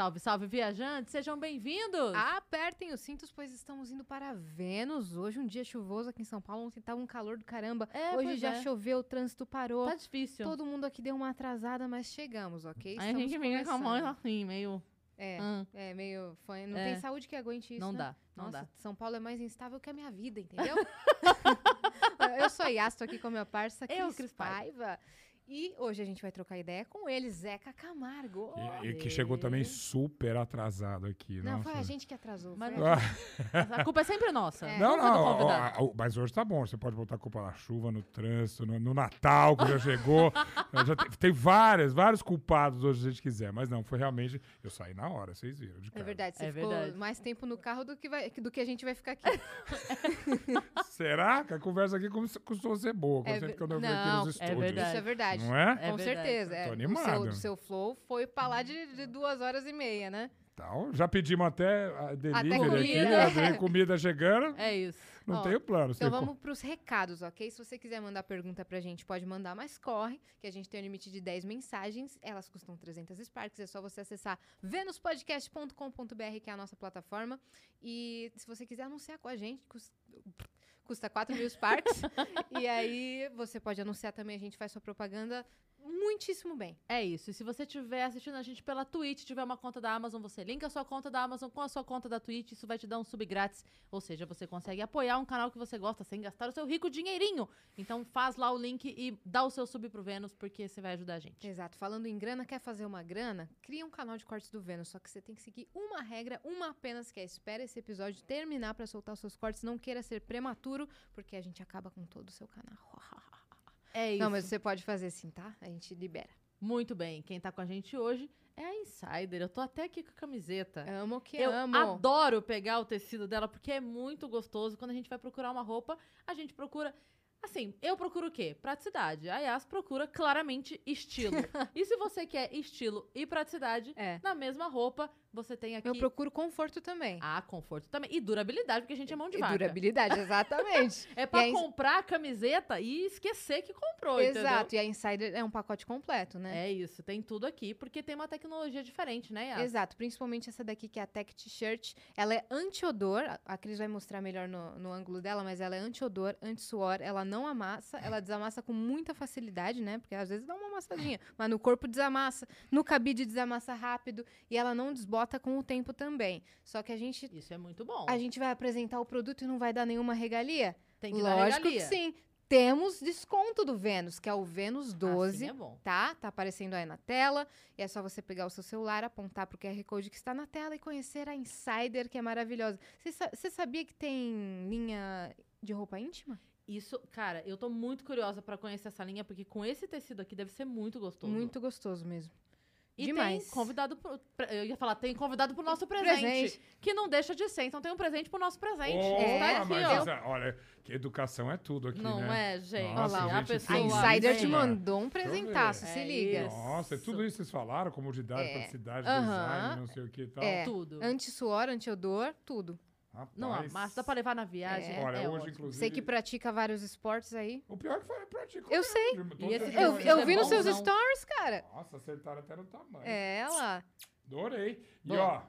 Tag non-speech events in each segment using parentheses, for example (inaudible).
Salve, salve, viajantes! Sejam bem-vindos! Apertem os cintos, pois estamos indo para Vênus. Hoje um dia chuvoso aqui em São Paulo. Ontem tava um calor do caramba. É, Hoje já é. choveu, o trânsito parou. Tá difícil. Todo mundo aqui deu uma atrasada, mas chegamos, ok? Aí a gente fica com a mão assim, meio... É, Hum. é meio... Foi, não É. tem saúde que aguente isso, Não né? dá, não Nossa, dá. São Paulo é mais instável que a minha vida, entendeu? (laughs) Eu sou Yas, tô aqui com a minha parça Cris Cris Paiva. Paiva. E hoje a gente vai trocar ideia com ele, Zeca Camargo. E, e que chegou também super atrasado aqui. Não, nossa. foi a gente que atrasou. Mas (laughs) a culpa é sempre nossa. É. Não, não, ó, ó, mas hoje tá bom. Você pode botar a culpa na chuva, no trânsito, no, no Natal, que já chegou. (laughs) já te- tem várias, vários culpados hoje, se a gente quiser. Mas não, foi realmente. Eu saí na hora, vocês viram. De É verdade, você É ficou verdade. mais tempo no carro do que, vai, do que a gente vai ficar aqui. (laughs) Será que a conversa aqui costuma ser boa? É sempre eu Não, aqui nos é estúdios. verdade. Isso é verdade. Não é? É Com verdade. certeza. É. Tô O animado. seu, o seu flow foi pra lá de, de duas horas e meia, né? Então, já pedimos até a delivery comida, aqui, a comida chegando. (laughs) É isso. Não Ó, tenho plano. Então vamos pros recados, ok? Se você quiser mandar pergunta pra gente, pode mandar, mas corre, que a gente tem um limite de 10 mensagens. Elas custam 300 Sparks, é só você acessar venuspodcast.com.br, que é a nossa plataforma. E se você quiser anunciar com a gente, cus- custa 4 mil Sparks. (laughs) e aí você pode anunciar também, a gente faz sua propaganda muitíssimo bem. É isso. E se você estiver assistindo a gente pela Twitch, tiver uma conta da Amazon, você linka a sua conta da Amazon com a sua conta da Twitch, isso vai te dar um sub grátis. Ou seja, você consegue apoiar um canal que você gosta sem gastar o seu rico dinheirinho. Então faz lá o link e dá o seu sub pro Vênus, porque você vai ajudar a gente. Exato. Falando em grana, quer fazer uma grana? Cria um canal de cortes do Vênus. Só que você tem que seguir uma regra, uma apenas, que é espera esse episódio terminar pra soltar os seus cortes. Não queira ser prematuro, porque a gente acaba com todo o seu canal. (laughs) É isso. Não, mas você pode fazer sim, tá? A gente libera. Muito bem. Quem tá com a gente hoje é a Insider. Eu tô até aqui com a camiseta. Amo que Eu amo. adoro pegar o tecido dela porque é muito gostoso. Quando a gente vai procurar uma roupa, a gente procura. Assim, eu procuro o quê? Praticidade. A Yas procura claramente estilo. (laughs) e se você quer estilo e praticidade, É. na mesma roupa, você tem aqui. Eu procuro conforto também. Ah, conforto também. E durabilidade, porque a gente é mão de E vaca. durabilidade, exatamente. (laughs) É pra a ins- comprar a camiseta e esquecer que comprou, Exato. E a Insider é um pacote completo, entendeu? né? É isso, tem tudo aqui, porque tem uma tecnologia diferente, né, Yas? Exato, principalmente essa daqui que é a Tech T-shirt. Ela é anti-odor, a- a Cris vai mostrar melhor no, no ângulo dela, mas ela é anti-odor, anti-suor, ela não amassa, ela desamassa com muita facilidade, né? Porque às vezes dá uma amassadinha, mas no corpo desamassa, no cabide desamassa rápido e ela não desbota com o tempo também. Só que a gente Isso é muito bom. a gente vai apresentar o produto e não vai dar nenhuma regalia? Tem que dar Lógico regalia. que sim. Temos desconto do Vênus, que é o Vênus 12 Assim é bom. tá? Tá aparecendo aí na tela. E é só você pegar o seu celular, apontar pro QR Code que está na tela e conhecer a Insider, que é maravilhosa. Você sa- você sabia que tem linha de roupa íntima? Isso, cara, eu tô muito curiosa pra conhecer essa linha, porque com esse tecido aqui deve ser muito gostoso. Muito gostoso mesmo. E demais. tem convidado pro, eu ia falar, tem convidado pro nosso presente, Presente. que não deixa de ser. Então tem um presente pro nosso presente. Oh, É, Está aqui, mas ó. essa- olha, que educação é tudo aqui, Não né? é, gente? Nossa, Olha lá, a gente, pessoa A Insider te mano? mandou um presentaço, se É liga. isso. Nossa, é tudo isso que vocês falaram, comodidade, É. praticidade, Aham. design, não sei o que e tal. É. Tudo. Anti-suor, anti-odor, tudo. Rapaz, Não, mas dá pra levar na viagem. É. Olha, é hoje, ótimo. inclusive... Você que pratica vários esportes aí. O pior é que foi. Eu mesmo, sei. viu? Todos E esse os Eu, eu é vi nos seus stories, cara. Nossa, acertaram até no tamanho. É ela. Adorei. E Bom. ó,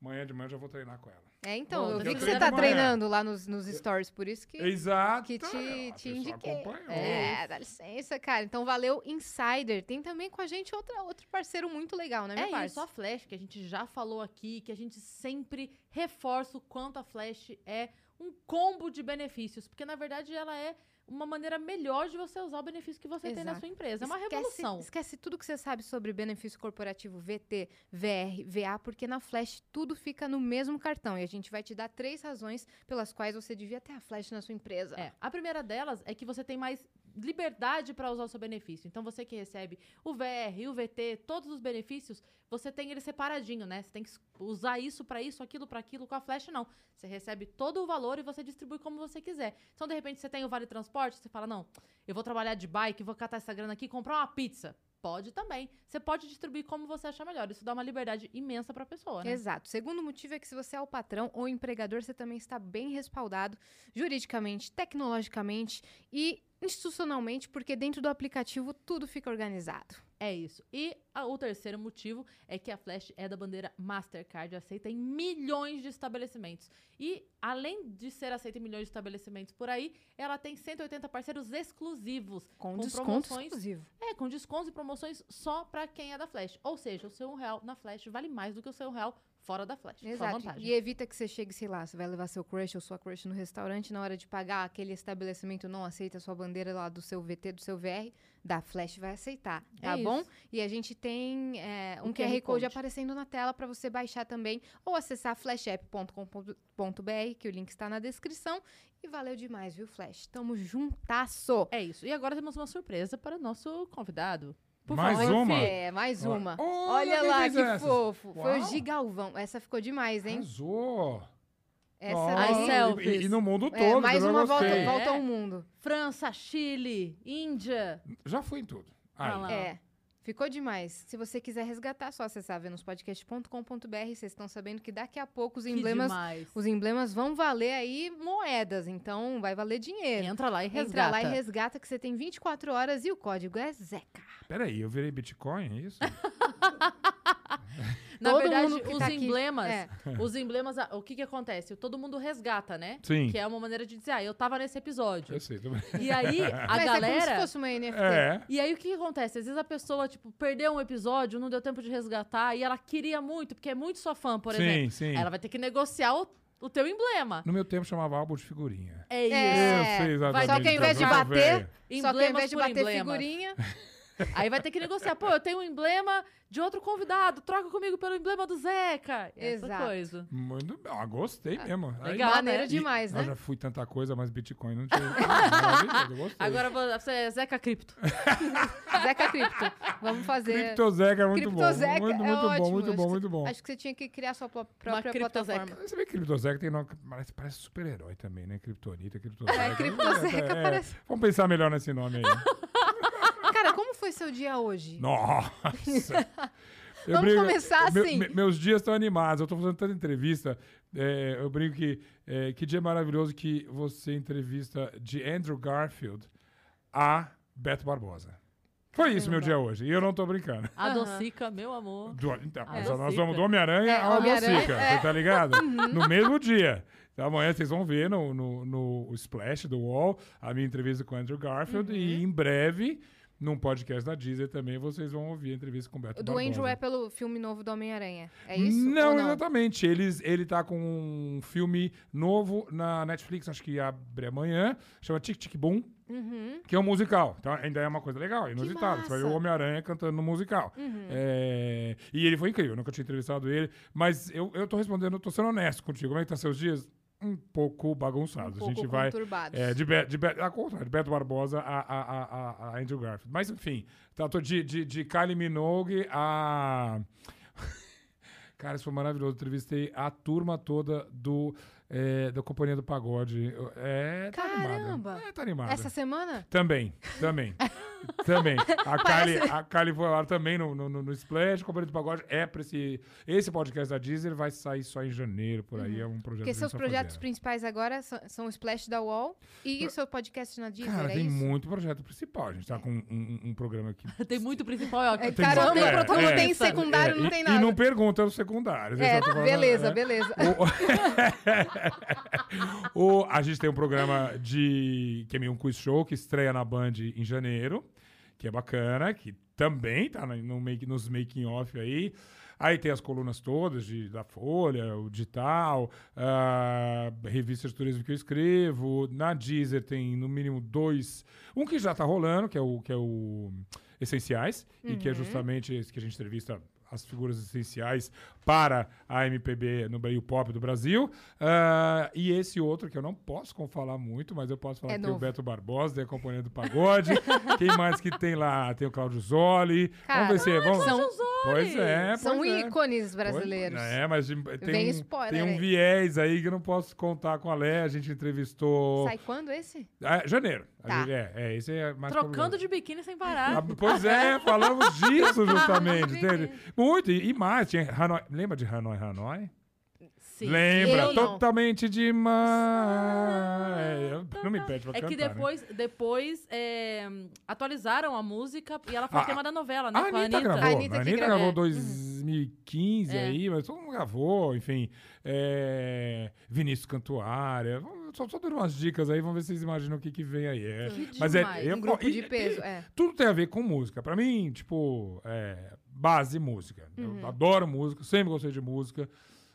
amanhã de manhã eu já vou treinar com ela. É, então, Bom, eu vi que você tá treinando lá nos, nos stories, por isso que... Exato. que te, a te indiquei. acompanhou. É, dá licença, cara. Então valeu, Insider. Tem também com a gente outra, outro parceiro muito legal, né, minha É parça? isso, a Flash, que a gente já falou aqui, que a gente sempre reforça o quanto a Flash é um combo de benefícios, porque na verdade ela é uma maneira melhor de você usar o benefício que você tem na Exato. sua empresa. É uma Esquece- revolução. Esquece tudo que você sabe sobre benefício corporativo VT, VR, VA, porque na Flash tudo fica no mesmo cartão. E a gente vai te dar três razões pelas quais você devia ter a Flash na sua empresa. É, a primeira delas é que você tem mais liberdade para usar o seu benefício. Então você que recebe o VR, o VT, todos os benefícios, você tem ele separadinho, né? Você tem que usar isso para isso, aquilo para aquilo. Com a Flash não. Você recebe todo o valor e você distribui como você quiser. Então de repente você tem o vale transporte, você fala: "Não, eu vou trabalhar de bike, vou catar essa grana aqui e comprar uma pizza". Pode também. Você pode distribuir como você achar melhor. Isso dá uma liberdade imensa pra pessoa, né? Exato. Segundo motivo é que se você é o patrão ou empregador, você também está bem respaldado juridicamente, tecnologicamente e institucionalmente, porque dentro do aplicativo tudo fica organizado. É isso. E a- o terceiro motivo é que a Flash é da bandeira Mastercard, aceita em milhões de estabelecimentos. E, além de ser aceita em milhões de estabelecimentos por aí, ela tem 180 parceiros exclusivos. Com, Com desconto exclusivo. É, com descontos e promoções só pra quem é da Flash. Ou seja, o seu um real na Flash vale mais do que o seu um real fora da Flash. Exato. E evita que você chegue, sei lá, você vai levar seu crush ou sua crush no restaurante, na hora de pagar, aquele estabelecimento não aceita a sua bandeira lá do seu VT, do seu VR, da Flash vai aceitar, tá É bom? isso. E a gente tem é, O um QR, QR Code Code. aparecendo na tela para você baixar também ou acessar flashapp.com.br, que o link está na descrição. E valeu demais, viu, Flash? Tamo juntasso! É isso. E agora temos uma surpresa para o nosso convidado. Por Mais favor, uma? É, mais Olha- uma. Olha Olha lá que essas. fofo. Foi o Uau. Gigalvão. Essa ficou demais, hein? Arrasou. Essa selfies. e, e no mundo todo, É, mais uma volta, volta. ao mundo. França, Chile, Índia. Já fui em tudo. Ah Aí. lá. É. Ficou demais. Se você quiser resgatar, é só acessar venuspodcast.com.br. Vocês estão sabendo que daqui a pouco os emblemas, os emblemas vão valer aí moedas. Então vai valer dinheiro. Entra lá e resgata. Entra lá e resgata que você tem 24 horas e o código é Zeca. Peraí, eu virei Bitcoin, é isso? (laughs) Na Todo verdade, mundo que os tá aqui- emblemas, é. os emblemas, o que que acontece? Todo mundo resgata, né? Sim. Que é uma maneira de dizer, ah, eu tava nesse episódio. Eu sei, tô bem. E aí, (laughs) a Mas é como se galera... fosse uma NFT. É. E aí, o que, que acontece? Às vezes a pessoa, tipo, perdeu um episódio, não deu tempo de resgatar, e ela queria muito, porque é muito sua fã, por sim, exemplo. sim. Ela vai ter que negociar o, o teu emblema. No meu tempo chamava álbum de figurinha. É isso. É. Eu sei exatamente. Só que ao invés de bater? Só que ao invés de bater emblemas. figurinha, (laughs) Aí vai ter que negociar. Pô, eu tenho um emblema de outro convidado, troca comigo pelo emblema do Zeca. Essa Exato. coisa. Muito bem. Ah, gostei mesmo. Aí- legal, maneiro né? demais, Eu né? já fui tanta coisa, mas Bitcoin não tinha. (laughs) Eu gostei. Agora você é Zeca Cripto. (laughs) Zeca Cripto. Vamos fazer. Criptozeca é muito bom. Muito, é muito bom, ótimo. muito bom, muito bom. Acho que você tinha que criar sua pró- própria Criptozeca. plataforma. Você vê que Criptozeca tem nome. Parece, parece super-herói também, né? Kryptonita, Criptozeca. É, Criptozeca É, parece. Vamos pensar melhor nesse nome aí. (laughs) Foi seu dia hoje? (laughs) Nossa! (laughs) Vamos brinco- começar assim. me- meus dias estão animados. Eu tô fazendo tanta entrevista. é, eu brinco que é, que dia maravilhoso que você entrevista de Andrew Garfield a Beto Barbosa. Foi isso meu dia hoje. E eu não tô brincando. A docica, meu amor. Do- então, mas nós vamos do Homem-Aranha É, ao Homem-Aranha, Docica, é. você tá ligado? (laughs) No mesmo dia. Então, amanhã vocês vão ver no, no, no Splash do UOL a minha entrevista com o Andrew Garfield e em breve, num podcast da Deezer também, vocês vão ouvir a entrevista com o Beto O do Barbosa. Andrew é pelo filme novo do Homem-Aranha. É isso? Não, não? exatamente. Eles, ele tá com um filme novo na Netflix, acho que abre amanhã, chama Tic Tic Boom, Uhum. que é um musical. Então ainda é uma coisa legal, inusitada. Você vai ver o. Homem-Aranha cantando no musical. Uhum. É, E ele foi incrível, eu nunca tinha entrevistado ele, mas eu, eu tô respondendo, tô sendo honesto contigo. Como é que tá seus dias? Um pouco bagunçados. Um a gente pouco vai. É, de, Be de, Be a contrário, de Beto Barbosa a, a, a, a- Andrew Garfield. Mas enfim, tô de, de, de Kylie Minogue a. (laughs) Cara, isso foi maravilhoso. Entrevistei a turma toda do, é, da Companhia do Pagode. É, tá Caramba! animada. É, tá animada. Essa semana? Também, também. (laughs) também. A Kylie, a Kylie foi lá também no, no, no, Splash, Companhia do Pagode. É pra esse. Esse podcast da Deezer vai sair só em janeiro, por aí. É um projeto Porque seus tá projetos fazendo. principais agora são, são o Splash da UOL e o seu podcast na Deezer, Cara, é tem isso? muito projeto principal. A gente tá com um, um- um programa aqui. (laughs) Tem muito principal. ó, É, que Tem caramba, que- é, não é, tem é, secundário, não e, tem e nada. não pergunta os secundários. É, beleza, é. beleza. O, (laughs) (laughs) a gente tem um programa de. que é meio um quiz show que estreia na Band em janeiro, que é bacana, que também tá no, make, nos making off aí. Aí tem as colunas todas de, da Folha, o digital, a revista de turismo que eu escrevo. Na Deezer tem no mínimo dois. Um que já tá rolando, que é o, que é o Essenciais, e que é justamente esse que a gente entrevista as figuras essenciais para a MPB no Brasil Pop do Brasil. Ah, e esse outro, que eu não posso falar muito, mas eu posso falar É que tem o. Beto Barbosa, da Companhia do Pagode. (laughs) Quem mais que tem lá? Tem o Cláudio Zoli. Cara, vamos ver se... Vamos, São Pois é, São pois é. ícones brasileiros. Pois- É, mas de- Vem tem um, spoiler tem um aí. viés aí que eu não posso contar com a Lé. A gente entrevistou. Sai quando esse? Ah, janeiro. A Tá. gente- é, é, esse é mais Trocando de biquíni sem Ah, parar. Pois é, falamos disso (laughs) justamente, entende? Muito, e, e mais. Tinha Hanoi, lembra de Hanoi Hanoi? Sim. Lembra? Eu não. Totalmente demais. É, eu- não me pede pra É cantar, que né? depois, depois é, atualizaram a música e ela foi Ah, tema da novela, né? A com Anitta, gravou. A A Anitta Anitta, que gravou gravou. 2015 É. aí, mas todo mundo gravou, enfim. É, Vinícius Cantuária. Só, só dando umas dicas aí, vamos ver se vocês imaginam o que, que vem aí. É, Que mas é, demais. eu- Um grupo e- de peso, é. tudo tem a ver com música. Pra mim, tipo, é, base música. Uhum. Eu adoro música, sempre gostei de música.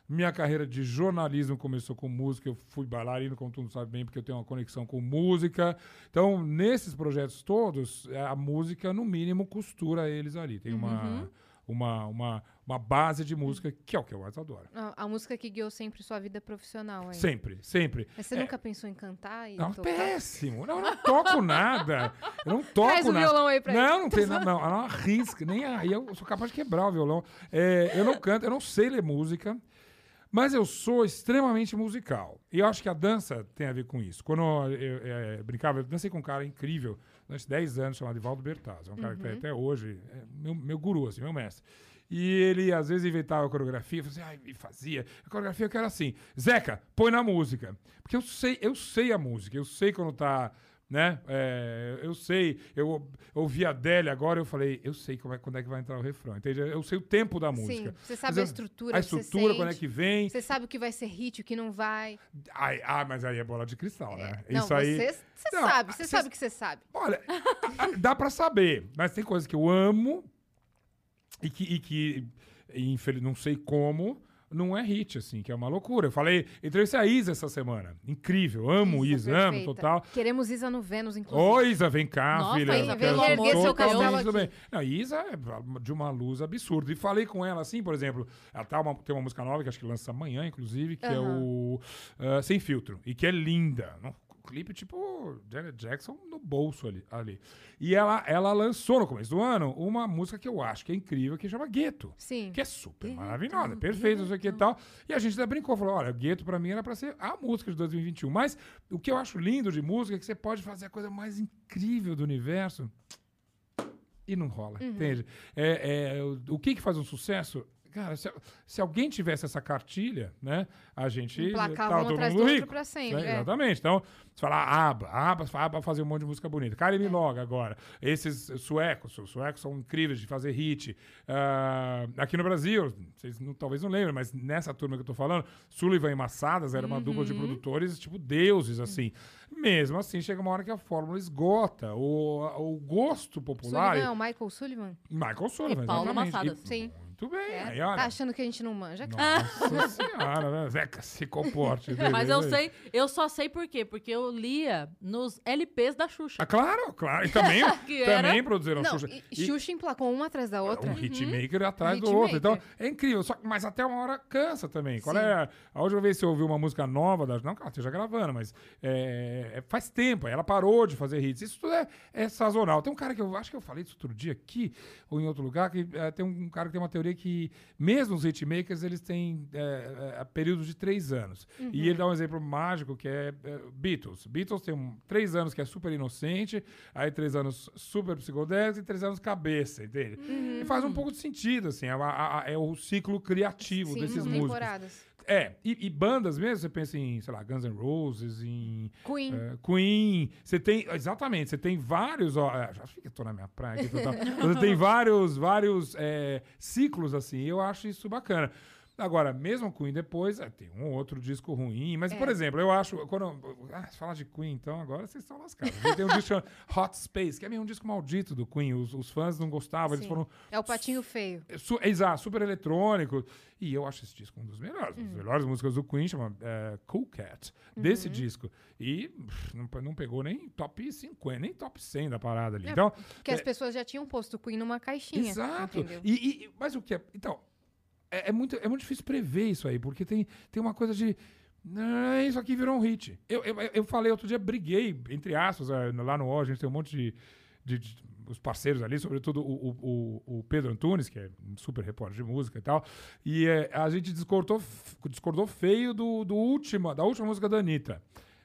Minha carreira de jornalismo começou com música. Eu fui bailarino, como tu não sabe bem, porque eu tenho uma conexão com música. Então, nesses projetos todos, é, a música, no mínimo, costura eles ali. Tem uma, Uhum. Uma, uma, uma base de música, que é o que eu adoro. A, a música que guiou sempre sua vida profissional, hein? Sempre, sempre. Mas você É. nunca pensou em cantar e Não, tocar? péssimo. Não, eu não toco nada. Eu não (laughs) toco Traz o nada. violão aí pra não, ele. não tem nada. Não, eu não arrisco. Nem aí eu sou capaz de quebrar o violão. É, eu não canto, eu não sei ler música. Mas eu sou extremamente musical. E eu acho que a dança tem a ver com isso. Quando eu, eu, é, brincava, eu dancei com um cara incrível, durante 10 anos, chamado Ivaldo Bertazzi. É um cara que tá até hoje, é meu, meu guru, assim, meu mestre. E ele, às vezes, inventava a coreografia, fazia, ai, e fazia. A coreografia que era assim, Zeca, põe na música. Porque eu sei, eu sei a música, eu sei quando tá, né? É, eu sei, eu ouvi a Adele agora, eu falei, eu sei como é, quando é que vai entrar o refrão, entende? Eu sei o tempo da música. Sim, você sabe a estrutura, A estrutura, quando é sente. que vem. Você sabe o que vai ser hit, o que não vai. Ai, ah, mas aí é bola de cristal, né? não, Isso aí. você, você Não, sabe, você sabe o que você sabe. Olha, dá pra saber, mas tem coisas que eu amo e que, e que infeliz, não sei como, não é hit, assim, que é uma loucura. Eu falei, entrevistei a Isa essa semana. Incrível, amo Isa, amo perfeita. total. Queremos Isa no Vênus, inclusive. Ô, Isa, vem cá, Nossa, filha. Isa, amor de seu castelo aqui. bem. Não, Isa é de uma luz absurda. E falei com ela assim, por exemplo, ela tá uma- tem uma música nova que acho que lança amanhã, inclusive, que é o ah, Sem Filtro. E que é linda. Um clipe tipo Janet Jackson no bolso ali. ali. E ela, ela lançou no começo do ano uma música que eu acho que é incrível, que chama Gueto. Sim. Que é super maravilhosa, perfeita, não sei o que e tal. E a gente até brincou, falou: olha, Gueto pra mim era pra ser a música de 2021. Mas o que eu acho lindo de música é que você pode fazer a coisa mais incrível do universo e não rola, Uhum. entende? É, é, o, o que que faz um sucesso? Cara, se, se alguém tivesse essa cartilha, né, a gente Emplacava tava um todo atrás mundo do rico. pra sempre, né? é. Exatamente. Então, se falar aba, aba, aba fazer um monte de música bonita. Kylie Minogue agora. Esses suecos, os suecos são incríveis de fazer hit. Ah, aqui no Brasil, vocês não- talvez não lembrem, mas nessa turma que eu tô falando, Sullivan e Massadas era uma dupla de produtores, tipo deuses, assim. Mesmo assim, chega uma hora que a fórmula esgota. O, o gosto popular... Sullivan é o Michael Sullivan? Michael Sullivan, E Paula exatamente. Massadas. E- Sim. Muito bem. É. Aí, olha, Tá achando que a gente não manja? Nossa (laughs) senhora, né? Zeca, se comporte. (laughs) Mas eu sei, eu só sei por quê. Porque eu lia nos LPs da Xuxa. Ah, claro, claro. E (laughs) também, também era- produziram Não, Xuxa. e E- Xuxa emplacou uma atrás da outra. Um hitmaker atrás do outro. Então, é incrível. Só, mas até uma hora cansa também. Qual Sim. é a última vez que você ouviu uma música nova? Da, não que ela esteja gravando, mas é, é, faz tempo. aí Ela parou de fazer hits. Isso tudo é, é sazonal. Tem um cara que eu acho que eu falei isso outro dia aqui ou em outro lugar, que é, tem um cara que tem uma teoria que mesmo os hitmakers, eles têm é, é, períodos de três anos. E ele dá um exemplo mágico que é, é, Beatles. Beatles tem um, três anos que é super inocente, aí três anos super psicodélico e três anos cabeça, entende? E faz um pouco de sentido, assim, é, a- a- é o ciclo criativo Sim, desses músicos. temporadas. É, e, e bandas mesmo, você pensa em, sei lá, Guns N' Roses, em Queen. é, Queen, você tem, exatamente, você tem vários, ó, é, já fica tô na minha praia aqui, total. (laughs) você tem vários, vários é, ciclos assim, eu acho isso bacana. Agora, mesmo Queen depois, é, tem um ou outro disco ruim, mas, por exemplo, eu acho, quando, ah, se falar de Queen, então, agora vocês estão lascados. Tem um disco chamado (laughs) Hot Space, que é meio um disco maldito do Queen, os, os fãs não gostavam, eles Sim. foram É o patinho feio. Su exato, super eletrônico. E eu acho esse disco um dos melhores. Uma das melhores músicas do Queen chama é, Cool Cat, desse disco. E pff, não, não pegou nem top 50, nem top 100 da parada ali. então, Porque as pessoas já tinham posto o Queen numa caixinha. exato. E, e- mas o que é. Então, é, é muito, é muito difícil prever isso aí, porque tem, tem uma coisa de. "Ah, isso aqui virou um hit. Eu, eu, eu falei outro dia, briguei, entre aspas, eh, lá no UOL, a gente tem um monte de, de- de- os parceiros ali, sobretudo o, o- o- o Pedro Antunes, que é um super repórter de música e tal. E é, a gente discordou, discordou feio do, do última, da última música da Anitta,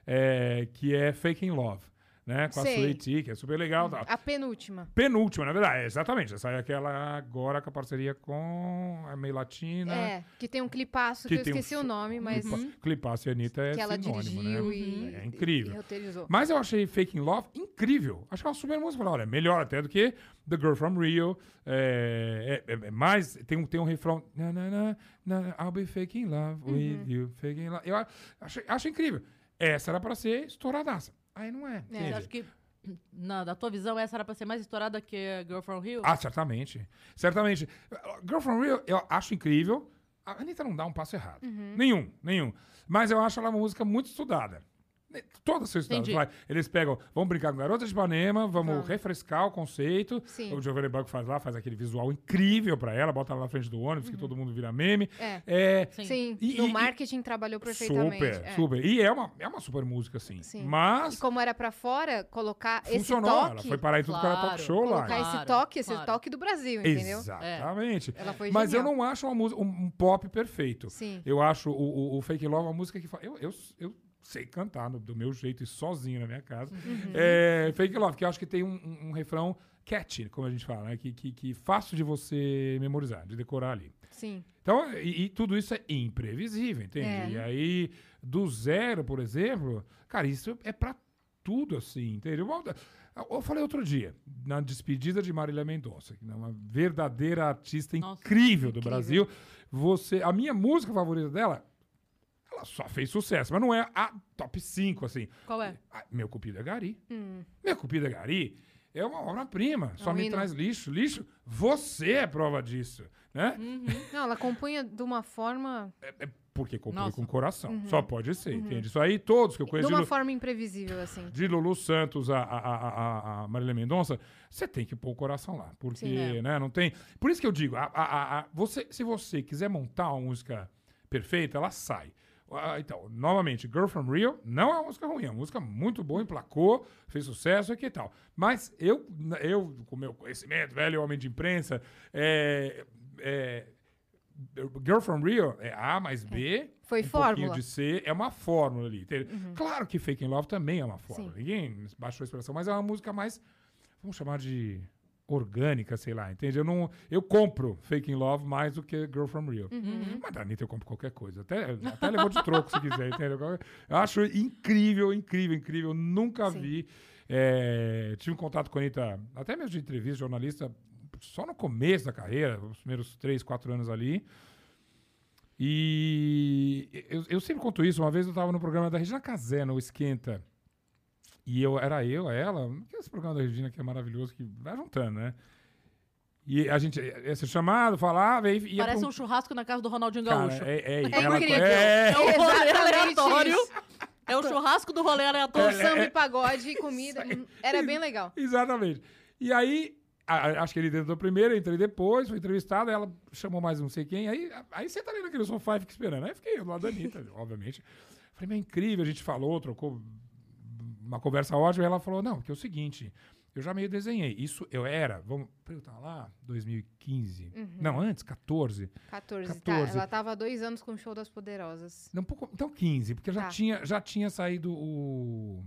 é, que é Faking Love. Né, com Sei. a Sueti, que é super legal. e tal. A penúltima. Penúltima, na verdade, é, exatamente. Essa é aquela agora com a parceria com a Meio Latina. É, que tem um clipaço que, eu tem um esqueci o nome, mas Clipa- Clipaço e Anitta é que ela sinônimo, dirigiu né? e, É incrível. e. Mas eu achei Faking Love incrível. Achei uma super música. Falei, Olha, melhor até do que The Girl From Rio. É, é- é mais, tem um, tem um refrão. Na, na, na, na, I'll be faking love Uhum. with you. Faking love. Eu acho incrível. Essa era pra ser estouradaça. Aí não é. Entende? acha que, na, da tua visão, essa era pra ser mais estourada que Girl From Rio? Ah, certamente. Certamente. Girl From Rio, eu acho incrível. A Anitta não dá um passo errado. Uhum. Nenhum, nenhum. Mas eu acho ela uma música muito estudada. Toda sua estudada. Entendi. Vai, Eles pegam, vamos brincar com Garota de Ipanema, vamos Vamos. refrescar o conceito. Sim. O Giovanni Banco faz lá, faz aquele visual incrível pra ela, bota ela na frente do ônibus, que todo mundo vira meme. É. É, Sim. Sim, E- no e- marketing trabalhou perfeitamente. super, é. super. E é uma, é uma super música, sim. Sim. Mas E como era pra fora, colocar funcionou. esse Ela toque, foi parar em tudo que era talk Claro, show lá. colocar esse Claro, toque, esse claro. toque do Brasil, entendeu? Exatamente. Ela foi Mas eu genial. não acho uma música, um, um pop perfeito. Sim. Eu acho o, o, o Fake Love uma música que fala. Eu, eu, eu sei cantar no- do meu jeito e sozinho na minha casa. Uhum. É, Fake Love, que eu acho que tem um, um- um refrão catchy, como a gente fala, né? Que, que, que fácil de você memorizar, de decorar ali. Sim. Então, e, e tudo isso é imprevisível, entende? É. E aí, do zero, por exemplo, cara, isso é pra tudo assim, entendeu? Eu- Eu falei outro dia, na despedida de Marília Mendonça, que é uma verdadeira artista Nossa, incrível do incrível. Brasil. Você, a minha música favorita dela, ela só fez sucesso, mas não é a top 5, assim. Qual é? Ah, Meu Cupido é Gari. Hum. Meu Cupido é Gari é uma obra-prima. Só um me hino. traz lixo. Lixo, você é prova disso, né? Uhum. Não, ela compunha de uma forma. É, é porque compõe Nossa. com o coração. Uhum. Só pode ser, entende? Isso aí, todos que eu De conheço, de, uma Lu, forma imprevisível, assim. de Lulu Santos a, a, a, a, Marília Mendonça, você tem que pôr o coração lá. Porque, Sim, é. né, não tem... Por isso que eu digo, a, a- a- você, se você quiser montar uma música perfeita, ela sai. Ah, Então, novamente, Girl From Rio não é uma música ruim, é uma música muito boa, emplacou, fez sucesso aqui e tal. Mas eu, eu com meu conhecimento, velho homem de imprensa, é, é, Girl From Rio é A mais B, Foi um fórmula. de C, é uma fórmula ali. entendeu? Claro que Fake in Love também é uma fórmula. Sim. Ninguém baixou a expressão, mas é uma música mais, vamos chamar de orgânica, sei lá, entende? Eu, não, eu compro Fake in Love mais do que Girl From Rio. Uhum. Mas da Anitta eu compro qualquer coisa. Até, até levou de troco se quiser, entendeu? Eu acho incrível, incrível, incrível. Nunca Sim. vi. É, tive um contato com a Anitta, até mesmo de entrevista, jornalista, só no começo da carreira, os primeiros três, quatro anos ali. E eu, eu sempre conto isso. Uma vez eu estava no programa da Regina Casé, no Esquenta. E eu, era eu, ela. Que é esse programa da Regina que é maravilhoso, que vai juntando, né? E a gente ia ser chamado, falava, e ia Parece pra um churrasco na casa do Ronaldinho Cara, Gaúcho. é, é, É ela- incrível. é, É o rolê aleatório. isso. É o churrasco do rolê aleatório. Com samba e pagode e comida. Era bem legal. Exatamente. E aí, a- acho que ele tentou primeiro, eu entrei depois, fui entrevistado, ela chamou mais não sei quem, aí, aí senta ali naquele sofá e fica esperando. Aí fiquei do lado da Anitta, obviamente. Falei, mas é incrível, a gente falou, trocou uma conversa ótima, e ela falou, não, que é o seguinte, eu já meio desenhei. Isso eu era, vamos, eu tava lá, 2015. Não, antes, 14. 14, 14. tá. Ela tava há dois anos com o show das Poderosas. Não, um pouco, então 15, porque já, Tá. tinha, já tinha saído o...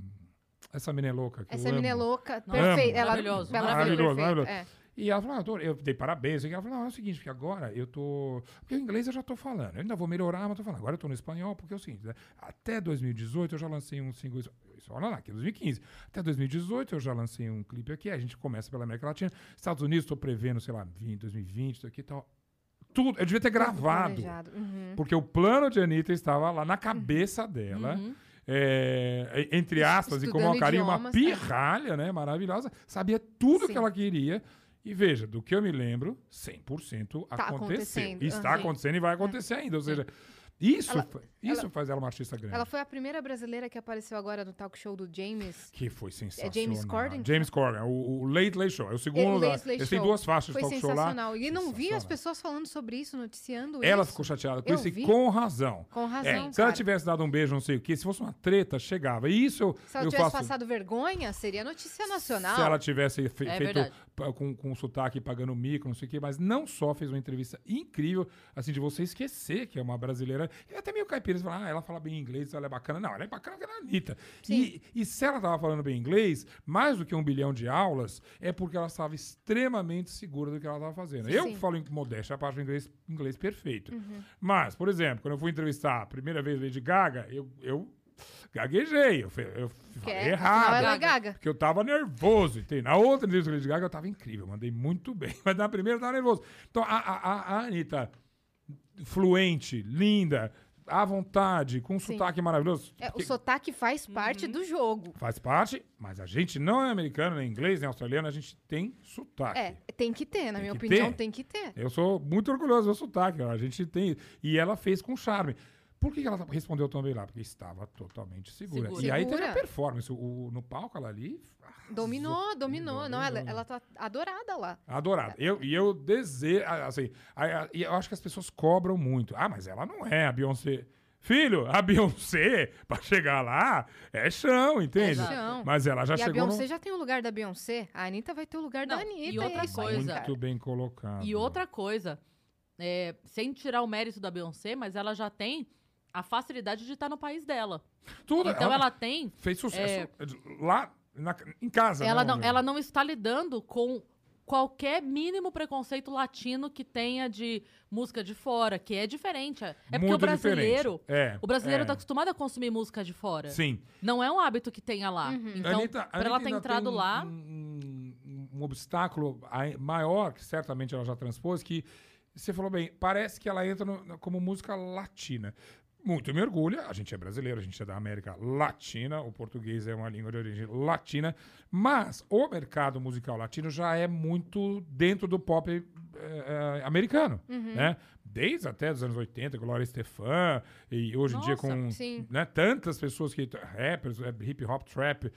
Essa menina é louca. Que Essa menina é louca, perfeita. Ela, Maravilhoso, ela maravilhoso, perfeita, maravilhoso. é. E ela falou, ah, eu, tô- eu dei parabéns. E ela falou, não, é o seguinte, porque agora eu tô... Porque o inglês eu já tô falando. Eu ainda vou melhorar, mas tô falando. Agora eu tô no espanhol, porque é o seguinte, né? até 2018 eu já lancei um single... Isso, olha lá, aqui é 2015. Até 2018 eu já lancei um clipe aqui, a gente começa pela América Latina. Estados Unidos, tô prevendo, sei lá, 20, 2020, isso aqui e tal. Tudo, eu devia ter gravado. Uhum. Porque o plano de Anitta estava lá na cabeça dela. Uhum. é, entre aspas, e como Estudando uma carinha, uma idiomas, é. pirralha, né? Maravilhosa. Sabia tudo Sim. que ela queria. E veja, do que eu me lembro, 100% Tá aconteceu. acontecendo, Está aham. acontecendo e vai acontecer ainda. Ou seja, Isso, Ela- isso faz ela uma artista grande. Ela foi a primeira brasileira que apareceu agora no talk show do James. Que foi sensacional. James Corden? James Corden, o, o Late Late Show. É o segundo. da- Late Late Eles têm Show. duas faixas Foi de talk show lá. sensacional. E não vi as pessoas falando sobre isso, noticiando Ela isso. ficou chateada com Eu isso e vi. com razão. Com É, razão, se ela tivesse dado um beijo, não sei o quê, se fosse uma treta, chegava. E isso eu, Se ela eu tivesse faço. passado vergonha, seria notícia nacional. Se ela tivesse fe- É feito verdade. Com, com sotaque pagando mico, não sei o quê, mas não só fez uma entrevista incrível, assim, de você esquecer que é uma brasileira. E até meio caipira, você fala, ah, ela fala bem inglês, ela é bacana. Não, ela é bacana porque ela é Anitta. E, e se ela tava falando bem inglês, mais do que um bilhão de aulas, é porque ela estava extremamente segura do que ela estava fazendo. Eu Sim. Uhum. falo em modéstia, a parte do inglês, inglês perfeito. Mas, por exemplo, quando eu fui entrevistar a primeira vez Lady Gaga, eu, eu gaguejei, eu, eu falei é, errado. é Gaga. Porque eu tava nervoso, entende? Na outra entrevista com a Lady Gaga eu tava incrível, mandei muito bem. (laughs) Mas na primeira eu tava nervoso. Então a, a, a- Anitta, fluente, linda, à vontade, com um Sim. sotaque maravilhoso. É, o que sotaque faz parte Uhum. do jogo. Faz parte, mas a gente não é americano, nem inglês, nem australiano, a gente tem sotaque. É, tem que ter, na Tem minha opinião, ter. tem que ter. Eu sou muito orgulhoso do meu sotaque, a gente tem. E ela fez com charme. Por que que ela respondeu tão bem lá? Porque estava totalmente segura. Segura. E aí teve a Segura. performance. O, no palco, ela ali. arrasou. Dominou, dominou. Não, ela, dominou. ela tá adorada lá. Adorado. Eu, e eu desejo, assim, a- a- e eu acho que as pessoas cobram muito. Ah, mas ela não é a Beyoncé. Filho, a Beyoncé, (laughs) pra chegar lá, é chão, entende? É chão. Mas ela já e a chegou Beyoncé no... já tem o lugar da Beyoncé. A Anitta vai ter o lugar da Não, Anitta. e outra é coisa-. Muito bem colocado. E outra coisa, é, sem tirar o mérito da Beyoncé, mas ela já tem a facilidade de estar no país dela. Tudo, Então ela tem. fez sucesso lá na- em casa. Ela né, não, ela não está lidando com qualquer mínimo preconceito latino que tenha de música de fora, que é diferente. É porque Muito o brasileiro. É, O brasileiro é. está acostumado a consumir música de fora. Sim. Não é um hábito que tenha lá. Uhum. Então, Anitta- pra Anitta ela ter entrado um- lá. Um, um- um obstáculo ai- maior, que certamente ela já transpôs, que você falou bem, parece que ela entra no- como música latina. Muito me orgulha, a gente é brasileiro, a gente é da América Latina, o português é uma língua de origem latina, mas o mercado musical latino já é muito dentro do pop eh, eh, americano, Uhum. né? Desde até os anos 80, Gloria Estefan, e hoje em dia com né, tantas pessoas que rappers, é, hip hop, trap,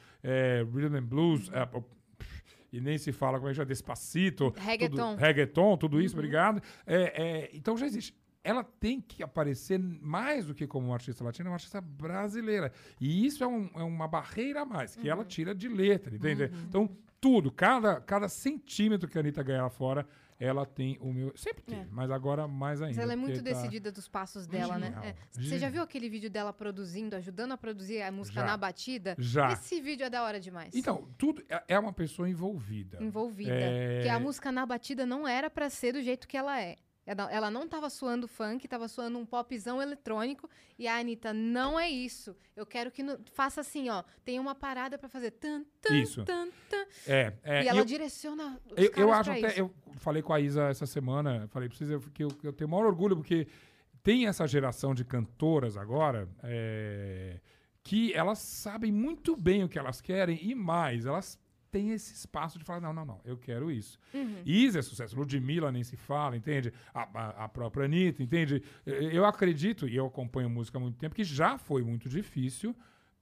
rhythm and blues, Uhum. e nem se fala como é que chama, Despacito, Reggaeton. tudo, reggaeton, tudo Uhum. isso, obrigado. É, é, então já existe. Ela tem que aparecer mais do que como uma artista latina, uma artista brasileira. E isso é, um- é uma barreira a mais, que Uhum. ela tira de letra, entende? Então, tudo, cada, cada centímetro que a Anitta ganha lá fora, ela tem o meu. Sempre teve, É. mas agora mais ainda. Mas ela é muito tá- decidida dos passos dela, né? Genial, É. Você já viu aquele vídeo dela produzindo, ajudando a produzir a música Já. na batida? Já. Esse vídeo é da hora demais. Então, tudo é- é uma pessoa envolvida. envolvida. É- Que a música na batida não era pra ser do jeito que ela é. Ela, não tava suando funk, tava suando um popzão eletrônico. E a Anitta, não é isso. Eu quero que no- faça assim, ó. Tem uma parada pra fazer. Tan, tan, Isso. tan. É, é, e ela eu- direciona os Eu, eu acho até. isso. Eu falei com a Isa essa semana, falei pra vocês eu- que eu, eu tenho o maior orgulho, porque tem essa geração de cantoras agora é, que elas sabem muito bem o que elas querem e mais, elas têm esse espaço de falar: não, não, não, eu quero isso. Uhum. Isa é sucesso, Ludmilla nem se fala, entende? A, a- a própria Anitta, entende? Eu- acredito, e eu acompanho música há muito tempo, que já foi muito difícil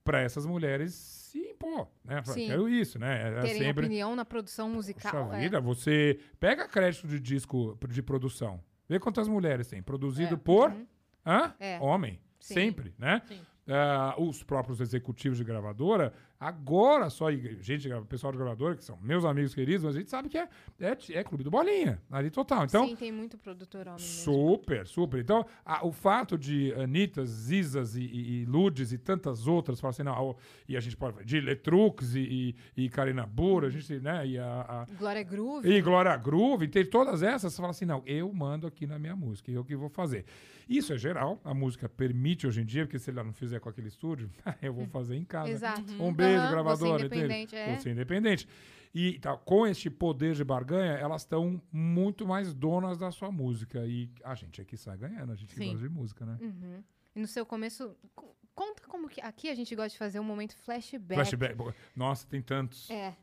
para essas mulheres se impor, né? Sim. Quero isso, né? É Terem sempre. opinião na produção musical. Puxa é. vida, você pega crédito de disco de produção. Vê quantas mulheres tem. Produzido É. por Uhum. hã? É. homem. Sim. Sempre, né? Sim. Ah, os próprios executivos de gravadora, agora só gente, pessoal de gravadora, que são meus amigos queridos, mas a gente sabe que é, é, é clube do bolinha, ali total. Então, Sim, tem muito produtor homem mesmo. Super, super. Então, a- o fato de Anitas, Zizas e, e, e Ludes e tantas outras, falar assim, não, e a gente pode de Letrux e, e, e Karina Burra, a gente, né, e a, a- Glória Groove. e Glória Groove, tem todas essas, você fala assim, não, eu mando aqui na minha música, eu que vou fazer. Isso é geral, a música permite hoje em dia, porque se ela não fizer com aquele estúdio, (laughs) eu vou fazer em casa. Exato. Um beijo, Aham, gravadora, Você entende? independente, é. Você independente. E tá, com este poder de barganha, elas estão muito mais donas da sua música. E a gente aqui sai ganhando, a gente que Sim. gosta de música, né? Uhum. E no seu começo, co- Conta como que. Aqui a gente gosta de fazer um momento flashback. Flashback. Nossa, tem tantos. É.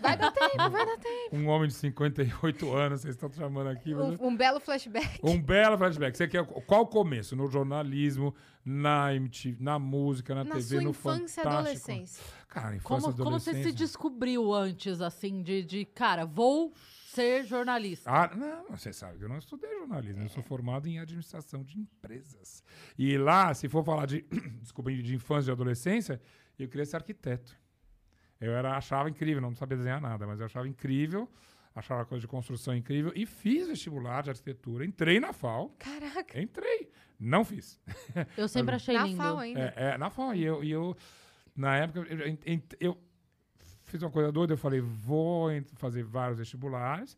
Vai dar tempo, vai dar (laughs) tempo. Um homem de 58 anos, vocês estão chamando aqui. mas- Um, um belo flashback. Um belo flashback. Você quer qual o começo? No jornalismo, na MTV, na música, na, Na TV, sua no infância e Fantástico. adolescência. Cara, infância Como, como você se adolescência. descobriu antes, assim, de, de cara, vou ser jornalista? Ah, não, você sabe que eu não estudei jornalismo, eu sou formado em administração de empresas. E lá, se for falar de, (clears throat) desculpa, de infância e adolescência, eu queria ser arquiteto. Eu era, achava incrível, não sabia desenhar nada, mas eu achava incrível, achava coisa de construção incrível e fiz vestibular de arquitetura, entrei na FAO, Caraca. entrei, não fiz. Eu sempre (laughs) achei Na lindo. FAO ainda. É, é, na FAO. E eu, e eu, na época, eu, eu- eu fiz uma coisa doida. Eu falei, vou fazer vários vestibulares.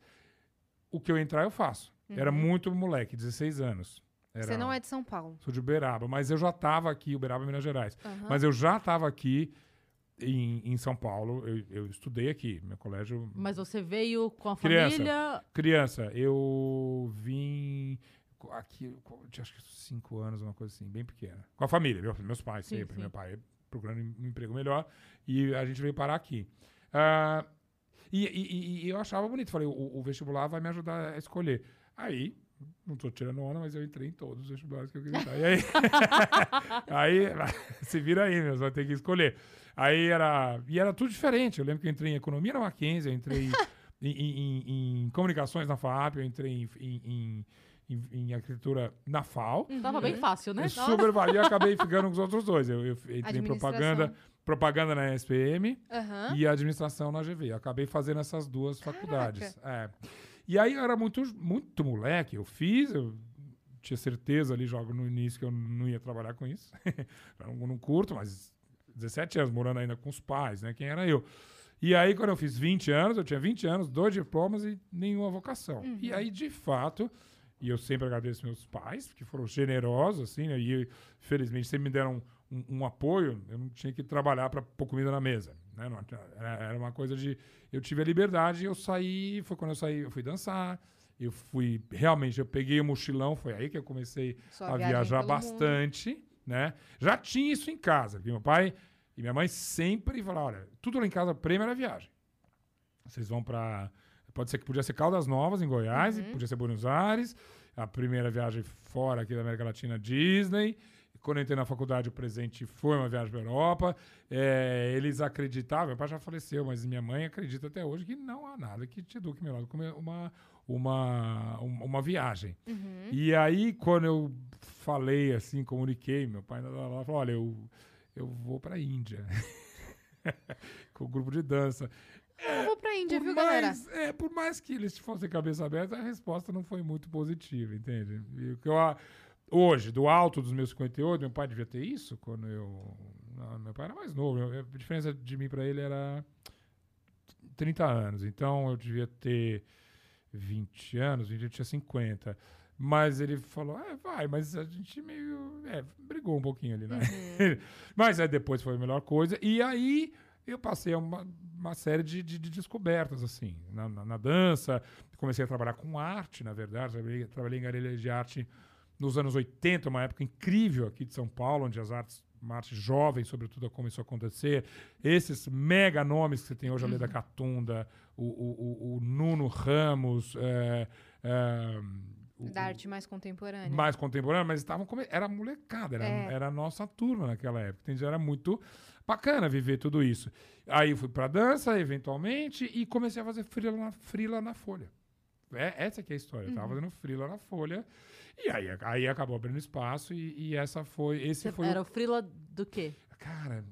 O que eu entrar, eu faço. Era muito moleque, 16 anos. Era, Você não é de São Paulo. Sou de Uberaba, mas eu já estava aqui, Uberaba, Minas Gerais. Aham. Mas eu já estava aqui em, em São Paulo. Eu, eu estudei aqui, meu colégio. Mas você veio com a Criança. família. Criança, eu vim aqui, tinha acho que cinco anos, uma coisa assim, bem pequena. Com a família, meu- meus pais Sim, sempre. sim. Meu pai procurando um emprego melhor e a gente veio parar aqui. Ah, e, e- e- eu achava bonito. Falei, o, o vestibular vai me ajudar a escolher. Aí, não tô tirando onda, mas eu entrei em todos os vestibulares que eu queria entrar. E aí, (laughs) aí (laughs) se vira aí, meu, você vai ter que escolher. Aí era. E era tudo diferente. Eu lembro que eu entrei em economia na Mackenzie, eu entrei (laughs) em, em- em- em comunicações na FAP, eu entrei em, em, em- arquitetura na FAU. Tava bem fácil, né? Eu super valia, acabei (laughs) ficando com os outros dois. Eu, eu entrei em propaganda, propaganda na SPM Aham. e administração na GV. Eu acabei fazendo essas duas faculdades. É. E aí eu era muito, muito moleque, eu fiz, eu tinha certeza ali jogo no início que eu não ia trabalhar com isso. (laughs) não, não curto, mas 17 anos morando ainda com os pais, né? Quem era eu? E aí, quando eu fiz 20 anos, eu tinha 20 anos, dois diplomas e nenhuma vocação. E aí, de fato, e eu sempre agradeço meus pais, que foram generosos, assim, né? E felizmente sempre me deram um, um apoio. Eu não tinha que trabalhar para pôr comida na mesa, né? Não, era, uma coisa de... Eu tive a liberdade eu saí... Foi quando eu saí, eu fui dançar. Eu fui... Realmente, eu peguei o mochilão. Foi aí que eu comecei Sua a viajar bastante, né? Já tinha isso em casa, porque meu pai e minha mãe sempre falaram, olha, tudo lá em casa, prêmio era viagem. Vocês vão para pode ser que podia ser Caldas Novas em Goiás, e podia ser Buenos Aires, a primeira viagem fora aqui da América Latina, Disney. Quando eu entrei na faculdade, o presente foi uma viagem para Europa. É, eles acreditavam, meu pai já faleceu, mas minha mãe acredita até hoje que não há nada que te eduque melhor do que uma, uma, uma, viagem. Uhum. E aí, quando eu falei assim, comuniquei, meu pai falou: olha, eu, eu vou pra Índia. (laughs) Com o grupo de dança. Eu vou pra Índia, viu, galera? mais, é, por mais que eles fossem cabeça aberta, a resposta não foi muito positiva, entende? E o que eu, hoje, do alto dos meus 58, meu pai devia ter isso quando eu. Não, meu pai era mais novo. a diferença de mim pra ele era 30 anos. Então eu devia ter 20 anos, ele tinha 50. Mas ele falou, é, vai, mas a gente meio. É, brigou um pouquinho ali, né? (laughs) mas aí depois foi a melhor coisa. E aí eu passei uma, uma série de, de- de descobertas, assim, na, na- na dança. Comecei a trabalhar com arte, na verdade. Trabalhei, trabalhei em galeria de arte nos anos 80, uma época incrível aqui de São Paulo, onde as artes, uma arte jovem, sobretudo, começou a acontecer. Esses mega nomes que você tem hoje, a Leda Catunda, o, o, o- o Nuno Ramos, é, é, o- Da arte mais contemporânea. mais contemporânea, mas estavam come... era molecada, era, É. era a nossa turma naquela época. Então era muito bacana viver tudo isso. Aí eu fui pra dança, eventualmente, e comecei a fazer frila na, frila na Folha. É, essa que é a história. Eu tava Uhum. fazendo frila na Folha. E aí, aí acabou abrindo espaço e, e essa foi. Esse Você foi era o o frila do quê? Cara,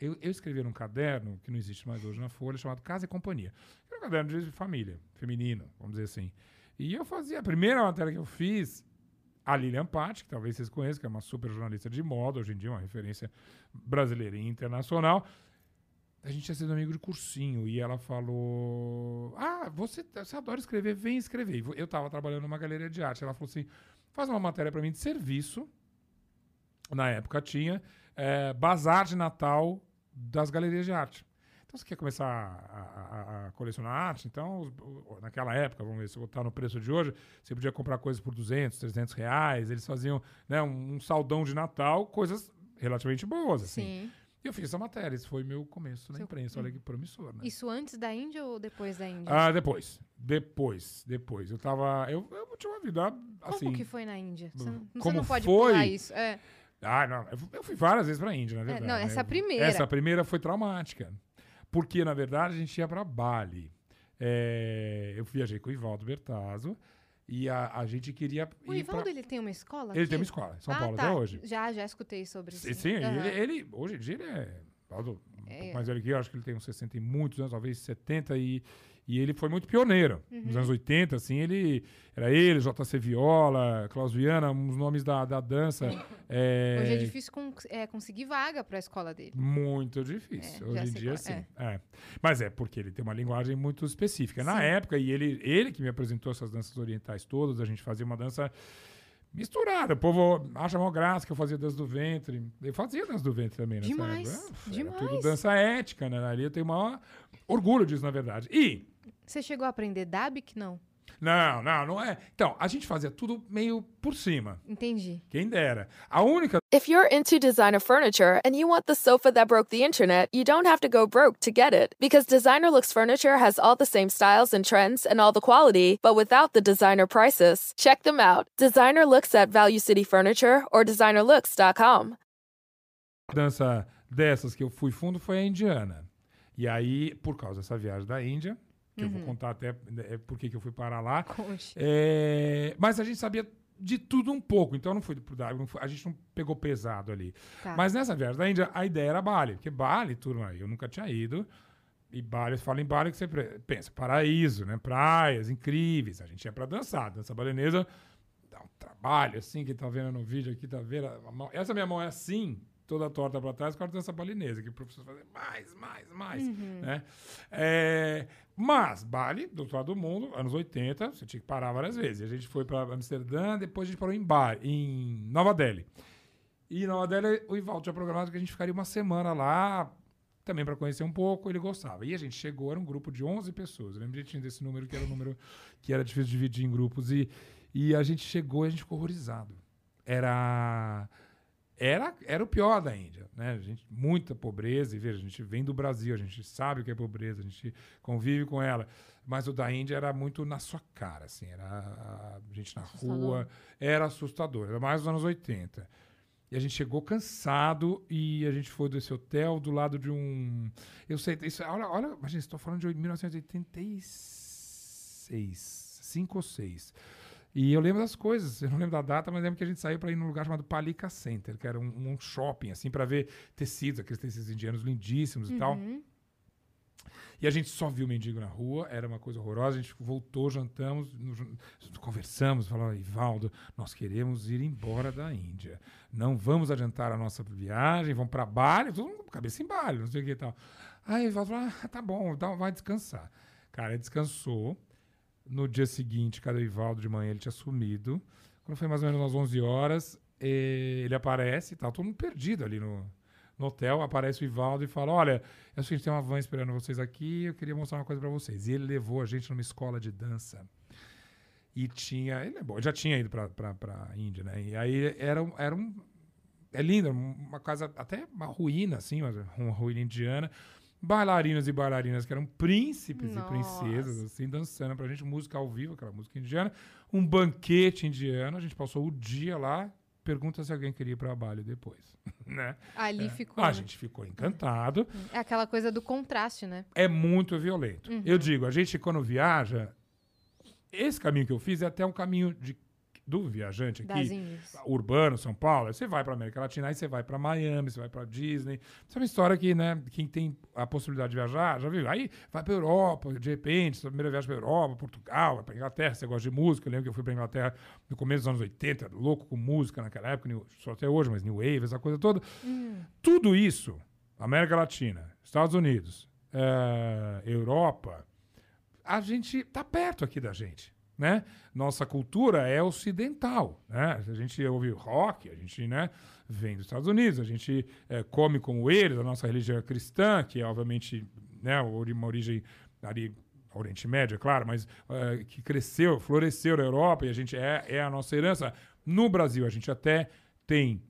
eu, eu escrevi num caderno, que não existe mais hoje na Folha, chamado Casa e Companhia. Era um caderno de família, feminino, vamos dizer assim. E eu fazia, a primeira matéria que eu fiz, a Lilian Patti, que talvez vocês conheçam, que é uma super jornalista de moda, hoje em dia uma referência brasileira e internacional. A gente tinha sido amigo de cursinho e ela falou: Ah, você, você adora escrever, vem escrever. Eu estava trabalhando numa galeria de arte. Ela falou assim: faz uma matéria para mim de serviço. Na época tinha é, bazar de Natal das galerias de arte. Então, você quer começar a, a- a colecionar arte? Então, naquela época, vamos ver se eu botar no preço de hoje, você podia comprar coisas por 200, 300 reais. Eles faziam né, um, um saldão de Natal, coisas relativamente boas, assim. Sim. E eu fiz essa matéria, esse foi meu começo na Seu- imprensa, olha que promissor, né? Isso antes da Índia ou depois da Índia? Ah, depois. Depois, depois. Eu tava. Eu, eu tinha uma vida assim. Como que foi na Índia? Você não, você como não pode foi? pular isso. É. Ah, não. eu fui- várias vezes pra Índia, na verdade. não, né? essa é Eu- primeira. Essa primeira foi traumática. Porque, na verdade, a gente ia pra Bali. É, eu viajei com o Ivaldo Bertazzo e a, a gente queria O Ivaldo, pra... ele tem uma escola Ele aqui? tem uma escola em São ah, Paulo tá. até hoje. Já, já escutei sobre isso. Sim, sim, Aham. ele, ele- hoje em dia ele é. Valdo, um É. pouco mais velho que eu, acho que ele tem uns 60 e muitos anos, talvez 70, e, e ele foi muito pioneiro. Uhum. Nos anos 80, assim, ele. Era ele, JC Viola, Klaus Viana, uns nomes da, da dança. é, Hoje é difícil con- é, conseguir vaga para a escola dele. Muito difícil. É, Hoje em dia, sim. É. Mas é porque ele tem uma linguagem muito específica. Na Sim. época, e ele, ele que me apresentou essas danças orientais todas, a gente fazia uma dança misturada. O povo acha mó graça que eu fazia dança do ventre. Eu fazia dança do ventre também, nessa Demais, época. É, demais. Era tudo dança ética, né? Ali eu tenho o maior orgulho disso, na verdade. E Você chegou a aprender Dabic? Não. Não, não, não é. Então, a gente fazia tudo meio por cima. Entendi. Quem dera. A única If you're into designer furniture and you want the sofa that broke the internet, you don't have to go broke to get it. Because Designer Looks Furniture has all the same styles and trends and all the quality, but without the designer prices. Check them out. Designer Looks at Value City Furniture or designerlooks.com. dança dessas que eu fui fundo foi a indiana. E aí, por causa dessa viagem da Índia, que eu vou contar até é, por que eu fui parar lá, é, mas a gente sabia de tudo um pouco, então não foi pro Darwin, a gente não pegou pesado ali. Tá. Mas nessa viagem da Índia, a ideia era Bali, porque Bali, turma, eu nunca tinha ido. E Bali, fala em Bali que você pensa, paraíso, né? Praias incríveis. A gente ia pra dançar. Dança balinesa dá um trabalho, assim, que tá vendo no vídeo aqui, tá vendo? a mão- Essa minha mão é assim, toda torta pra trás, causa da dança balinesa, que o professor fazer mais, mais, mais, né? É, mas, Bali, do outro lado do mundo, anos 80, você tinha que parar várias vezes. A gente foi pra Amsterdã, depois a gente parou em Bali, em Nova Delhi. E em Nova Delhi, o Ivaldo tinha programado que a gente ficaria uma semana lá, também para conhecer um pouco, ele gostava. E a gente chegou, era um grupo de 11 pessoas. Eu lembro direitinho desse número, que era um número que era difícil dividir em grupos. E, e a gente chegou e a gente ficou horrorizado. Era, era, era o pior da Índia, né? A gente, muita pobreza. E veja, a gente vem do Brasil, a gente sabe o que é pobreza, a gente convive com ela. Mas o da Índia era muito na sua cara, assim. Era a gente na Assustador. rua, era assustador. Era mais dos anos 80. E a gente chegou cansado e a gente foi desse hotel do lado de um. Eu sei, isso, olha, olha, imagina, estou falando de 1986, 5 ou 6. E eu lembro das coisas, eu não lembro da data, mas lembro que a gente saiu para ir num lugar chamado Palika Center, que era um, um shopping, assim, para ver tecidos, aqueles tecidos indianos lindíssimos e tal. Uhum. E a gente só viu mendigo na rua, era uma coisa horrorosa. A gente voltou, jantamos, conversamos, falamos, Ivaldo, nós queremos ir embora da Índia. Não vamos adiantar a nossa viagem, vamos para Bali, todo mundo cabeça em Bali, não sei o que e tal. Aí o Ivaldo falou, ah, tá bom, então vai descansar. Cara, ele descansou. No dia seguinte, cadê o Ivaldo de manhã? Ele tinha sumido. Quando foi mais ou menos umas 11 horas, ele aparece tal, todo mundo perdido ali no, no hotel. Aparece o Ivaldo e fala: Olha, é o seguinte, tem uma van esperando vocês aqui, eu queria mostrar uma coisa pra vocês. E ele levou a gente numa escola de dança. E tinha. Ele é bom, já tinha ido pra, pra, Índia, né? E aí era, era um. É lindo, uma casa, até uma ruína, assim, uma ruína indiana. Bailarinos e bailarinas que eram príncipes Nossa. e princesas, assim, dançando pra gente, música ao vivo, aquela música indiana. Um banquete indiano, a gente passou o dia lá. Pergunta se alguém queria ir pra Bali depois, (laughs) né? Ali É. ficou. A né? gente ficou encantado. É aquela coisa do contraste, né? É muito violento. Uhum. Eu digo, a gente quando viaja, esse caminho que eu fiz é até um caminho de, do viajante aqui, urbano, São Paulo. Você vai para América Latina, aí você vai para Miami, você vai para Disney. Isso é uma história que, né, quem tem a possibilidade de viajar, já viu? Aí vai para Europa, de repente, sua primeira viagem para Europa, Portugal, para Inglaterra, você gosta de música. Eu lembro que eu fui para Inglaterra no começo dos anos 80, louco com música naquela época, só até hoje, mas New Wave, essa coisa toda. Hum. Tudo isso, América Latina, Estados Unidos, eh, Europa, a gente tá perto aqui da gente, né? Nossa cultura é ocidental, né? A gente ouve rock, a gente, né, vem dos Estados Unidos, a gente eh, come como eles, a nossa religião é cristã, que é obviamente, né, uma origem ali Oriente Médio, é claro, mas eh, que cresceu, floresceu na Europa e a gente é, é a nossa herança. No Brasil, a gente até tem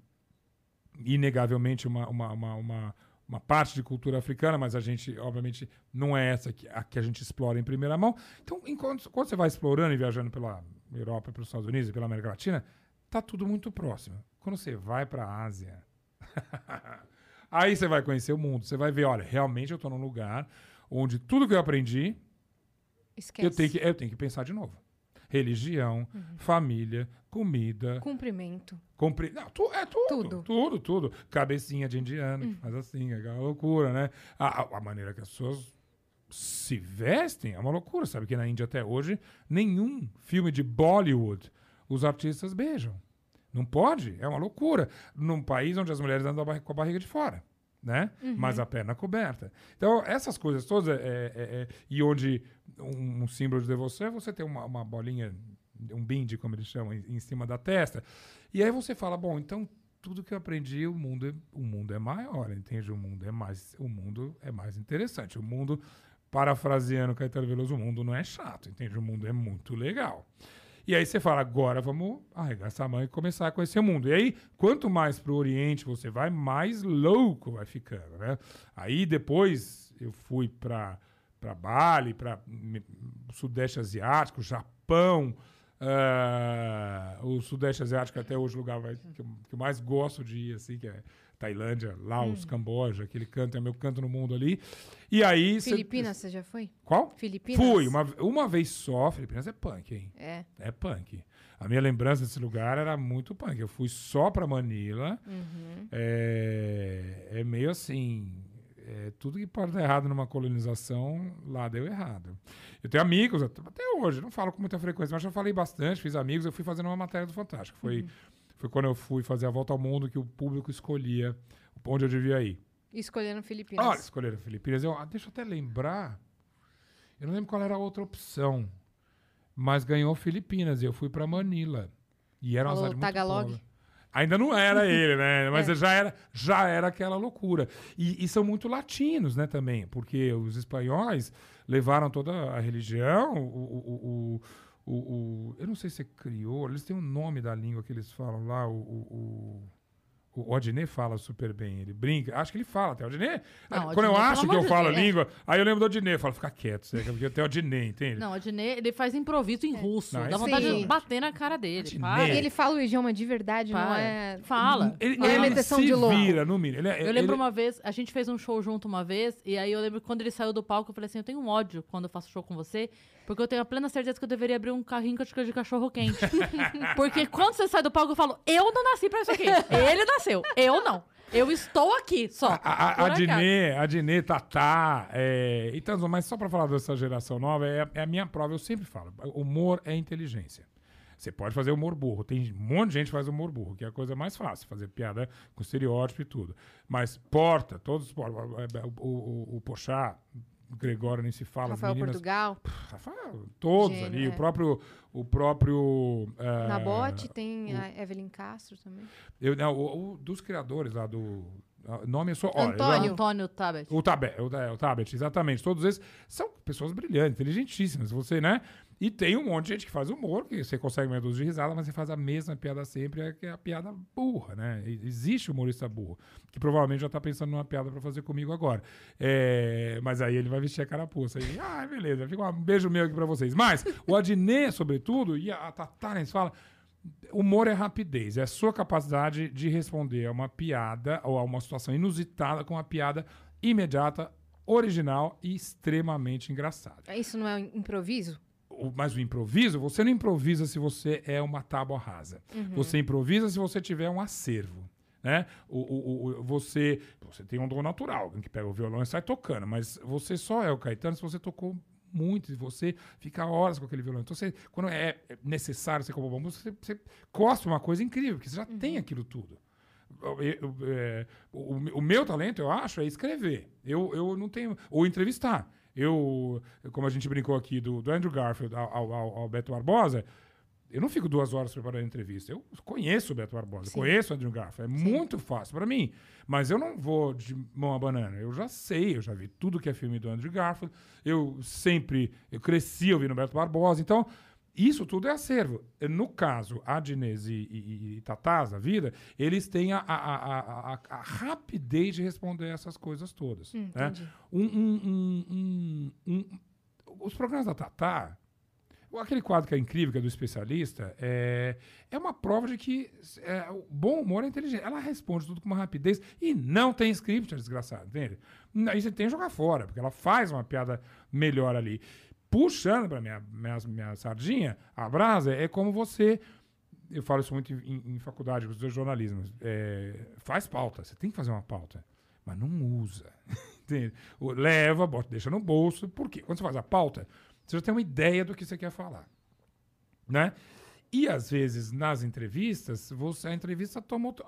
inegavelmente uma, uma, uma, uma, uma parte de cultura africana, mas a gente, obviamente, não é essa que a, que a gente explora em primeira mão. Então, enquanto, quando você vai explorando e viajando pela Europa, pelos Estados Unidos e pela América Latina, tá tudo muito próximo. Quando você vai para a Ásia, (laughs) aí você vai conhecer o mundo. Você vai ver, olha, realmente eu estou num lugar onde tudo que eu aprendi, Esquece. eu tenho, que, eu tenho que pensar de novo. Religião, família, comida, Cumprimento. Compre... Não, tu- é tudo, Tudo. tudo. Tudo, Cabecinha de indiano, que faz assim, é aquela loucura, né? A, a- maneira que as pessoas se vestem é uma loucura. Sabe que na Índia até hoje, nenhum filme de Bollywood os artistas beijam. Não pode, é uma loucura. Num país onde as mulheres andam com a barriga de fora. Né? Mas a perna coberta. Então, essas coisas todas, é, é- é- e onde um, um símbolo de devoção é você ter uma, uma bolinha, um bindi, como eles chamam, em, em cima da testa. E aí você fala, bom, então tudo que eu aprendi, o mundo é, o mundo é maior, entende? O mundo é mais, o mundo é mais interessante. O mundo, parafraseando Caetano Veloso, o mundo não é chato, entende? O mundo é muito legal. E aí você fala, agora vamos arregaçar a mão e começar a conhecer o mundo. E aí, quanto mais pro Oriente você vai, mais louco vai ficando, né? Aí depois eu fui para para Bali, para Sudeste Asiático, Japão, ah, o Sudeste Asiático até hoje é o lugar vai- que, eu, que eu mais gosto de ir, assim, que é Tailândia, Laos, Hum. Camboja, aquele canto é meu canto no mundo ali. E aí... Filipinas, você já foi? Qual? Filipinas? Fui, uma, uma vez só. Filipinas é punk, hein? É. É punk. A minha lembrança desse lugar era muito punk. Eu fui só pra Manila. Uhum. É, é meio assim. É, tudo que pode dar errado numa colonização, lá deu errado. Eu tenho amigos, até hoje, não falo com muita frequência, mas já falei bastante, fiz amigos. Eu fui fazendo uma matéria do Fantástico. Foi, Uhum. foi quando eu fui fazer a volta ao mundo que o público escolhia onde eu devia ir. Escolhendo Filipinas. Olha, escolheram Filipinas. Eu, ah, deixa eu até lembrar. Eu não lembro qual era a outra opção. Mas ganhou Filipinas. E eu fui pra Manila. E era uma Falou cidade muito Tagalog? pobre. Ainda não era (laughs) ele, né? Mas É. já, era, já era aquela loucura. E, e são muito latinos, né, também. Porque os espanhóis levaram toda a religião, o... o, o, o, eu não sei se é crioulo, eles têm um nome da língua que eles falam lá, o... o, o o Odinê fala super bem, ele brinca. Acho que ele fala até. Odinê, Não, quando eu Odinê, acho que eu falo a língua, aí eu lembro do Odinê. Eu falo, fica quieto, Zé, porque tem Odinê, entende? Não, o Adnet, ele faz improviso em russo. Não, dá vontade sim. de bater na cara dele. E ele fala o idioma de verdade, não para. é... Fala. Ele, Não é ele meteção se de louco. vira, no mínimo. Ele, é- Eu lembro ele- uma vez, a gente fez um show junto uma vez, e aí eu lembro que quando ele saiu do palco, eu falei assim: eu tenho um ódio quando eu faço show com você, porque eu tenho a plena certeza que eu deveria abrir um carrinho de cachorro quente. (laughs) porque quando você sai do palco, eu falo: eu não nasci pra isso aqui. (laughs) Ele nasceu. Eu não. Eu estou aqui só. A, a, a. Dinê, a Dinê, Tatá, é, e tantos, mas só pra falar dessa geração nova, é, é a minha prova, eu sempre falo, humor é inteligência. Você pode fazer humor burro, tem um monte de gente que faz humor burro, que é a coisa mais fácil, fazer piada com estereótipo e tudo. Mas porta, todos os o, o, o, Pochá, Gregório nem se fala, Rafael meninas, Portugal. Rafael, todos Gênio, ali, é. o próprio, o próprio... eh, Na bote tem a Evelyn Castro também. eu, não, o, o- dos criadores lá do... Nome é só... olha, eu já- Antônio. Antônio Tabet. o Tabet, o, é, o Tabet, exatamente. Todos esses são pessoas brilhantes, inteligentíssimas. Você, né? E tem um monte de gente que faz humor, que você consegue meia dúzia de risada, mas você faz a mesma piada sempre, é que é a piada burra, né? Existe humorista burro, que provavelmente já tá pensando numa piada pra fazer comigo agora. É, mas aí ele vai vestir a carapuça. E, ah, beleza, fica um beijo meu aqui pra vocês. Mas o Adnet, sobretudo, e a Tatá, né, fala, Humor é rapidez, é a sua capacidade de responder a uma piada ou a uma situação inusitada com uma piada imediata, original e extremamente engraçada. Isso não é um improviso? Mas o improviso, você não improvisa se você é uma tábua rasa. Você improvisa se você tiver um acervo. Né? O, o- o- você, você tem um dom natural, alguém que pega o violão e sai tocando, mas você só é o Caetano se você tocou muito, e você fica horas com aquele violão. Então, você, quando é necessário você compor uma música, você, você cospe uma coisa incrível, porque você já tem aquilo tudo. Eu- eu- é, o, o meu talento, eu acho, é escrever. Eu, eu não tenho. Ou entrevistar. Eu, como a gente brincou aqui do, do Andrew Garfield ao, ao, ao- Beto Barbosa, eu não fico duas horas preparando a entrevista. Eu conheço o Beto Barbosa, Sim. conheço o Andrew Garfield. É muito fácil para mim. Mas eu não vou de mão a banana. Eu já sei, eu já vi tudo que é filme do Andrew Garfield. Eu sempre, eu cresci ouvindo o Beto Barbosa. Então, Isso tudo é acervo. No caso, a Diniz e, e, e Tatás, a vida, eles têm a, a, a, a, rapidez de responder essas coisas todas. Hum, né? Um, um- um- os programas da Tatá, aquele quadro que é incrível, que é do especialista, é, é uma prova de que é, o bom humor é inteligente. Ela responde tudo com uma rapidez e não tem script, a desgraçada, entende? Aí você tem que jogar fora, porque ela faz uma piada melhor ali. Puxando para minha, minha, minha sardinha, a brasa é como você. Eu falo isso muito em, em faculdade, com os dois jornalismos. é, faz pauta, você tem que fazer uma pauta, mas não usa. (laughs) Leva, bota, deixa no bolso. Por quê? Quando você faz a pauta, você já tem uma ideia do que você quer falar. Né? E às vezes, nas entrevistas, você, a entrevista toma outro.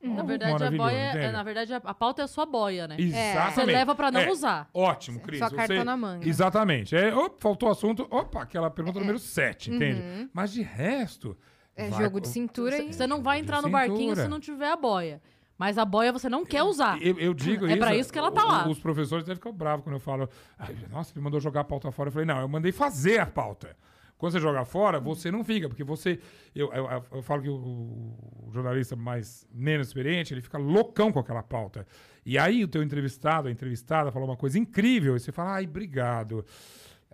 Aqui. Na verdade, a boia, é, entende? na verdade, a, pauta é a sua boia, né? Exatamente. Você leva pra não É, usar. Ótimo, Cris. Sua você- cartão na manga. Exatamente. É, opa, faltou assunto. Opa, aquela pergunta número 7, entende? Uhum. Mas de resto. É vai- jogo de cintura e... Você não vai entrar no barquinho se não tiver a boia. Mas a boia você não quer usar. Eu, eu digo É isso. pra isso que ela tá lá. Os professores devem ficar bravos quando eu falo. "Ai, nossa, ele mandou jogar a pauta fora. Eu falei, não, eu mandei fazer a pauta. Quando você joga fora, você não fica, porque você. Eu, eu, eu- falo que o, o jornalista mais menos experiente, ele fica loucão com aquela pauta. E aí o teu entrevistado, a entrevistada, falou uma coisa incrível, e você fala, ai, obrigado.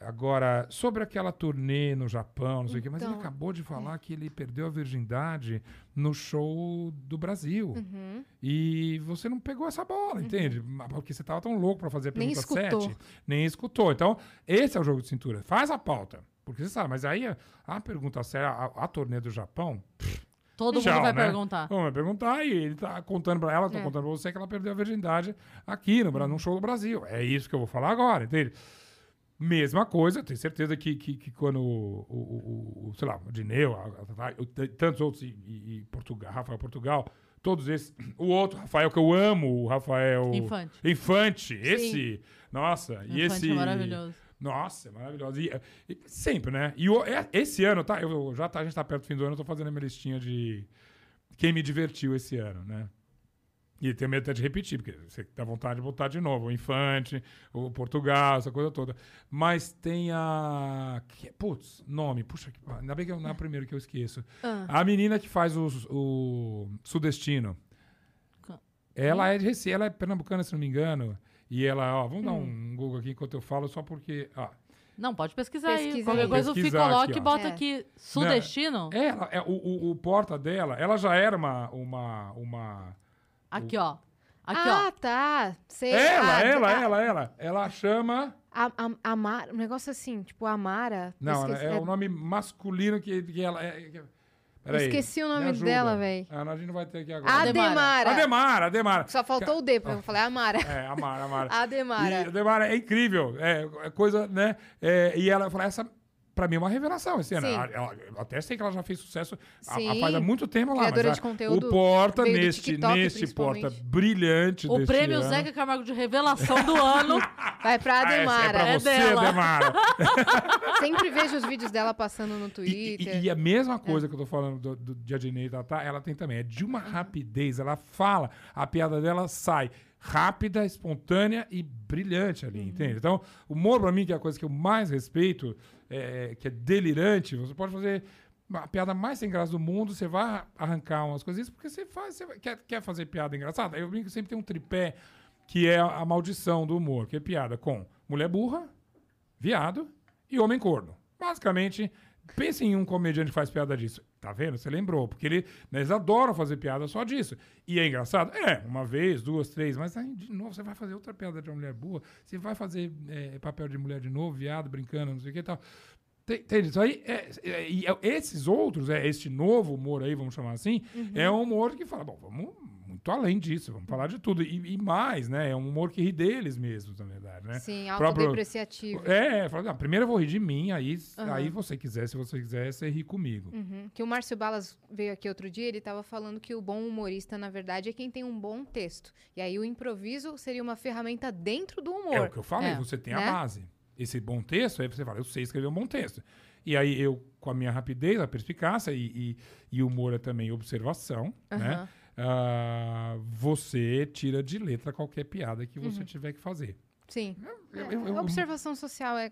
Agora, sobre aquela turnê no Japão, não sei o quê, mas ele Então, acabou de falar que ele perdeu a virgindade no show do Brasil. Uhum. E você não pegou essa bola, entende? Mas Porque você estava tão louco para fazer a Nem pergunta escutou. 7, nem escutou. Então, esse é o jogo de cintura. Faz a pauta. Porque você sabe, mas aí a, a pergunta séria, a, a turnê do Japão, Todo Tchau, mundo vai né? perguntar. Vamos perguntar e ele tá contando pra ela, tô É. contando pra você que ela perdeu a virgindade aqui no, num show do Brasil. É isso que eu vou falar agora, entende? Mesma coisa, tenho certeza que, que, que quando o, o, o- o- sei lá, o Dineu, a- a- a- tantos outros, e, e- Portugal, Rafael Portugal, todos esses, o outro, Rafael que eu amo, o Rafael Infante. Infante, esse, nossa, e Infante esse... é maravilhoso. Nossa, é maravilhoso. E, e sempre, né? E o- é- esse ano, tá? Eu, já tá, a gente tá perto do fim do ano, eu tô fazendo a minha listinha de quem me divertiu esse ano, né? E tenho medo até de repetir, porque você dá vontade de botar de novo. O Infante, o Portugal, essa coisa toda. Mas tem a. que- Putz, nome, puxa, que- ainda bem que não é o primeiro que eu esqueço. Ah. A menina que faz os- o Sudestino. Ela é de Recife, ela é pernambucana, se não me engano. E ela, ó, vamos dar Hum. um Google aqui enquanto eu falo, só porque. Ó, Não, pode pesquisar aí. Pesquisa Qualquer aí. coisa o Fih Pesquisar coloca aqui, e ó. bota É. aqui sudestino. ela, é, o, o, o porta dela, ela já era uma. uma, uma Aqui, ó. Aqui, ah, ó. tá. Sei. ela, Ah, ela, a- ela, ela. Ela chama. A, a, Amara, um negócio assim, tipo Amara. Não, Esqueci- é, o nome masculino que, que ela. É, que- peraí, Esqueci o me nome dela, véi. Ah, a gente não vai ter aqui agora. Ademara. Ademara. Ademara. Só faltou o D, pra eu falar Amara. É, Amara, Amara. (laughs) Ademara. E Ademara é incrível. É, é coisa, né? É, e ela falou, essa. Pra mim é uma revelação esse ano. Ela- ela- eu até sei que ela já fez sucesso há- há- Sim. faz há muito tempo lá. Criadora mas de a- conteúdo o Porta, neste, TikTok, neste Porta brilhante O prêmio ano. Zeca Camargo de revelação do ano. (laughs) Vai pra Ah, esse Ademara. é pra É você, dela. Ademara. (laughs) Sempre vejo os vídeos dela passando no E, Twitter. e- e a mesma coisa que eu tô falando do, do, de Adnei e Tatá, ela tem também. É de uma rapidez. Ela fala, a piada dela sai rápida, espontânea e brilhante ali, entende? Então, o humor, pra mim, que é a coisa que eu mais respeito, é, que é delirante, você pode fazer a piada mais sem graça do mundo, você vai arrancar umas coisas, porque você faz, você quer, quer fazer piada engraçada. Eu brinco que sempre tem um tripé que é a, a maldição do humor, que é piada com mulher burra, viado e homem corno. Basicamente, pense em um comediante que faz piada disso. Tá vendo? Você lembrou. Porque ele, né, eles adoram fazer piada só disso. E é engraçado? É, uma vez, duas, três, mas aí, de novo, você vai fazer outra piada de uma mulher boa, você vai fazer é, papel de mulher de novo, viado, brincando, não sei o que e tal. Tem- Entende? Isso aí, é, é- e é- esses outros, é, este novo humor aí, vamos chamar assim, é um humor que fala, bom, vamos muito além disso, vamos falar de tudo. E, e mais, né? É um humor que ri deles mesmos, na verdade, né? Sim, Próprio- autodepreciativo. É, fala, ah, primeiro eu vou rir de mim, aí, Aham. aí você quiser, se você quiser, você ri comigo. Uhum. Que o Márcio Balas veio aqui outro dia, ele tava falando que o bom humorista, na verdade, é quem tem um bom texto. E aí o improviso seria uma ferramenta dentro do humor. É o que eu falei, É, você tem né? a base. Esse bom texto, aí você fala, eu sei escrever um bom texto. E aí eu, com a minha rapidez, a perspicácia e, e, e humor é também observação, né? Ah, você tira de letra qualquer piada que Uhum. você tiver que fazer. Sim. Eu- eu- eu- observação social é.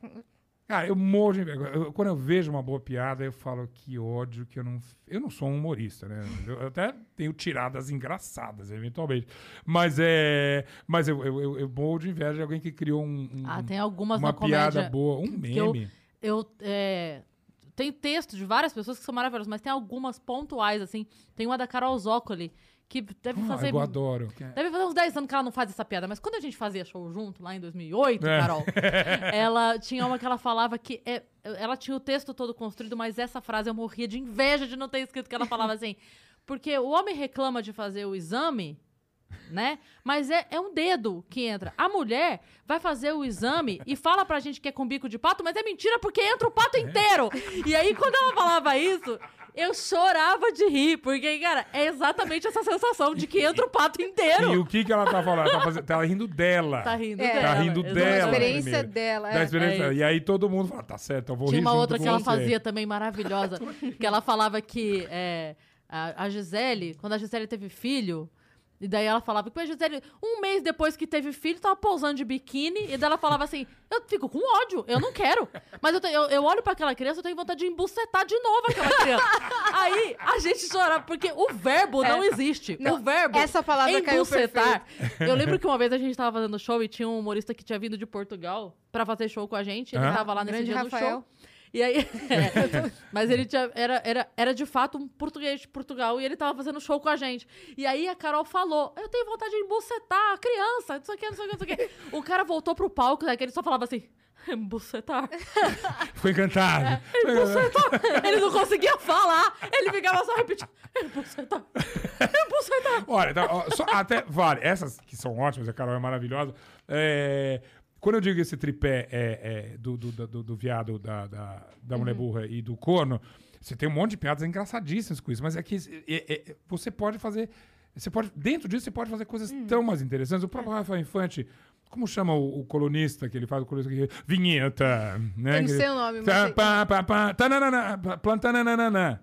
Cara, eu morro de quando eu vejo uma boa piada, eu falo que ódio que eu não. Eu não sou um humorista, né? (laughs) Eu, até tenho tiradas engraçadas, eventualmente. Mas é. Mas eu, eu, eu, eu morro de inveja de alguém que criou um. um- Ah, tem algumas uma na comédia. piada boa, um meme. Eu. É, tem texto de várias pessoas que são maravilhosas, mas tem algumas pontuais, assim. Tem uma da Carol Zócoli, que deve Ah, fazer. eu adoro. Deve fazer uns 10 anos que ela não faz essa piada, mas quando a gente fazia show junto, lá em 2008, É. Carol, (laughs) ela tinha uma que ela falava que é, ela tinha o texto todo construído, mas essa frase eu morria de inveja de não ter escrito que ela falava assim. (laughs) Porque o homem reclama de fazer o exame, né? Mas é, é um dedo que entra. A mulher vai fazer o exame e fala pra gente que é com bico de pato, mas é mentira porque entra o pato inteiro. E aí, quando ela falava isso, eu chorava de rir, porque, cara, é exatamente essa sensação de que entra o pato inteiro. E o que, que ela tá falando? Ela tá, fazendo, tá rindo dela. Tá rindo É. dela. Tá rindo exatamente. Da dela. experiência primeiro. dela. Da é. experiência É dela. isso. E aí todo mundo fala, tá certo, eu vou Tinha rir uma outra que ela você. fazia também maravilhosa, (laughs) que ela falava que é, a, a Gisele, quando a Gisele teve filho, e daí ela falava que a Gisele, um mês depois que teve filho, tava pousando de biquíni, e daí ela falava assim, eu fico com ódio, eu não quero. Mas eu, te- eu, eu olho pra aquela criança, eu tenho vontade de embucetar de novo aquela criança. Aí a gente chora, porque o verbo não existe. Não, o verbo essa palavra caiu embucetar. Eu lembro que uma vez a gente tava fazendo show e tinha um humorista que tinha vindo de Portugal pra fazer show com a gente. Ele Hã? tava lá nesse dia Rafael. do show. E aí. (laughs) é, mas ele tinha, era, era, era de fato um português de Portugal e ele tava fazendo show com a gente. E aí a Carol falou: Eu tenho vontade de embucetar a criança, não sei o que, não sei o que, não sei o que. O cara voltou pro palco, né? Que ele só falava assim. Embucetar. (laughs) Ficou encantado. Embucetar. Ele não conseguia falar. Ele ficava só repetindo. Embucetar. Embucetar. Olha, tá, ó, só- até vale. Essas que são ótimas, a Carol é maravilhosa. É, quando eu digo esse tripé é, é, do, do, do, do viado, da, da, da mulher burra e do corno, você tem um monte de piadas engraçadíssimas com isso, mas é que é- é- você pode fazer. Você pode, dentro disso, você pode fazer coisas tão mais interessantes. O próprio Rafael Infante, como chama o, o colunista que ele faz o colunista que vinheta, né? Não Que- sei o nome, mas Tá, pá, pá, pá, tananana, plantananana, né?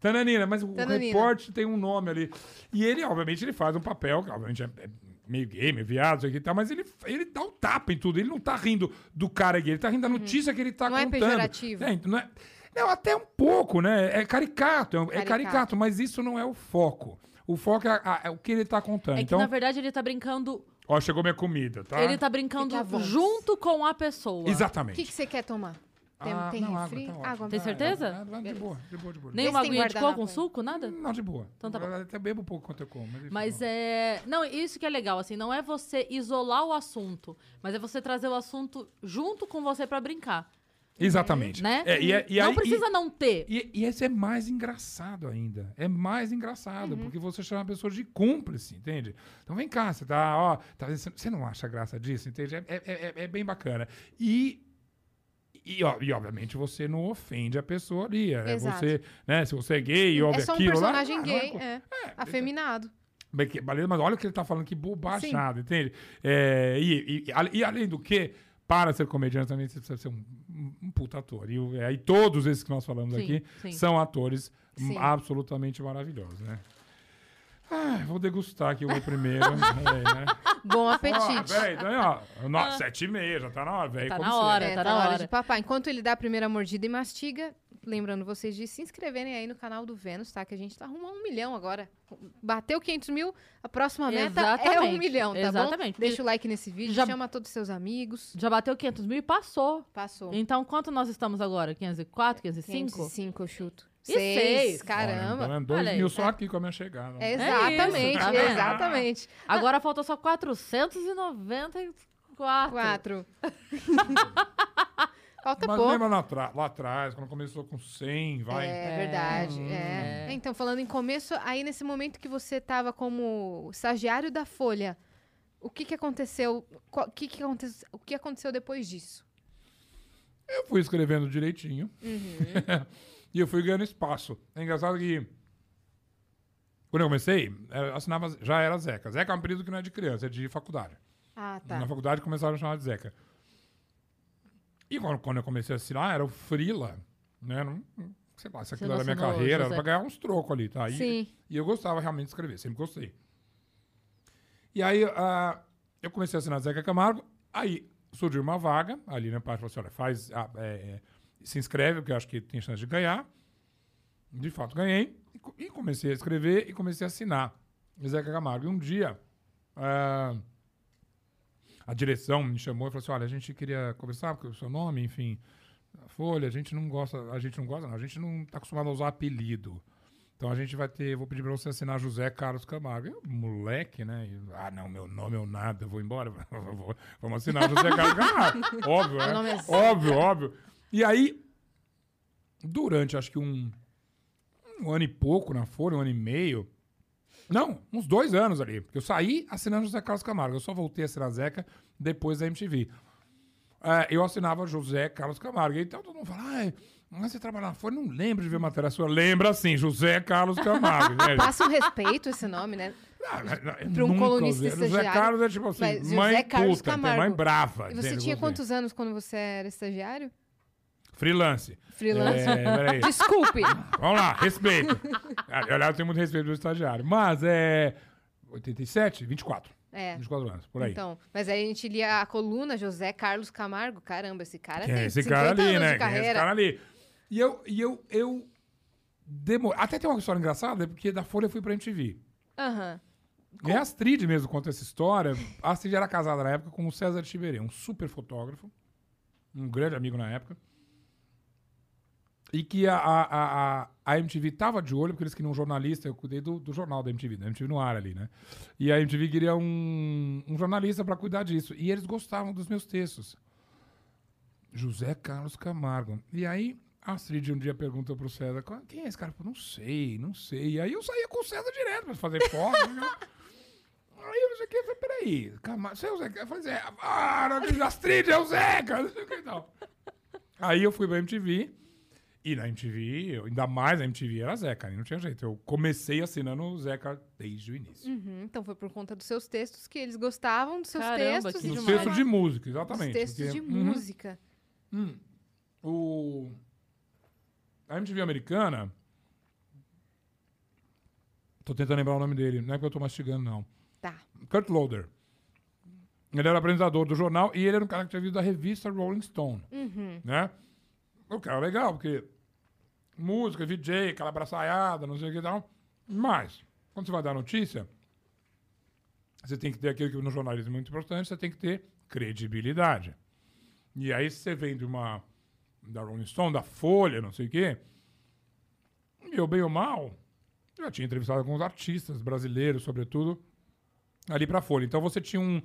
Tananina, mas o Tananina. repórter tem um nome ali. E ele, obviamente, ele faz um papel, que obviamente é, é meio gay, meio viado, isso aqui e tal, mas ele, ele dá um tapa em tudo. Ele não tá rindo do cara gay, ele tá rindo da notícia que ele tá Não é contando. pejorativo. É, não, é, não, até um pouco, né? É caricato, é, é Caricato. caricato, mas isso não é o foco. O foco é, a- é o que ele tá contando. É que, então, na verdade, ele tá brincando. ó, chegou minha comida, tá? Ele tá brincando junto com a pessoa. O Exatamente. que, que você quer tomar? Tem, Ah, tem não, água, refri? tá ótimo. água Tem certeza? Ah, vai, de boa, de boa, de boa. Nem Vê uma se tem aguinha de coco, um suco, nada? Não, de boa. Então tá bom. Eu até bebo pouco quanto eu como. Mas, Mas é. Não, isso que é legal, assim, não é você isolar o assunto, mas é você trazer o assunto junto com você pra brincar, Exatamente. né? É, e, é- e não precisa não ter. E, e esse é mais engraçado ainda. É mais engraçado, porque você chama a pessoa de cúmplice, entende? Então vem cá, você tá, ó, tá, você você não acha graça disso, entende? É, é- é- é bem bacana. E, e, ó, e, obviamente você não ofende a pessoa ali. É Exato. você, né? Se você é gay e ouve É só um aquilo personagem lá. é gay, co- é, afeminado. Bem que- Beleza, mas olha o que ele tá falando, que bobajada, entende? É, e, e- e além do que, para ser comediante também você precisa ser um, um- puta ator. E todos esses que nós falamos Sim, aqui sim. são atores Sim. absolutamente maravilhosos, né? Ah, vou degustar aqui o meu primeiro. (laughs) é, né? Bom Ó, apetite. então, ó, no- sete e meia, já tá na hora, velho. Tá como na hora. É, tá tá na na hora hora. de papar. Enquanto ele dá a primeira mordida e mastiga, lembrando vocês de se inscreverem aí no canal do Vênus, tá? Que a gente tá rumo a um milhão agora. Bateu 500 mil, a próxima meta é um Exatamente, milhão, tá exatamente. bom? Deixa o like nesse vídeo, Já- chama todos os seus amigos. Já bateu 500 mil e passou. Passou. Então, quanto nós estamos agora? 504, 505? 505 eu chuto. E Seis, seis. caramba. Olha, então, dois Olha aí. mil só aqui com a minha chegada. É isso, exatamente, tá vendo? exatamente. Agora falta só 494. Quatro. (laughs) Falta Mas pouco. lembra lá, lá atrás, quando começou com 100, vai. É verdade. Hum, é. é. Então, falando em começo, aí nesse momento que você estava como estagiário da Folha, o que, que aconteceu? Qual- O que, que aconteceu? O que aconteceu depois disso? Eu fui escrevendo direitinho. (laughs) e eu fui ganhando espaço. É engraçado que. Quando eu comecei, eu assinava, já era Zeca. Zeca é um apelido que não é de criança, é de faculdade. Ah, tá. Na faculdade começaram a chamar de Zeca. E quando, quando eu comecei a assinar, era o Frila. Né? Não, sei lá, se aquilo era minha carreira, era José? pra ganhar uns trocos ali, tá? E, Sim. e eu gostava realmente de escrever, sempre gostei. E aí, ah, eu comecei a assinar Zeca Camargo, aí surgiu uma vaga, ali na parte falou assim, olha, faz, é, é, se inscreve, porque eu acho que tem chance de ganhar. De fato, ganhei. E, co- comecei a escrever e comecei a assinar. Zeca Camargo. E um dia, ah, a direção me chamou e falou assim, olha, a gente queria conversar, porque o seu nome, enfim, a Folha, a gente não gosta, a gente não gosta, não, a gente não está acostumado a usar apelido. Então a gente vai ter, vou pedir para você assinar José Carlos Camargo. Eu, moleque, né? Ah, não, meu nome é o nada, eu vou embora. (laughs) Vou- Vamos assinar José Carlos Camargo. (laughs) óbvio, né? é Zé. Óbvio, óbvio. E aí, durante acho que um, um ano e pouco na Folha, um ano e meio. Não, uns dois anos ali. Porque eu saí assinando José Carlos Camargo. Eu só voltei a assinar Zeca depois da MTV. É, eu assinava José Carlos Camargo. Então todo mundo fala, ai, mas você trabalha na Folha, não lembro de ver matéria sua. Lembra sim, José Carlos Camargo. né? (laughs) Passa um respeito esse nome, né? Ah, Pra um colunista usei. José estagiário. Carlos é tipo assim, Mas José mãe Carlos puta, Camargo. mãe brava. E você entende? tinha quantos anos quando você era estagiário? Freelance. Freelance? É, peraí. (laughs) Desculpe. Vamos lá, respeito. Ah, Aliás, eu tenho muito respeito do estagiário. Mas é. 87? 24. É. 24 anos, por aí. Então, mas aí a gente lia a coluna José Carlos Camargo. Caramba, esse cara Quem é tem esse 50 cara ali, anos né? Quem é esse cara ali? E eu. E eu, eu demo- Até tem uma história engraçada, porque da Folha eu fui pra MTV. Aham. E a Astrid mesmo conta essa história. A Astrid era casada na época com o César Tiberê, um super fotógrafo, um grande amigo na época. E que a, a, a, a MTV tava de olho, porque eles queriam um jornalista, eu cuidei do, do jornal da MTV, da MTV no ar ali, né? E a MTV queria um, um jornalista para cuidar disso. E eles gostavam dos meus textos. José Carlos Camargo. E aí, a Astrid um dia perguntou pro César, "Qual- quem é esse cara? Eu falei, não sei, não sei. E aí eu saía com o César direto pra fazer foto. né? (laughs) Aí eu não sei o que, eu falei, peraí, Camargo, você é o Zeca? Eu falei, Zé, ah, Astrid é o Zeca, não sei o que. Aí eu fui pra MTV, e na MTV, eu- ainda mais na MTV era Zeca, aí não tinha jeito. Eu comecei assinando o Zeca desde o início. Uhum, Então foi por conta dos seus textos que eles gostavam dos seus Caramba, textos. que Os demais. textos de música, exatamente. Dos textos porque- de Uhum. música. Hum. O... A MTV americana. Tô tentando lembrar o nome dele, não é porque eu tô mastigando, não. Tá. Kurt Loder. Ele era apresentador do jornal e ele era um cara que tinha vindo da revista Rolling Stone, Uhum. né? O cara legal, porque música, VJ, aquela abraçaiada, não sei o que tal. Mas, quando você vai dar notícia, você tem que ter aquilo que no jornalismo é muito importante, você tem que ter credibilidade. E aí, se você vem de uma. da Rolling Stone, da Folha, não sei o quê. Eu, bem ou mal, já tinha entrevistado alguns artistas brasileiros, sobretudo, ali pra Folha. Então você tinha um,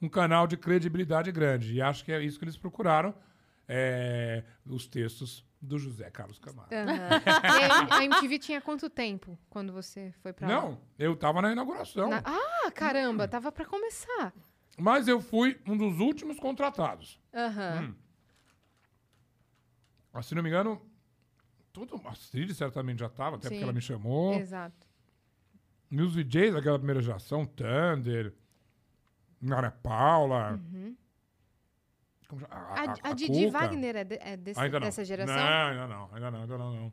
um canal de credibilidade grande. E acho que é isso que eles procuraram. É, os textos do José Carlos Camargo. (laughs) E a, MTV tinha quanto tempo quando você foi pra lá? Não, eu tava na inauguração. Na- Ah, caramba, tava pra começar. Mas eu fui um dos últimos contratados. Aham. Hum. Ah, Se não me engano, tudo, a Astrid certamente já estava, até Sim. porque ela me chamou. Exato. E os VJs daquela primeira geração, Thunder, Ana Paula. Como chama? Uhum. A, a, Didi Cuca. Wagner é, de- é desse- dessa geração? Não, ainda não, ainda não, ainda não, não.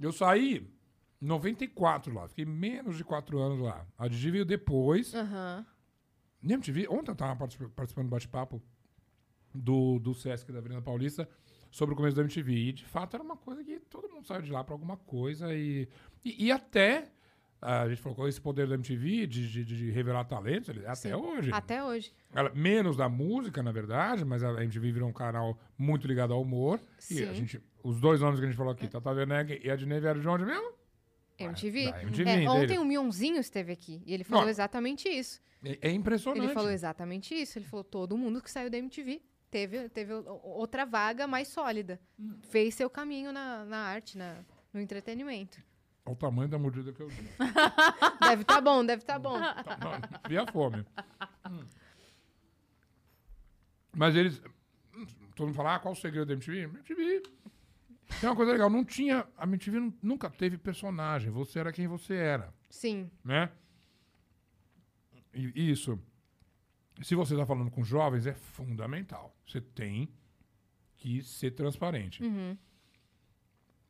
Eu saí em 94 lá, fiquei menos de 4 anos lá. A Didi veio depois. Aham. Na MTV, ontem eu estava participando do bate-papo do, do Sesc da Avenida Paulista sobre o começo da MTV. E, de fato, era uma coisa que todo mundo saiu de lá para alguma coisa. E, e, e até, a gente falou, com esse poder da MTV de, de, de revelar talentos, ele- até Sim. hoje. Até hoje. Ela- menos da música, na verdade, mas a MTV virou um canal muito ligado ao humor. E Sim. a gente, os dois nomes que a gente falou aqui, Tata Werneck e a Dinei vieram de onde mesmo? MTV. da MTV É, ontem o Mionzinho esteve aqui e ele falou Ó, exatamente isso. É, é impressionante. Ele falou exatamente isso. Ele falou: todo mundo que saiu da MTV teve, teve outra vaga mais sólida. Hum. Fez seu caminho na, na arte, na, no entretenimento. Olha o tamanho da mordida que eu dei. (laughs) Deve tá bom, deve tá bom. Vi a fome. Hum. Mas eles. Todo mundo fala, ah, qual o segredo da MTV? MTV. Tem uma coisa legal, não tinha. A MTV nu- nunca teve personagem. Você era quem você era, Sim. né? E isso. Se você está falando com jovens, é fundamental. Você tem que ser transparente. Uhum.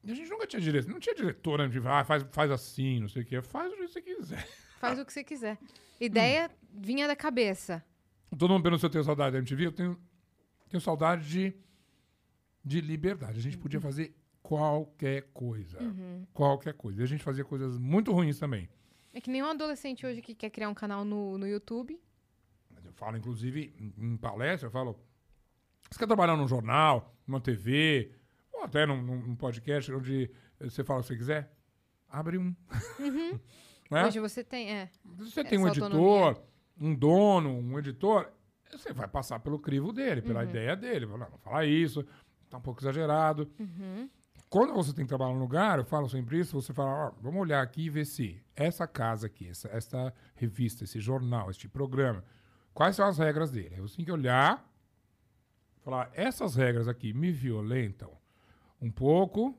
E a gente nunca tinha diretor. Não tinha diretor na MTV, ah, faz, faz assim, não sei o quê. Faz o que você quiser. Faz o que você quiser. Ideia vinha da cabeça. Todo mundo pergunta se eu tenho saudade da MTV. Eu tenho, tenho saudade de, de liberdade. A gente podia fazer qualquer coisa. Qualquer coisa. E a gente fazia coisas muito ruins também. É que nenhum adolescente hoje que quer criar um canal no, no YouTube. Eu falo, inclusive, em, em palestra, eu falo. Você quer trabalhar num jornal, numa TV, ou até num, num- podcast onde você fala o que você quiser? Abre um. (laughs) Né? Hoje você tem, é. Você tem um essa editor, autonomia. um dono, um editor, você vai passar pelo crivo dele, Uhum. pela ideia dele. Não, não fala isso, tá um pouco exagerado. Uhum. Quando você tem que trabalhar num lugar, eu falo sempre isso, você fala, ó, vamos olhar aqui e ver se essa casa aqui, essa, essa revista, esse jornal, este programa, quais são as regras dele? Aí você tem que olhar, falar, essas regras aqui me violentam um pouco,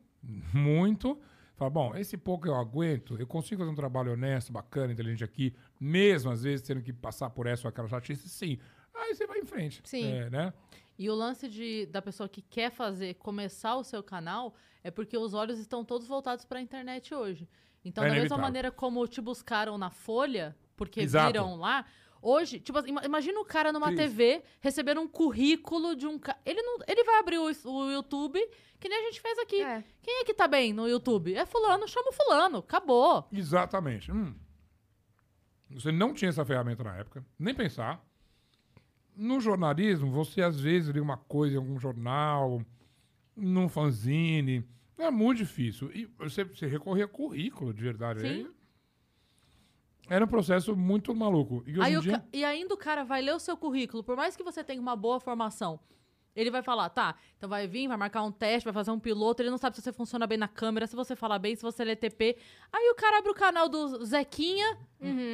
muito. Fala, bom, esse pouco eu aguento, eu consigo fazer um trabalho honesto, bacana, inteligente aqui, mesmo às vezes tendo que passar por essa ou aquela chatice, sim. Aí você vai em frente. Sim. É, né? E o lance de, da pessoa que quer fazer, começar o seu canal, é porque os olhos estão todos voltados para a internet hoje. Então, É da mesma inevitável. maneira como te buscaram na Folha, porque Exato. viram lá, hoje, tipo, assim, ima- imagina o cara numa Cris. TV recebendo um currículo de um cara. Ele, não, ele vai abrir o, o YouTube, que nem a gente fez aqui. É. Quem é que tá bem no YouTube? É fulano, chama o fulano, acabou. Exatamente. Hum. Você não tinha essa ferramenta na época, nem pensar. No jornalismo, você às vezes lia uma coisa em algum jornal, num fanzine. É muito difícil. E você, você recorria a currículo, de verdade. Sim. Era um processo muito maluco. E hoje Aí dia... ca- E ainda o cara vai ler o seu currículo, por mais que você tenha uma boa formação. Ele vai falar, tá, então vai vir, vai marcar um teste, vai fazer um piloto, ele não sabe se você funciona bem na câmera, se você fala bem, se você lê TP. Aí o cara abre o canal do Zequinha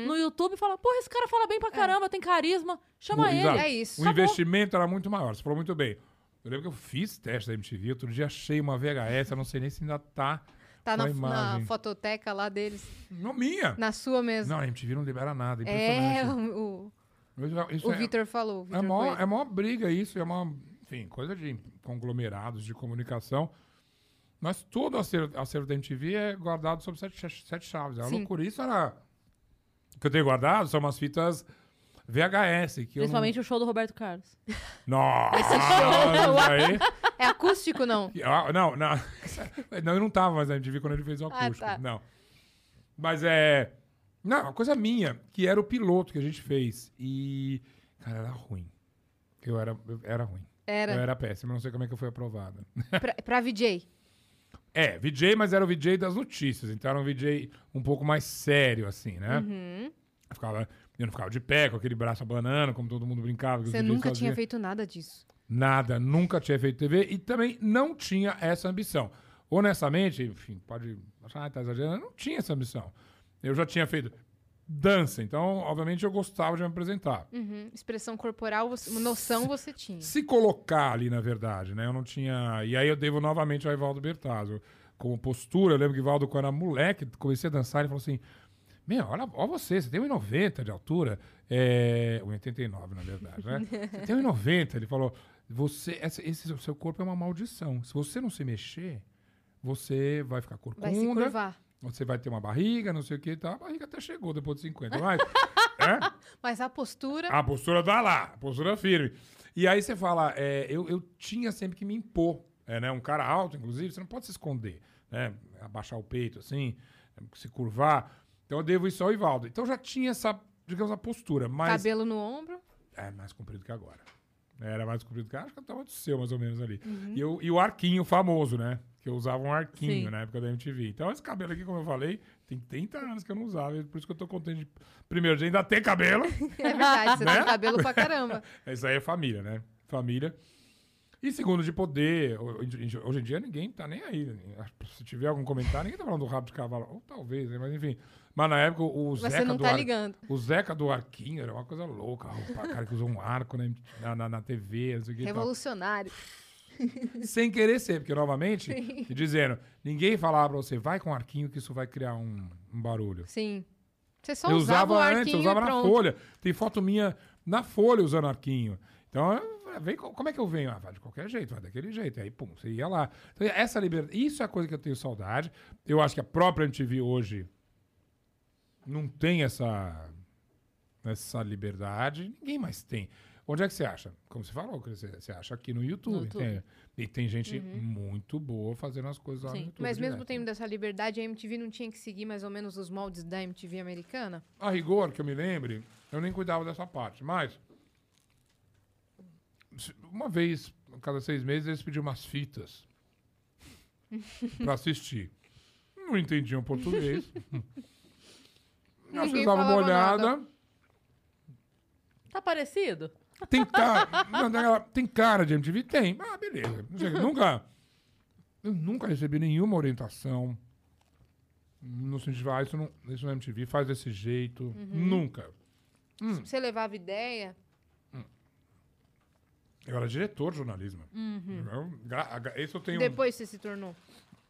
no YouTube e fala, porra, esse cara fala bem pra caramba, tem carisma, chama O- ele. exato. É isso. O Acabou. investimento era muito maior. Você falou muito bem. Eu lembro que eu fiz teste da MTV, outro dia achei uma VHS, eu não sei nem se ainda tá. Tá na, a na fototeca lá deles. Não minha. Na sua mesmo. Não, a MTV não libera nada. é, (laughs) o, Isso, o, é, Vitor falou. o é, Vitor mó, Coelho. é mó briga isso, é uma, enfim, coisa de conglomerados de comunicação. Mas todo o acervo, acervo da MTV é guardado sob sete, sete chaves. É uma Sim. loucura. Isso era... O que eu tenho guardado são umas fitas VHS. Que Principalmente o show do Roberto Carlos. Não... Nossa! Esse show. (laughs) isso aí... É acústico, não? (laughs) Ah, Não, não. (laughs) Não, eu não tava mais na MTV quando ele fez o Ah, acústico. tá. Não. Mas é. Não, uma coisa minha, que era o piloto que a gente fez. E. Cara, era ruim. Eu era, eu era ruim. Era. Eu era péssimo, não sei como é que eu fui aprovado. Pra, pra VJ. É, VJ, mas era o VJ das notícias. Então era um VJ um pouco mais sério, assim, né? Uhum. Eu, ficava, eu não ficava de pé, com aquele braço abanando, como todo mundo brincava. Você nunca tinha feito nada disso. Nada, nunca tinha feito TV e também não tinha essa ambição. Honestamente, enfim, pode achar que tá exagerando, não tinha essa ambição. Eu já tinha feito dança, então, obviamente, eu gostava de me apresentar. Uhum. Expressão corporal, você- noção você tinha. Se colocar ali, na verdade, né? Eu não tinha. E aí eu devo novamente ao Ivaldo Bertazzo. Como postura, eu lembro que o Ivaldo, quando era moleque, comecei a dançar, ele falou assim: Meu, olha, olha você, você tem 1,90 de altura. É. 1,89, na verdade, né? Você tem 1,90. Ele falou: você, esse, esse seu corpo é uma maldição. Se você não se mexer, você vai ficar Vai se corcunda, curvar. você vai ter uma barriga, não sei o que e tal. A barriga até chegou depois de 50. Mas, é? Mas a postura. A postura tá lá, a postura firme. E aí você fala, é, eu, eu tinha sempre que me impor. É, né? Um cara alto, inclusive, você não pode se esconder. Né? Abaixar o peito assim, se curvar. Então eu devo isso ao Ivaldo. Então já tinha essa, digamos, a postura. Mas Cabelo no ombro. é mais comprido que agora. Era mais comprido que acho que até o seu, mais ou menos ali. Uhum. E, o, e o arquinho famoso, né? Que eu usava um arquinho Sim. na época da MTV. Então, esse cabelo aqui, como eu falei, tem 30 anos que eu não usava. Por isso que eu tô contente de, primeiro, de ainda ter cabelo. (laughs) É verdade, você Né? tem cabelo pra caramba. (laughs) Isso aí é família, né? Família. E segundo, de poder. Hoje hoje em dia ninguém tá nem aí. Se tiver algum comentário, ninguém tá falando do rabo de cavalo. Ou talvez, né? Mas enfim. Mas na época o Você Zeca não do tá Ar- ligando. O Zeca do Arquinho era uma coisa louca. O cara que usou um arco né, na, na, na TV, não sei o que. Revolucionário. (laughs) Sem querer ser, porque novamente, e dizendo, ninguém falava pra você, vai com arquinho que isso vai criar um, um barulho. Sim. Você só eu usava, usava antes, eu usava na pronto. folha. Tem foto minha na folha usando arquinho. Então, eu- vem, co- como é que eu venho? Ah, vai de qualquer jeito, vai daquele jeito. Aí, pum, você ia lá. Então, essa liberdade, isso é a coisa que eu tenho saudade. Eu acho que a própria MTV hoje não tem essa, essa liberdade. Ninguém mais tem. Onde é que você acha? Como você falou, você, acha aqui no YouTube. No YouTube. tem- e tem gente muito boa fazendo as coisas lá Sim. no YouTube. Mas mesmo direto. tendo dessa liberdade, a MTV não tinha que seguir mais ou menos os moldes da MTV americana? A rigor, que eu me lembre, eu nem cuidava dessa parte. Mas, uma vez, a cada seis meses, eles pediam umas fitas (laughs) pra assistir. Não entendiam português. (laughs) Ninguém dava uma olhada. nada. Tá parecido? Tem cara, não, tem cara de MTV? Tem. Ah, beleza. Sei, nunca, eu nunca recebi nenhuma orientação no sentido de, ah, isso não, isso não é MTV, faz desse jeito. Uhum. Nunca. Você levava ideia? Eu era diretor de jornalismo. Eu, gra- gra- esse eu tenho... Depois você se tornou?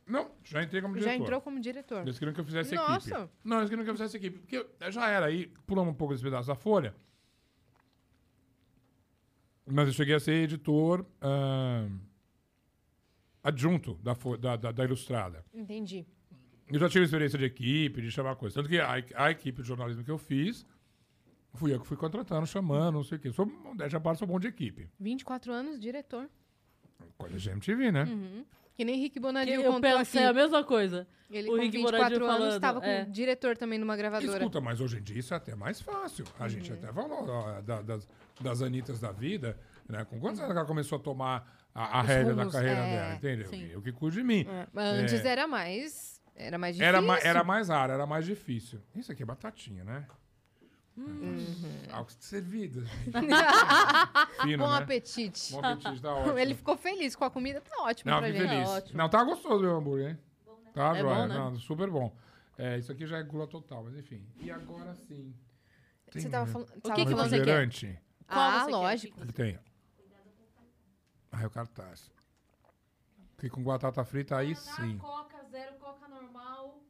Não, já entrei como Já diretor. entrou como diretor. Eles queriam que eu fizesse Nossa. equipe. Não, eles queriam que eu fizesse equipe. Porque eu já era aí, pulando um pouco desse pedaço da folha. Mas eu cheguei a ser editor ah, adjunto da, da, da, da Ilustrada. Entendi. Eu já tive experiência de equipe, de chamar coisa. Tanto que a, a equipe de jornalismo que eu fiz, fui eu que fui contratando, chamando, não sei o quê. Sou, à parte, sou bom de equipe. 24 anos, diretor. Coisa de MTV, né? Que nem Rick Bonadio eu contou pensei aqui. a mesma coisa. Ele o com Rick 24 Bonadio anos estava com é. diretor também numa gravadora. Escuta, mas hoje em dia isso é até mais fácil. A Uhum. gente até falou ó, da- das, das Anitas da vida, né? Com quantos anos ela começou a tomar a, a rédea da carreira é, dela, entende? sim. Eu, que cuido de mim. É, mas antes era mais. Era mais difícil. Era, ma- era mais raro, era mais difícil. Isso aqui é batatinha, né? Uhum. Algo servido. (laughs) Fino, Bom né? apetite. Bom apetite, tá ótimo. Ele ficou feliz com a comida, tá ótimo Não, pra gente. feliz. É ótimo. Não, tá gostoso meu hambúrguer, hein? Tá, É joia. bom, né? Não, super bom. É, isso aqui já é gula total, mas enfim. E agora sim. Tem Você tava falando. O tava que que falando- você quer? Qual Ah, você quer? lógico. Ele tem. Aí o cartaz. Que com batata frita, aí sim. Coca zero, Coca normal.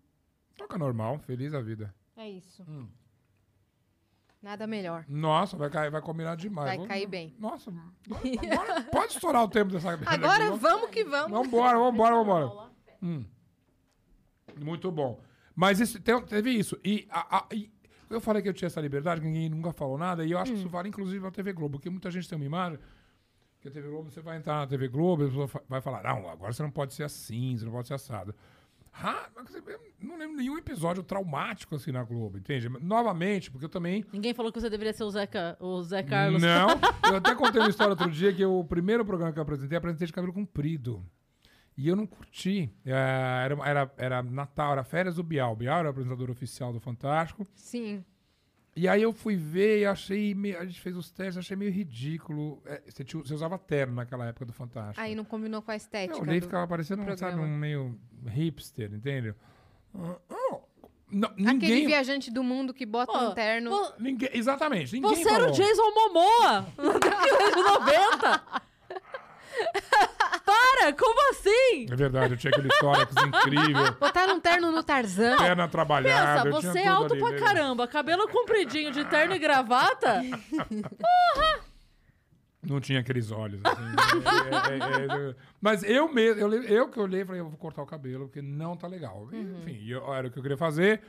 Toca normal, feliz a vida. É isso. Hum. Nada melhor. Nossa, vai, cair, vai combinar demais. Vai Vou- cair bem. Nossa, (laughs) agora, pode estourar o tempo dessa Agora aqui, vamos que vamos. Vambora, vambora, vambora. Hum. Muito bom. Mas isso, teve isso. E, a- a- e eu falei que eu tinha essa liberdade, que ninguém nunca falou nada, e eu acho que isso vale inclusive na TV Globo, porque muita gente tem uma imagem que a TV Globo, você vai entrar na TV Globo, a pessoa vai falar, não, agora você não pode ser assim, você não pode ser assado. Eu não lembro nenhum episódio traumático assim na Globo, entende? Novamente, porque eu também Ninguém falou que você deveria ser o Zé, Ca- o Zé Carlos. não, (laughs) eu até contei uma história outro dia que eu- o primeiro programa que eu apresentei, apresentei de cabelo comprido. E eu não curti. É, Era, era, era Natal, era férias do Bial. Bial era o apresentador oficial do Fantástico. Sim. E aí eu fui ver e achei. meio- a gente fez os testes, achei meio ridículo. É, você, tinha- você usava terno naquela época do Fantástico. Aí não combinou com a estética. eu olhei e ficava parecendo, um, sabe, um meio hipster, entende? Ah, ah, não, Aquele ninguém, viajante do mundo que bota Pô, um terno. vo- ninguém. Exatamente. Ninguém Você era o falou. Jason Momoa (laughs) de 90. Para, como assim? É verdade, eu tinha aquele tórax incrível. (laughs) Botaram um terno no Tarzan. perna Pensa, trabalhada. tinha você é alto ali pra mesmo. caramba, cabelo compridinho de terno e gravata. (laughs) Não tinha aqueles olhos. assim. É, é, é, é, mas eu mesmo, eu, eu que olhei e falei, eu vou cortar o cabelo, porque não tá legal. E, Uhum. Enfim, eu- era o que eu queria fazer.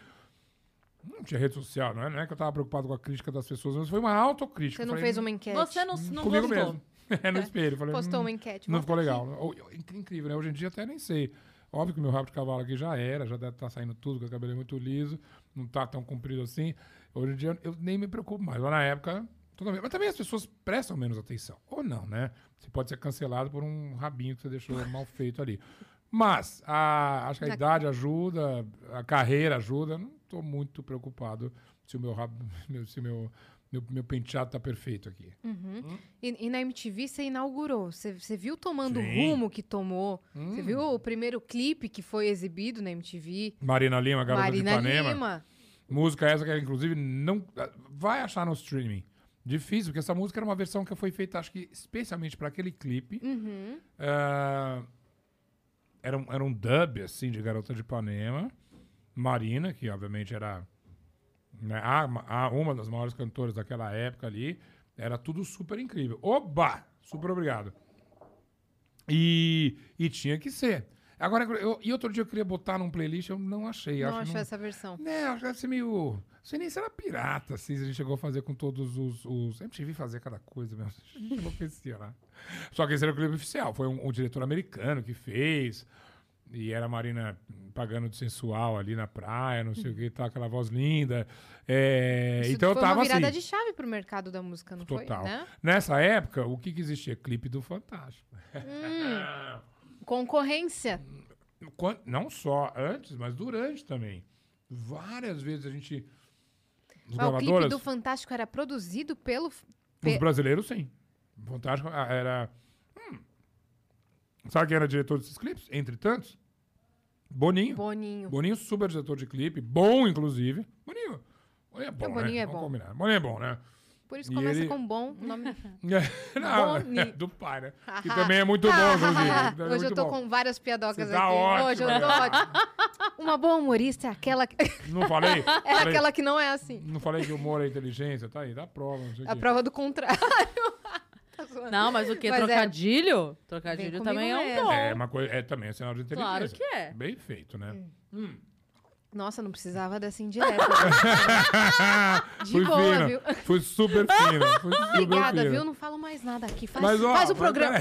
Não tinha rede social, não é, não é que eu tava preocupado com a crítica das pessoas, mas foi uma autocrítica. Você não falei, fez uma enquete. Você não, não Comigo gostou. mesmo. (laughs) É, no espelho. Falei, Postou "Hum, uma enquete. Não ficou aqui. legal. Incrível, né? Hoje em dia até nem sei. Óbvio que o meu rabo de cavalo aqui já era, já deve estar saindo tudo, que o cabelo é muito liso, não tá tão comprido assim. Hoje em dia eu nem me preocupo mais. Lá na época, totalmente. Mas também as pessoas prestam menos atenção. Ou não, né? Você pode ser cancelado por um rabinho que você deixou mal feito ali. Mas a- acho que a idade ajuda, a carreira ajuda. Não estou muito preocupado se o meu rabo, (laughs) se o meu, meu, meu penteado tá perfeito aqui. Uhum. E, e na MTV você inaugurou. Você, você viu tomando o Sim. rumo que tomou. Hum. Você viu o primeiro clipe que foi exibido na MTV? Marina Lima, garota Marina de Ipanema. Lima. Música essa que, inclusive, não vai achar no streaming. Difícil, porque essa música era uma versão que foi feita, acho que especialmente para aquele clipe. Uhum. Ah, era, um, era um dub, assim, de Garota de Ipanema. Marina, que obviamente era né, a, a- uma das maiores cantoras daquela época ali. Era tudo super incrível. Oba! Super obrigado. E, e tinha que ser. Agora, eu, e outro dia eu queria botar num playlist, eu não achei. Não acho achou essa versão. né, acho que ser meio. Não sei nem se era pirata, assim, se a gente chegou a fazer com todos os. os... MTV fazia cada coisa mesmo. (laughs) A gente enlouquecia lá. Só que esse era o clipe oficial. Foi um, um diretor americano que fez. E era a Marina pagando de sensual ali na praia, não sei o que, tá, aquela voz linda. É, Isso então eu foi tava uma virada assim. de chave pro mercado da música, não Total. foi? Né? Nessa época, o que, que existia? Clipe do Fantástico. Hum. Concorrência. Não só antes, mas durante também. Várias vezes a gente. Os Ah, o clipe do Fantástico era produzido pelo. Os Pe- brasileiros, sim. Fantástico ah, era. Hum. Sabe quem era diretor desses clipes? Entre tantos? Boninho. Boninho. Boninho, super diretor de clipe. Bom, inclusive. Boninho. Boninho é bom. O Boninho né? é Vamos bom. combinar. Boninho é bom, né? Por isso E começa ele- com bom. O nome... (laughs) Não, Boninho. (laughs) do pai, né? (laughs) Que também é muito bom, inclusive. É Hoje eu muito tô bom. com várias piadocas Você aqui. tá ótimo, Hoje eu tô ótimo. Uma boa humorista é aquela que, Não falei? é Falei- aquela que não é assim. Não falei que humor é inteligência? Tá aí, dá prova. Não sei o A prova do contrário. Tá. Não, mas o que? Mas é. Trocadilho? Trocadilho Vem também é um dom. É, uma coisa, é também é sinal de inteligência. Claro que é. Bem feito, né? Nossa, não precisava dessa indireta. (laughs) De Fui boa, fina. viu? Fui super fina. Fui super Obrigada, fina. viu? Não falo mais nada aqui. Faz, Mas, ó, faz o mas programa.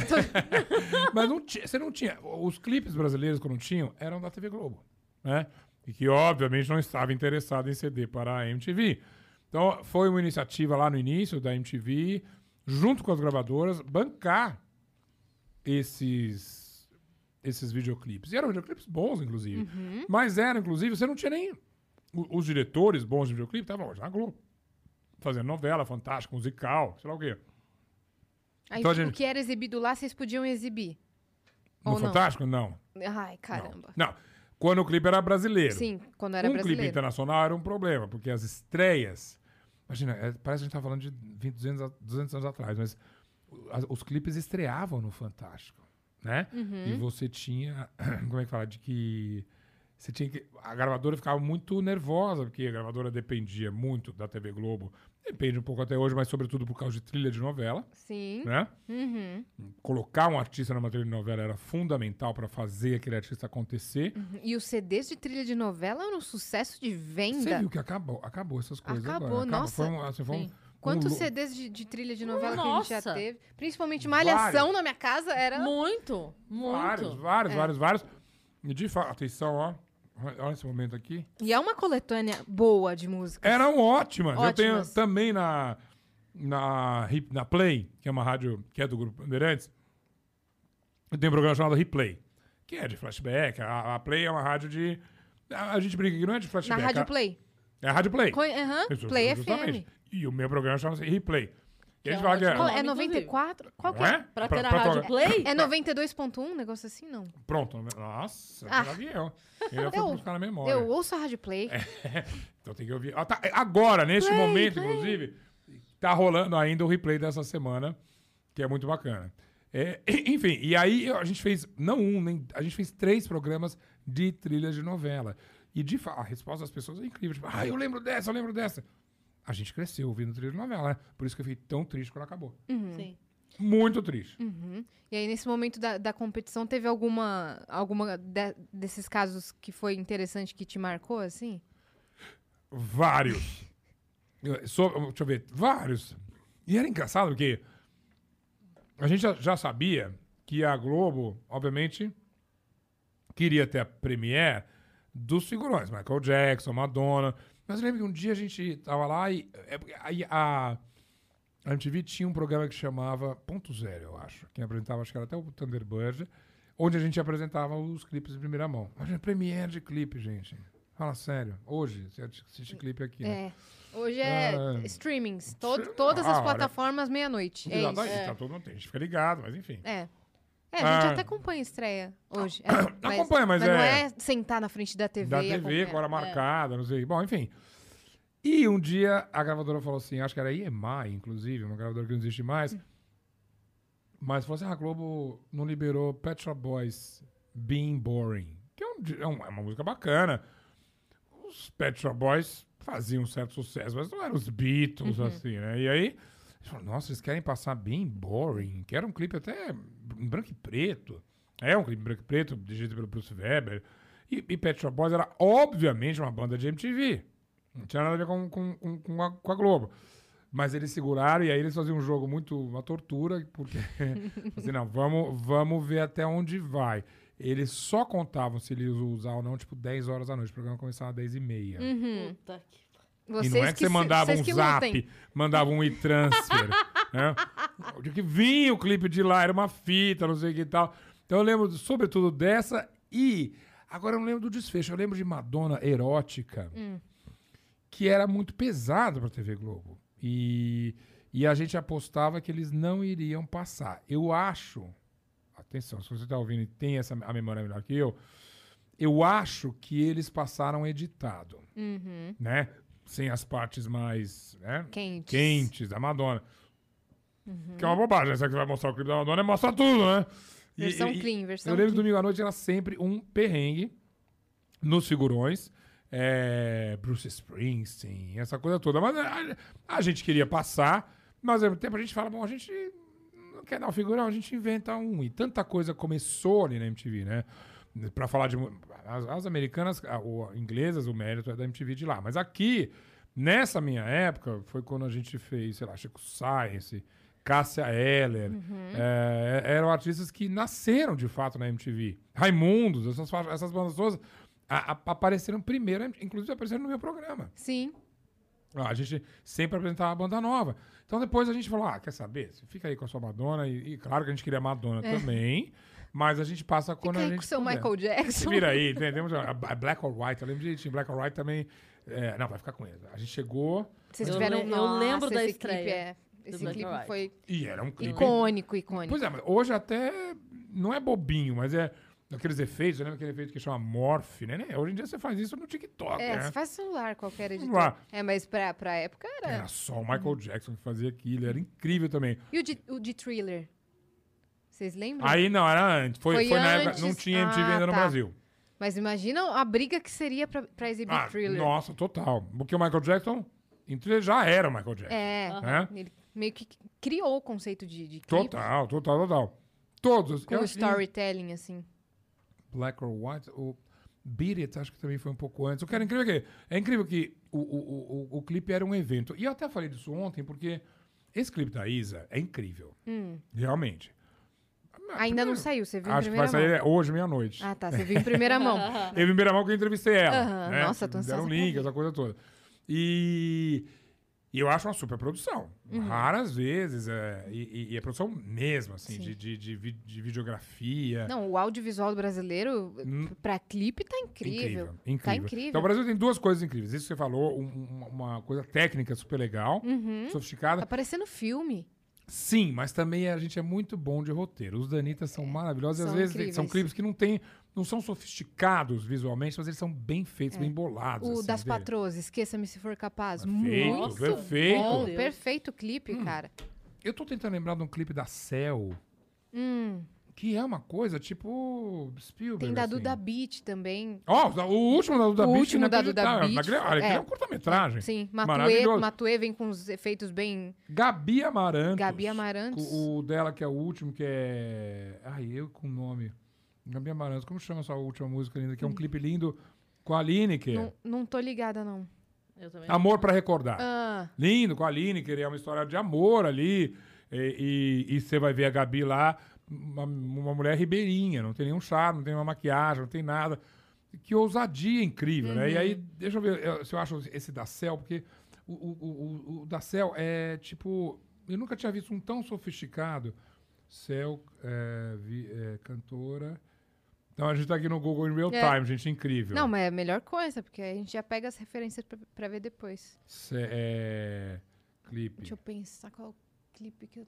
(laughs) Mas não tinha, você não tinha. Os clipes brasileiros, quando tinham, eram da TV Globo. Né? E que, obviamente, não estava interessado em ceder para a MTV. Então, foi uma iniciativa lá no início da MTV, junto com as gravadoras, bancar esses, esses videoclipes. E eram videoclipes bons, inclusive. Uhum. Mas eram, inclusive, você não tinha nem. o- Os diretores bons de videoclipe estavam já na Globo. Fazendo novela, fantástica, musical, sei lá o quê. Aí, Então a o gente- que era exibido lá, vocês podiam exibir. No Ou não? Fantástico? Não. Ai, caramba. Não. Quando o clipe era brasileiro. Sim, quando era um clipe brasileiro. internacional era um problema, porque as estreias. Imagina, é, parece que a gente tá falando de 20, 200, a- 200 anos atrás, mas as- os clipes estreavam no Fantástico, né? Uhum. E você tinha. (clears throat) Como é que fala? De que. Você tinha que. A gravadora ficava muito nervosa, porque a gravadora dependia muito da TV Globo. Depende um pouco até hoje, mas sobretudo por causa de trilha de novela, Sim. né? Uhum. Colocar um artista numa trilha de novela era fundamental para fazer aquele artista acontecer. Uhum. E os CDs de trilha de novela eram um sucesso de Você venda. viu que acabou, acabou essas coisas Acabou, agora. nossa. Foi um, assim, foi um-. Quantos um CDs de, de trilha de novela que a gente já Nossa. teve? Principalmente Malhação Vários. na minha casa era. Muito, muito. Vários, vários, vários, vários. E de fato, atenção, ó. Olha esse momento aqui. E é uma coletânea boa de música. Eram ótimas. Eu tenho também na, na, na Play, que é uma rádio que é do Grupo Bandeirantes, eu tenho um programa chamado Replay, que é de flashback. A, a Play é uma rádio de... A, a gente brinca que não é de Na flashback. Rádio a- Play. É a Rádio Play. Co- Isso, Play justamente. FM. E o meu programa chama-se Replay. Que a é é... ótimo Qual- é nome, 94? Qual que é? é? Pra ter na tocar- Rádio Play? É 92.1, um negócio assim, não. Pronto. Nossa, Ah. já vi eu. Eu fui buscar na memória. Eu ouço a Rádio Play. (laughs) Então tem que ouvir. Ah, tá, Agora, neste momento, inclusive, tá rolando ainda o replay dessa semana, que é muito bacana. É, enfim, e aí a gente fez, não um, nem. A gente fez três programas de trilhas de novela. E de a resposta das pessoas é incrível. Tipo, ah, eu lembro dessa, eu lembro dessa. A gente cresceu ouvindo trilha de novela, né? Por isso que eu fiquei tão triste quando acabou. Sim. Muito triste. Uhum. E aí, nesse momento da, da competição, teve alguma, alguma de- desses casos que foi interessante que te marcou, assim? Vários. Eu- so- deixa eu ver. Vários. E era engraçado porque a gente já, já sabia que a Globo, obviamente, queria ter a premiere dos figurões. Michael Jackson, Madonna. Mas eu lembro que um dia a gente tava lá e... é aí a, a MTV tinha um programa que chamava Ponto Zero, eu acho. Quem apresentava, acho que era até o Thunderbird. Onde a gente apresentava os clipes de primeira mão. Imagina, premiere de clipe, gente. Fala sério. Hoje, você assiste clipe aqui, né? É. Hoje é Ah. streamings. todas as plataformas, meia-noite. É isso. Exatamente, tá todo mundo. A gente fica ligado, mas enfim. É. É, a gente Ah. até acompanha a estreia hoje. É, (coughs) Acompanha, mas não é- é sentar na frente da TV da TV, com hora marcada, não sei. Bom, enfim. E um dia a gravadora falou assim, acho que era EMI, inclusive, uma gravadora que não existe mais. Mas falou assim: ah, a Globo não liberou Pet Shop Boys Being Boring. Que é, um é um- é uma música bacana. Os Pet Shop Boys faziam um certo sucesso, mas não eram os Beatles, assim, né? E aí, eles falaram, nossa, eles querem passar Being Boring, que era um clipe até em branco e preto. É um clipe branco e preto, dirigido pelo Bruce Weber. E, e Pet Shop Boys era, obviamente, uma banda de MTV. Não tinha nada a ver com, com, com, com a, com a Globo. Mas eles seguraram e aí eles faziam um jogo muito, uma tortura, porque, (laughs) assim, não, vamos, vamos ver até onde vai. Eles só contavam se eles usar ou não, tipo, 10 horas da noite. O programa começava às 10 e meia. Uhum. Puta que... Vocês e não é que, você se- mandava um que zap, lutem. mandava um e-transfer. (laughs) né? (laughs) De que vinha o clipe de lá, era uma fita, não sei o que e tal. Então eu lembro, sobretudo, dessa. E agora eu não lembro do desfecho. Eu lembro de Madonna erótica, Hum. que era muito pesado pra TV Globo. E, e a gente apostava que eles não iriam passar. Eu acho. Atenção, se você tá ouvindo e tem essa, a memória melhor que eu. Eu acho que eles passaram editado, Uhum. né? Sem as partes mais né? Quentes. quentes da Madonna. Uhum. Que é uma bobagem, né? Você vai mostrar o clipe da Madonna, mostra tudo, né? E- Versão e- clean, versão Eu lembro que clean. domingo à noite era sempre um perrengue nos figurões. é, Bruce Springsteen, essa coisa toda. Mas a, a gente queria passar, mas ao mesmo tempo a gente fala, bom, a gente não quer dar um figurão, a gente inventa um. E tanta coisa começou ali na MTV, né? Pra falar de. As, as americanas, a- o, inglesas, o mérito é da MTV de lá. Mas aqui, nessa minha época, foi quando a gente fez, sei lá, Chico Science, Cássia Eller. é, eram artistas que nasceram de fato na MTV. Raimundos, essas, essas bandas todas a- a- apareceram primeiro, inclusive apareceram no meu programa. Sim. A gente sempre apresentava a banda nova. Então depois a gente falou: ah, quer saber? Você fica aí com a sua Madonna. E, e claro que a gente queria Madonna também. Mas a gente passa quando Fica a aí gente. com o seu puder. Michael Jackson. Vira aí, entendemos? A, a Black or White, eu lembro direitinho. Black or White também. é, não, vai ficar com ele. A gente chegou Vocês Eu tiveram... le- eu Nossa, lembro da estreia é... Esse Black clipe White. foi e era um clipe. icônico, icônico. Pois é, mas hoje até não é bobinho, mas é aqueles efeitos, lembra aquele efeito que chama morph, né? né? Hoje em dia você faz isso no TikTok, É, né? você faz celular, qualquer editor. lá. É, mas pra, pra época era... Era só o Michael Jackson que fazia aquilo, era incrível também. E o de, o de Thriller? Vocês lembram? Aí não, era antes. Foi, Foi foi na época. antes? Não tinha MTV Ah, ainda no tá. Brasil. Mas imagina a briga que seria pra, pra exibir Ah, Thriller. nossa, total. Porque o Michael Jackson, em thriller já era o Michael Jackson. É, né? ele meio que criou o conceito de, de clipe Total, total, total. Todos. com Eu acho storytelling, assim. Black or White, o Beat It, acho que também foi um pouco antes. O que era incrível é que, é incrível que o, o, o, o, clipe era um evento. E eu até falei disso ontem, porque esse clipe da Isa é incrível. Realmente. Hum. Ainda não saiu, você viu em Acho que vai primeira sair mão. hoje, meia-noite. Ah, tá, você viu em primeira mão. (laughs) Eu em primeira mão que eu entrevistei ela. Né? nossa, tô Deram ansiosa pra link, essa coisa toda. E, e eu acho uma super produção. Uhum. Raras vezes. É, e, e- é produção mesmo, assim, Sim. de, de, de, de videografia. Não, o audiovisual brasileiro Hum. pra clipe tá incrível. Incrível, incrível. Tá incrível. Então o Brasil tem duas coisas incríveis. Isso que você falou, um- um- uma coisa técnica super legal, Uhum. sofisticada. Tá parecendo filme. Sim, mas também a gente é muito bom de roteiro. Os Danitas são maravilhosos. e às são vezes tem- são incríveis. clipes que não tem, não são sofisticados visualmente, mas eles são bem feitos, bem bolados. É. O assim, das dele. patroas, Esqueça-me se for capaz. Perfeito, Muito Nossa, perfeito. bom, perfeito clipe, Hum. cara. Eu tô tentando lembrar de um clipe da Cell, Hum, que é uma coisa tipo Spielberg. tem da assim. Duda Beat também. Ó, o último da Duda O Beat, último da Duda. Beat, Naquele- olha, aquele é. é um curta-metragem. Sim, Matue. Matue vem com os efeitos bem... Gabi Amarantos. Gabi Amarantos. O, o dela, que é o último, que é. Ai, eu com o nome. Gabi Amarantos. Como chama essa última música linda? Que é um clipe lindo com a Lineker. Não, não tô ligada, não. Eu também. Amor pra recordar. Ah, Lindo, com a Lineker. É uma história de amor ali. E você vai ver a Gabi lá, uma, uma mulher ribeirinha. Não tem nenhum charme, não tem uma maquiagem, não tem nada. Que ousadia incrível, né? E aí, deixa eu ver se eu acho esse da Cell, porque o, o, o, o- o da Cell é tipo. Eu nunca tinha visto um tão sofisticado. Cell, é, vi- é, cantora. Então a gente tá aqui no Google em real É. time, gente, incrível. não, mas é a melhor coisa, porque a gente já pega as referências pra, pra ver depois. É, clipe. Deixa eu pensar qual clipe que eu...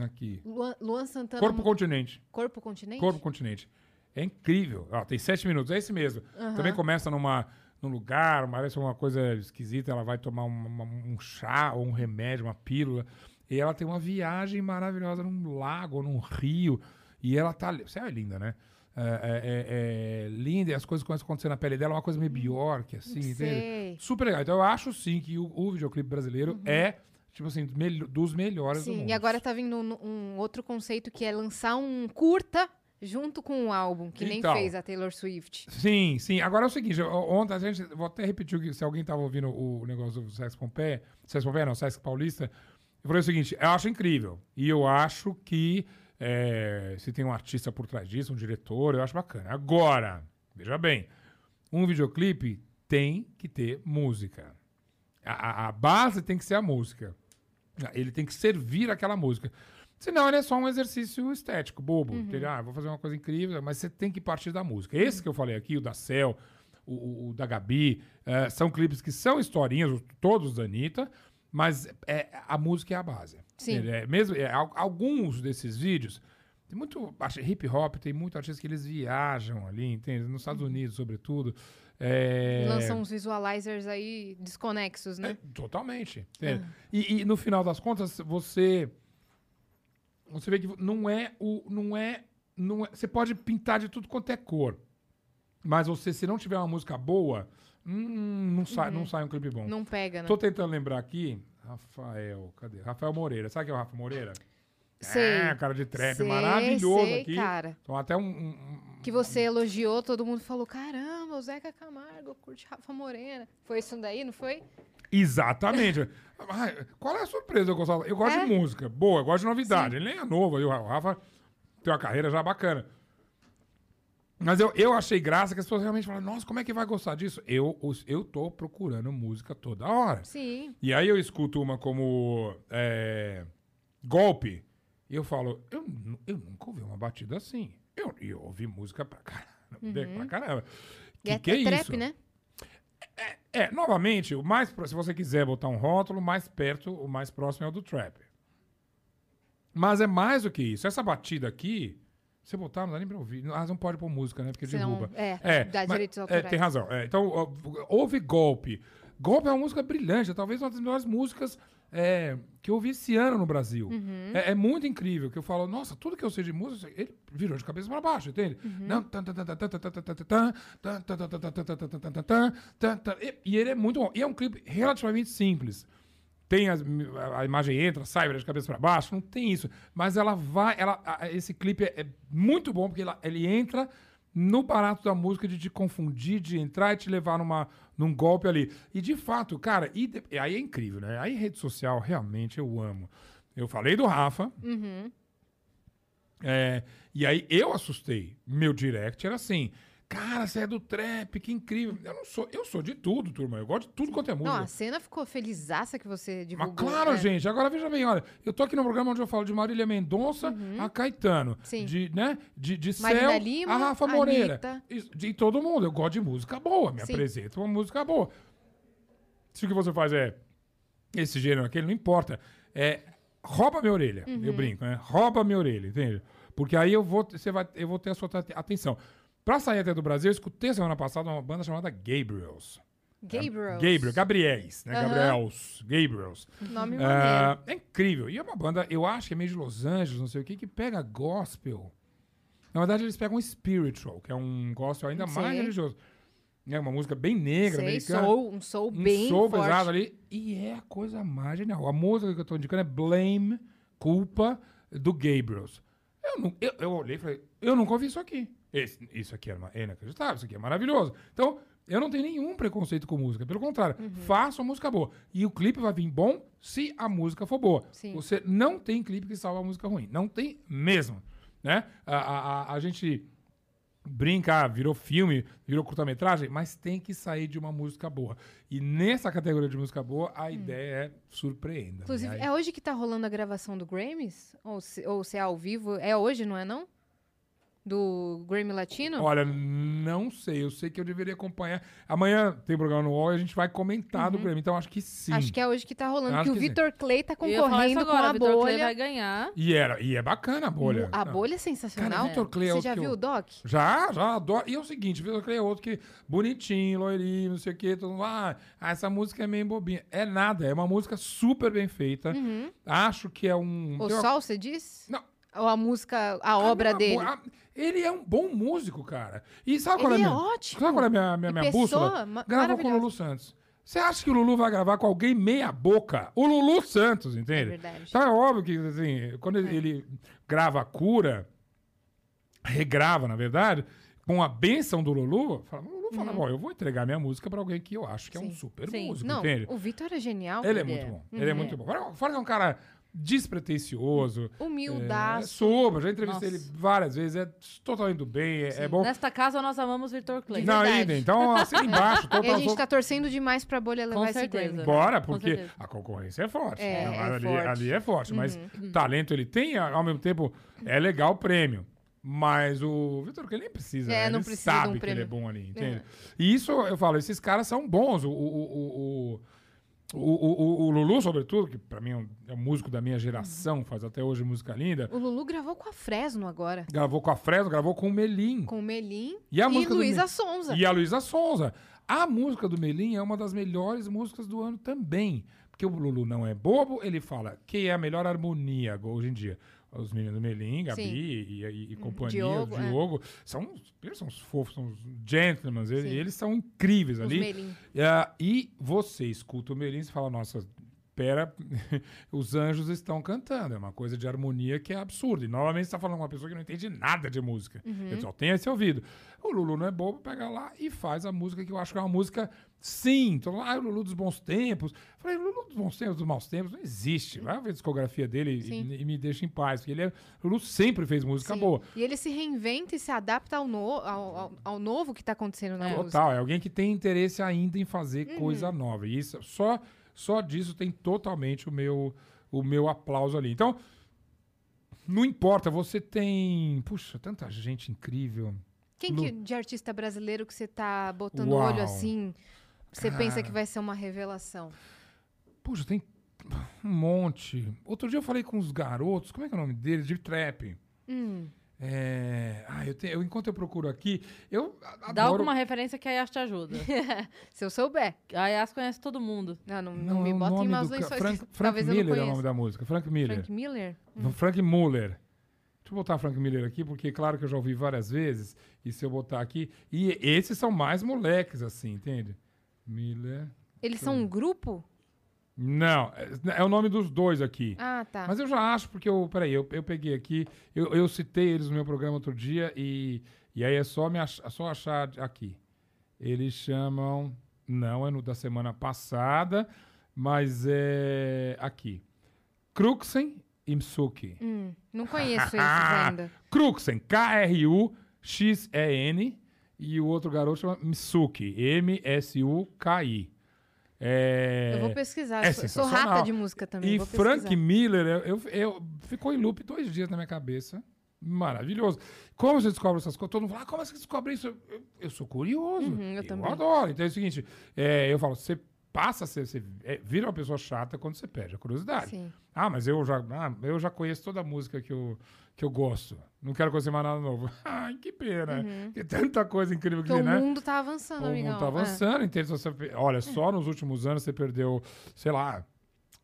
Aqui. Luan, Luan Santana... Corpo Continente. Corpo Continente? Corpo Continente. É incrível. Ó, tem sete minutos, é esse mesmo. Também começa numa, num lugar, parece uma coisa esquisita, ela vai tomar um, uma- um chá ou um remédio, uma pílula, e ela tem uma viagem maravilhosa num lago, num rio, e ela tá... Você é linda, né? É, é- é- é linda, e as coisas começam a acontecer na pele dela, uma coisa meio Bjork, assim, entende? Super legal. Então eu acho sim que o, o videoclipe brasileiro é, tipo assim, dos, mel- dos melhores do Uhum. Sim, mundo. e agora tá vindo um, um outro conceito que é lançar um curta junto com o álbum, que nem Então. fez a Taylor Swift. Sim, sim. Agora é o seguinte, ontem a gente, vou até repetir que, se alguém tava ouvindo o negócio do Sesc Pompeia, Sesc Pompeia não, Sesc Paulista, eu falei o seguinte, eu acho incrível. E eu acho que é, se tem um artista por trás disso, um diretor, eu acho bacana. Agora, veja bem, um videoclipe tem que ter música. A, a- a base tem que ser a música. Ele tem que servir aquela música. Senão ele é só um exercício estético, bobo. entendeu? Ah, vou fazer uma coisa incrível, mas você tem que partir da música. Esse que eu falei aqui, o da Cel, o, o- o da Gabi, eh, são clipes que são historinhas, os- todos da Anitta, mas é, a música é a base. Sim. É mesmo, é, al- alguns desses vídeos, tem muito hip hop, tem muito artista que eles viajam ali, entende? Nos Estados Unidos, sobretudo. É... Lançam uns visualizers aí desconexos, né? É, totalmente. É. E, e no final das contas, você. Você vê que não é o. Não é, não é. Você pode pintar de tudo quanto é cor. Mas você, se não tiver uma música boa, hum, não, sai, não sai um clipe bom. Não pega, né? Tô tentando lembrar aqui. Rafael, cadê? Rafael Moreira. Sabe quem é o Rafa Moreira? Sei. É, cara de trap Sei, maravilhoso sei, aqui. cara. Então, até um. um- Que você elogiou, todo mundo falou: caramba, o Zeca Camargo curte Rafa Morena. Foi isso daí, não foi? Exatamente. (laughs) Ai, Qual é a surpresa? Eu gosto, eu gosto É? de música boa, eu gosto de novidade. Ele nem é novo, aí o Rafa tem uma carreira já bacana. Mas eu, eu achei graça que as pessoas realmente falaram, nossa, como é que vai gostar disso? Eu, eu tô procurando música toda hora. Sim. E aí eu escuto uma como é, Golpe, e eu falo, eu, eu nunca ouvi uma batida assim. Eu, eu ouvi música pra caramba. Pra caramba. Que, é, que é é trap, isso? né? É, novamente, o mais se você quiser botar um rótulo, mais perto, o mais próximo é o do trap. Mas é mais do que isso. Essa batida aqui, você botar, não dá nem pra ouvir. Ah, não pode pôr música, né? Porque Senão, derruba. É, é dá mas, direitos autorais. É, tem razão. É, então, houve golpe. Golpe é uma música brilhante, talvez uma das melhores músicas é, que eu ouvi esse ano no Brasil. Uhum. É, é, muito incrível, que eu falo, nossa, tudo que eu sei de música, ele virou de cabeça para baixo, entende? E ele é muito bom. E é um clipe relativamente simples. Tem as- a imagem entra, sai, de cabeça para baixo, não tem isso. Mas ela vai, ela, a- esse clipe é, é muito bom porque ela- ele entra no barato da música de te confundir, de entrar e te levar numa, num golpe ali. E de fato, cara, e, e aí é incrível, né? Aí rede social, realmente eu amo. Eu falei do Rafa. Uhum. é, e aí eu assustei. Meu direct era assim. Cara, você é do trap, que incrível. Eu não sou, eu sou de tudo, turma. Eu gosto de tudo quanto é música. Não, a cena ficou felizaça que você Mas divulgou. claro, né? gente. Agora veja bem, olha, eu tô aqui no programa onde eu falo de Marília Mendonça a Caetano. Uhum. Sim. De, né, de, de Marina Céu Lima, a Rafa Moreira. Anitta. De todo mundo. Eu gosto de música boa. Me Sim. apresenta uma música boa. Se o que você faz é esse gênero, aquele, não importa. É, rouba minha orelha. Eu Uhum. brinco, né? Rouba minha orelha, entende? Porque aí eu vou, você vai, eu vou ter a sua ate- atenção. Pra sair até do Brasil, eu escutei semana passada uma banda chamada Gabriels. Gabriel. Gabriel, Gabriels, né? Aham. Gabriels, Gabriels. Nome. Ah, é incrível. E é uma banda, eu acho que é meio de Los Angeles, não sei o que, que pega gospel. Na verdade, eles pegam spiritual, que é um gospel ainda mais Sei. religioso. É uma música bem negra, Sei, americana. soul, um soul um bem soul forte. pesado ali. E é a coisa mais genial. A música que eu tô indicando é Blame, Culpa, do Gabriels. Eu, não, eu, eu olhei e falei, eu nunca ouvi isso aqui. Esse- isso aqui é, é inacreditável, isso aqui é maravilhoso. Então, eu não tenho nenhum preconceito com música. Pelo contrário, Uhum. faça uma música boa. E o clipe vai vir bom se a música for boa. Sim. Você não tem clipe que salva a música ruim. Não tem mesmo. Né? A, a, a- a gente brinca, virou filme, virou curta-metragem, mas tem que sair de uma música boa. E nessa categoria de música boa, a ideia é surpreenda. Hum. Inclusive, é hoje que tá rolando a gravação do Grammys? Ou se, ou se é ao vivo? É hoje, não é não? Do Grammy Latino? Olha, não sei. Eu sei que eu deveria acompanhar. Amanhã tem programa no UOL e a gente vai comentar do Grêmio. Então acho que sim. Uhum. Acho que é hoje que tá rolando, o que sim. Vitor Clay tá concorrendo com agora, a Vitor Clay bolha. vai ganhar. E, era, e é bacana a bolha. A Não. bolha é sensacional. Cara, Vitor Clay é Você já que viu eu- o Doc? Já, já, adoro. E é o seguinte, Vitor Clay é outro que bonitinho, loirinho, não sei o quê. Todo mundo, ah, ah, essa música é meio bobinha. É nada, é uma música super bem feita. Acho que é um... O tem uma- Sol, você diz? Não. Ou a música, a a obra minha dele? a- ele é um bom músico, cara. E sabe qual Ele é, é minha, ótimo. Sabe qual é a minha, minha, minha bússola? Gravou com o. Lulu Santos. Você acha que o Lulu vai gravar com alguém meia boca? O Lulu Santos, entende? É verdade. Então é óbvio que, assim, quando ele, ele grava a cura, regrava, na verdade, com a benção do Lulu, fala, o Lulu Uhum. fala, bom, eu vou entregar minha música pra alguém que eu acho que é um Sim. super Sim. músico, Não, entende? o Vitor é genial. Ele é muito é. bom, ele é Uhum. muito bom. Fora fora que é um cara despretensioso, é, Humildaço. soube, já entrevistei Nossa. ele várias vezes, é totalmente do bem, é, é bom. Nesta casa nós amamos Victor Clay. Não, ainda, então assina embaixo, (laughs) E total, a gente tá torcendo demais pra bolha levar esse certeza. Bora, porque certeza. a concorrência é forte. É, Não, é ali, forte. ali é forte, mas Uhum. talento ele tem, ao mesmo tempo é legal o prêmio. Mas o Vitor que nem precisa, É, né? não ele precisa de um sabe que ele é bom ali, entende? E isso eu falo, esses caras são bons. O, o, o, o, o, o- o Lulu, sobretudo, que pra mim é um, é um músico da minha geração, faz até hoje música linda, O Lulu gravou com a Fresno agora. gravou com a Fresno, gravou com o Melim. Com o Melim E a e do Luísa Me- Sonza. E a Luísa Sonza. A música do Melim é uma das melhores músicas do ano também. Porque o Lulu não é bobo, ele fala que é a melhor harmonia hoje em dia. Os meninos do Melim, Gabi e, e- e companhia, Diogo, o é. Diogo, são, eles são os fofos, são gentlemen, eles, eles são incríveis Os ali. Melim. É, e você escuta o Melim e fala, nossa, pera, (laughs) os anjos estão cantando. É uma coisa de harmonia que é absurda. E novamente você está falando com uma pessoa que não entende nada de música. Uhum. Ele só tem esse ouvido. O Lulu não é bobo, pega lá e faz a música que eu acho que é uma música, sim. Então, ah, o Lulu dos bons tempos. Falei, Lulu dos bons tempos, dos maus tempos, não existe. Vai ver a discografia dele e, e me deixa em paz. Porque ele é, o Lulu sempre fez música Sim. boa. E ele se reinventa e se adapta ao, no- ao, ao- ao novo que tá acontecendo na música. Total, é alguém que tem interesse ainda em fazer Uhum. coisa nova. E isso, só, só disso tem totalmente o meu, o meu aplauso ali. Então, não importa, você tem. Puxa, tanta gente incrível. Quem que, de artista brasileiro que você tá botando Uau. olho assim, você pensa Cara. que vai ser uma revelação? Puxa, tem um monte. Outro dia eu falei com os garotos, como é que é o nome deles? De trap. Hum, É... Ah, eu, te- eu- enquanto eu procuro aqui, eu a- Dá adoro... alguma referência que a Yas te ajuda. (laughs) se eu souber. A Yas conhece todo mundo. Não, não, não, Não, me é bota em maus ca- lençóis. Frank, Frank talvez Miller é o nome da música. Frank Miller. Frank Miller? Do Frank Muller. Deixa eu botar Frank Miller aqui, porque claro que eu já ouvi várias vezes. E se eu botar aqui. E esses são mais moleques, assim, entende? Miller. Eles são um grupo? Não, é, é o nome dos dois aqui. Ah, tá. Mas eu já acho, porque eu. Peraí, eu, eu peguei aqui. Eu, eu citei eles no meu programa outro dia e, e aí é só, me ach, só achar aqui. Eles chamam. Não, é no da semana passada, mas é aqui. Kruxen e Msuki. Hum, não conheço (laughs) esses ainda. Kruxen, K-R-U-X-E-N. E o outro garoto chama Msuki, M-S-U-K-I. É... Eu vou pesquisar. é sou, rata de música também. E Frank. Miller, eu, eu, eu- ficou em loop dois dias na minha cabeça. Maravilhoso. Como você descobre essas coisas? Todo mundo fala, ah, como você descobre isso? Eu, eu sou curioso. Uhum, eu também. adoro. Então é o seguinte, é, eu falo, você passa a ser, você é, vira uma pessoa chata quando você perde a curiosidade. Sim. Ah, mas eu já, ah, eu já conheço toda a música que eu, que eu gosto. Não quero conhecer mais nada novo. (laughs) Ai, que pena. Tem tanta coisa incrível que Porque tem, o né? mundo tá avançando, O amigão. mundo tá É. avançando, entende? Você pe- olha, só nos últimos anos você perdeu, sei lá,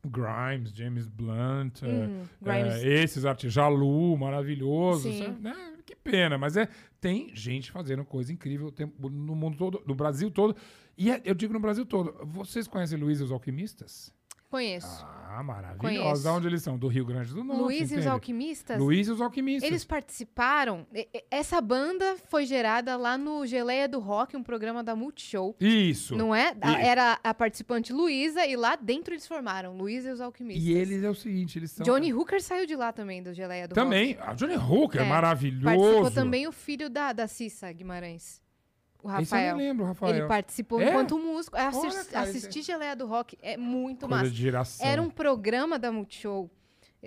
Grimes, James Blunt, eh, Uhum, Grimes. eh, esses artistas, Jalu, maravilhoso. Sim. sabe? Né? Que pena, mas é tem gente fazendo coisa incrível no mundo todo, no Brasil todo. E é- eu digo no Brasil todo. Vocês conhecem Luiz e os Alquimistas? Conheço. Ah, maravilhosos. Conheço. De onde eles são? Do Rio Grande do Norte. Luiz e os? Alquimistas? Luiz e os Alquimistas. Eles participaram. Essa banda foi gerada lá no Geleia do Rock, um programa da Multishow. Isso. Não é? Era a participante Luísa e lá dentro eles formaram Luiz e os Alquimistas. E eles é o seguinte, eles são... Johnny Hooker saiu de lá também, do Geleia do Também. A Johnny Hooker, É. maravilhoso. Rock. Participou também o filho da, da Cissa Guimarães. O Esse eu Rafael. nem lembro, Rafael. Ele participou É? enquanto músico. É, Olha, assistir esse Geleia do Rock é muito Coisa massa. de geração. Era um programa da Multishow,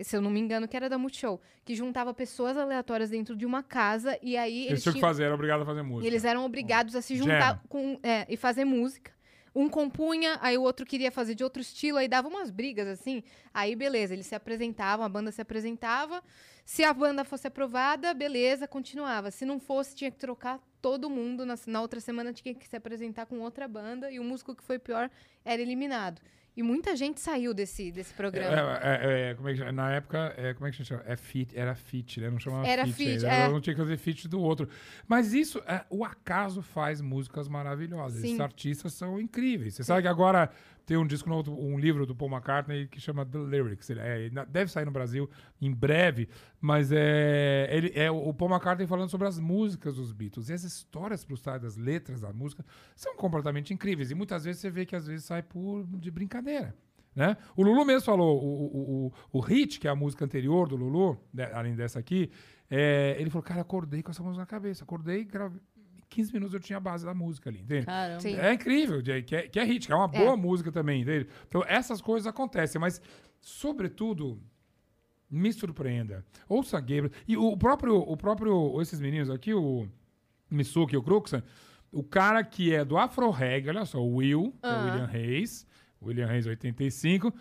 se eu não me engano, que era da Multishow, que juntava pessoas aleatórias dentro de uma casa e aí Eles eles, tinham que fazer, era obrigado a fazer música. e eles eram obrigados a se juntar com, é, e fazer música. Um compunha, aí o outro queria fazer de outro estilo, aí dava umas brigas assim. Aí beleza, eles se apresentavam, a banda se apresentava. Se a banda fosse aprovada, beleza, continuava. Se não fosse, tinha que trocar todo mundo. Na, na outra semana tinha que se apresentar com outra banda e o músico que foi pior era eliminado. E muita gente saiu desse, desse programa. É, é, é, como é que? Na época, é, como é que a gente chama? É fit, era fit, né? Não chamava Era fit. fit, ainda, é. Não tinha que fazer fit do outro. Mas isso, é, o acaso faz músicas maravilhosas. Sim. Esses artistas são incríveis. Você sabe que agora tem um disco novo, um livro do Paul McCartney que chama The Lyrics. Ele é, deve sair no Brasil em breve, mas é, ele, é o Paul McCartney falando sobre as músicas dos Beatles. E as histórias por trás das letras da música são completamente incríveis. E muitas vezes você vê que às vezes sai por de brincadeira. Né? O Lulu mesmo falou, o, o, o, o Hit, que é a música anterior do Lulu, né, além dessa aqui, é, ele falou, cara, acordei com essa música na cabeça. Acordei, gravei. Em 15 minutos eu tinha a base da música ali, entende? É incrível, de- que é, que é hit, que é uma boa música também, entende? Então, essas coisas acontecem, mas, sobretudo, me surpreenda. Ouça Gabriel. E o próprio, o próprio, esses meninos aqui, o Misuki e o Cruxan, o cara que é do Afro Reggae, olha só, o Will, que é o. William Reis, William Reis 85.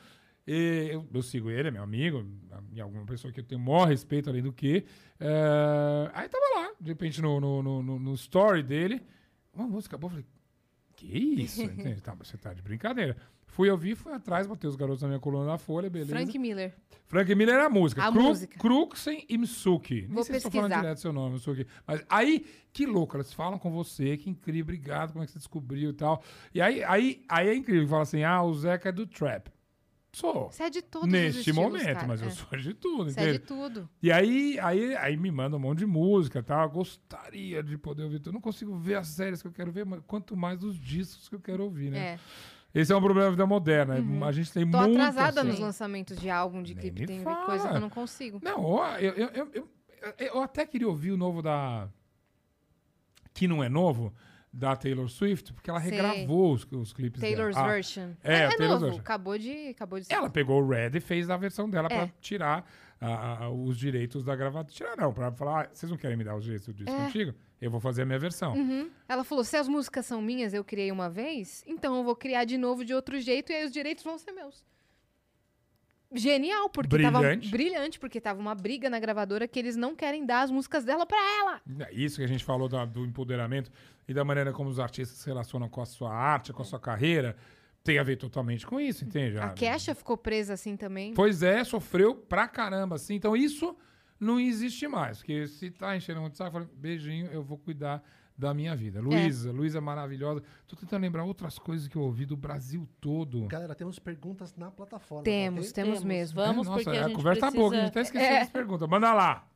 E eu, eu sigo ele, é meu amigo, e alguma pessoa que eu tenho o maior respeito além do que. É, aí tava lá, de repente, no, no, no, no- story dele, uma música boa. eu Falei, que isso? (laughs) Entende? tá, você tá de brincadeira. Fui ouvir, fui atrás, botei os garotos na minha coluna da Folha, beleza. Frank Miller. Frank Miller era a música. A Cru, música. Cruxen e Misuki. Nem Vou sei se estou falando pesquisar. direto seu nome, Misuki. Mas aí, que louco, elas falam com você, que incrível, obrigado, como é que você descobriu e tal. E aí, aí, aí é incrível, fala assim, ah, o Zeca é do trap. Sou. Você é de todos os Neste estilos, momento, cara. mas eu É. sou de tudo, Você é de tudo. E aí, aí, aí me manda um monte de música tal. Eu Gostaria de poder ouvir tudo. Eu não consigo ver as séries que eu quero ver, mas quanto mais os discos que eu quero ouvir, né? É. Esse é um problema da vida moderna. A gente tem Tô muito. atrasada assim. nos lançamentos de álbum, de clipe. Tem fala. coisa que eu não consigo. Não, ó, eu, eu, eu, eu, eu até queria ouvir o novo da. Que não é novo, da Taylor Swift, porque ela Sei. regravou os, os clipes Taylor's dela. Ah, Version. é, é, a Taylor's novo. Version. Acabou de, acabou de Ela pegou o Red e fez a versão dela É. pra tirar ah, ah, os direitos da gravata. Tirar não, pra falar, ah, vocês não querem me dar os direitos do disco É. antigo? Eu vou fazer a minha versão. Uhum. Ela falou: se as músicas são minhas, eu criei uma vez, então eu vou criar de novo de outro jeito e aí os direitos vão ser meus. Genial, porque Brilhante. tava brilhante, porque tava uma briga na gravadora que eles não querem dar as músicas dela pra ela. É Isso que a gente falou do empoderamento e da maneira como os artistas se relacionam com a sua arte, com a sua carreira, tem a ver totalmente com isso, entende? A Kesha ficou presa assim também. Pois é, sofreu pra caramba, assim. Então isso não existe mais. Porque se tá enchendo muito saco, eu falo, beijinho, eu vou cuidar da minha vida. Luísa, Luísa é maravilhosa. Tô tentando lembrar outras coisas que eu ouvi do Brasil todo. Galera, temos perguntas na plataforma. Temos, ok? temos, mesmo. Vamos, É, nossa, porque a, a, gente conversa precisa... tá boa, a gente até esqueceu das perguntas. Manda lá.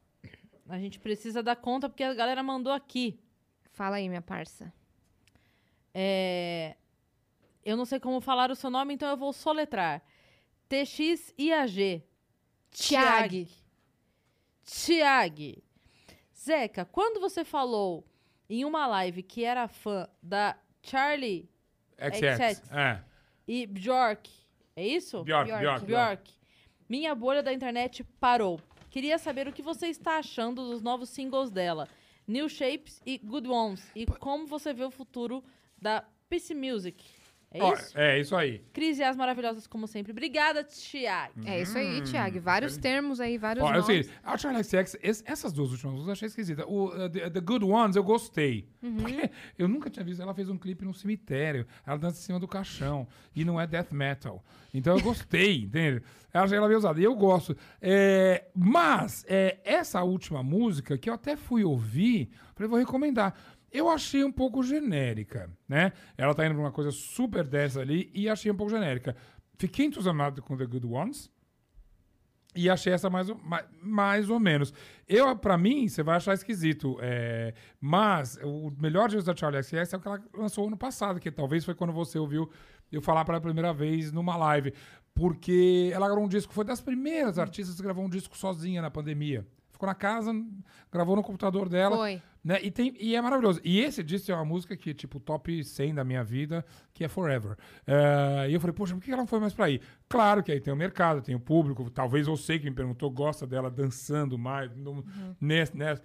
A gente precisa dar conta, porque a galera mandou aqui. Fala aí, minha parça. É, Eu não sei como falar o seu nome, então eu vou soletrar. TXIAG. Tiag. Tiag. Zeca, quando você falou em uma live que era fã da Charlie XX. XX. É. e Bjork, é isso? Bjork, Bjork. Bjork, Bjork. Bjork. Minha bolha da internet parou. Queria saber o que você está achando dos novos singles dela, New Shapes e Good Ones, e como você vê o futuro da PC Music. É Ó, isso? é isso aí. Cris e as maravilhosas, como sempre. Obrigada, Tiag. É isso aí, Tiag. Vários termos aí, vários Hum, Ó, é o nomes. seguinte, a Charlie es- essas duas últimas músicas eu achei esquisita. O uh, the, The Good Ones eu gostei. Uhum. Porque eu nunca tinha visto. Ela fez um clipe no cemitério. Ela dança em cima do caixão. E não é death metal. Então eu gostei, (laughs) entende? Eu achei ela bem usada. E eu gosto. É, mas, é, essa última música, que eu até fui ouvir, falei, vou recomendar. Eu achei um pouco genérica, né? Ela tá indo pra uma coisa super dessa ali e achei um pouco genérica. Fiquei entusiasmado com The Good Ones. E achei essa mais, mais, mais ou menos. Eu, pra mim, você vai achar esquisito. é, mas o melhor disco da Charlie XCX é o que ela lançou ano passado, que talvez foi quando você ouviu eu falar pela primeira vez numa live. Porque ela gravou um disco, foi das primeiras artistas que gravou um disco sozinha na pandemia. Ficou na casa, gravou no computador dela. Foi. Né? E, tem, e é maravilhoso. E esse disco é uma música que, tipo, top 100 da minha vida, que é Forever. É, e eu falei, poxa, por que ela não foi mais pra aí? Claro que aí tem o mercado, tem o público. Talvez você que me perguntou gosta dela dançando mais, no, nesse- nessa,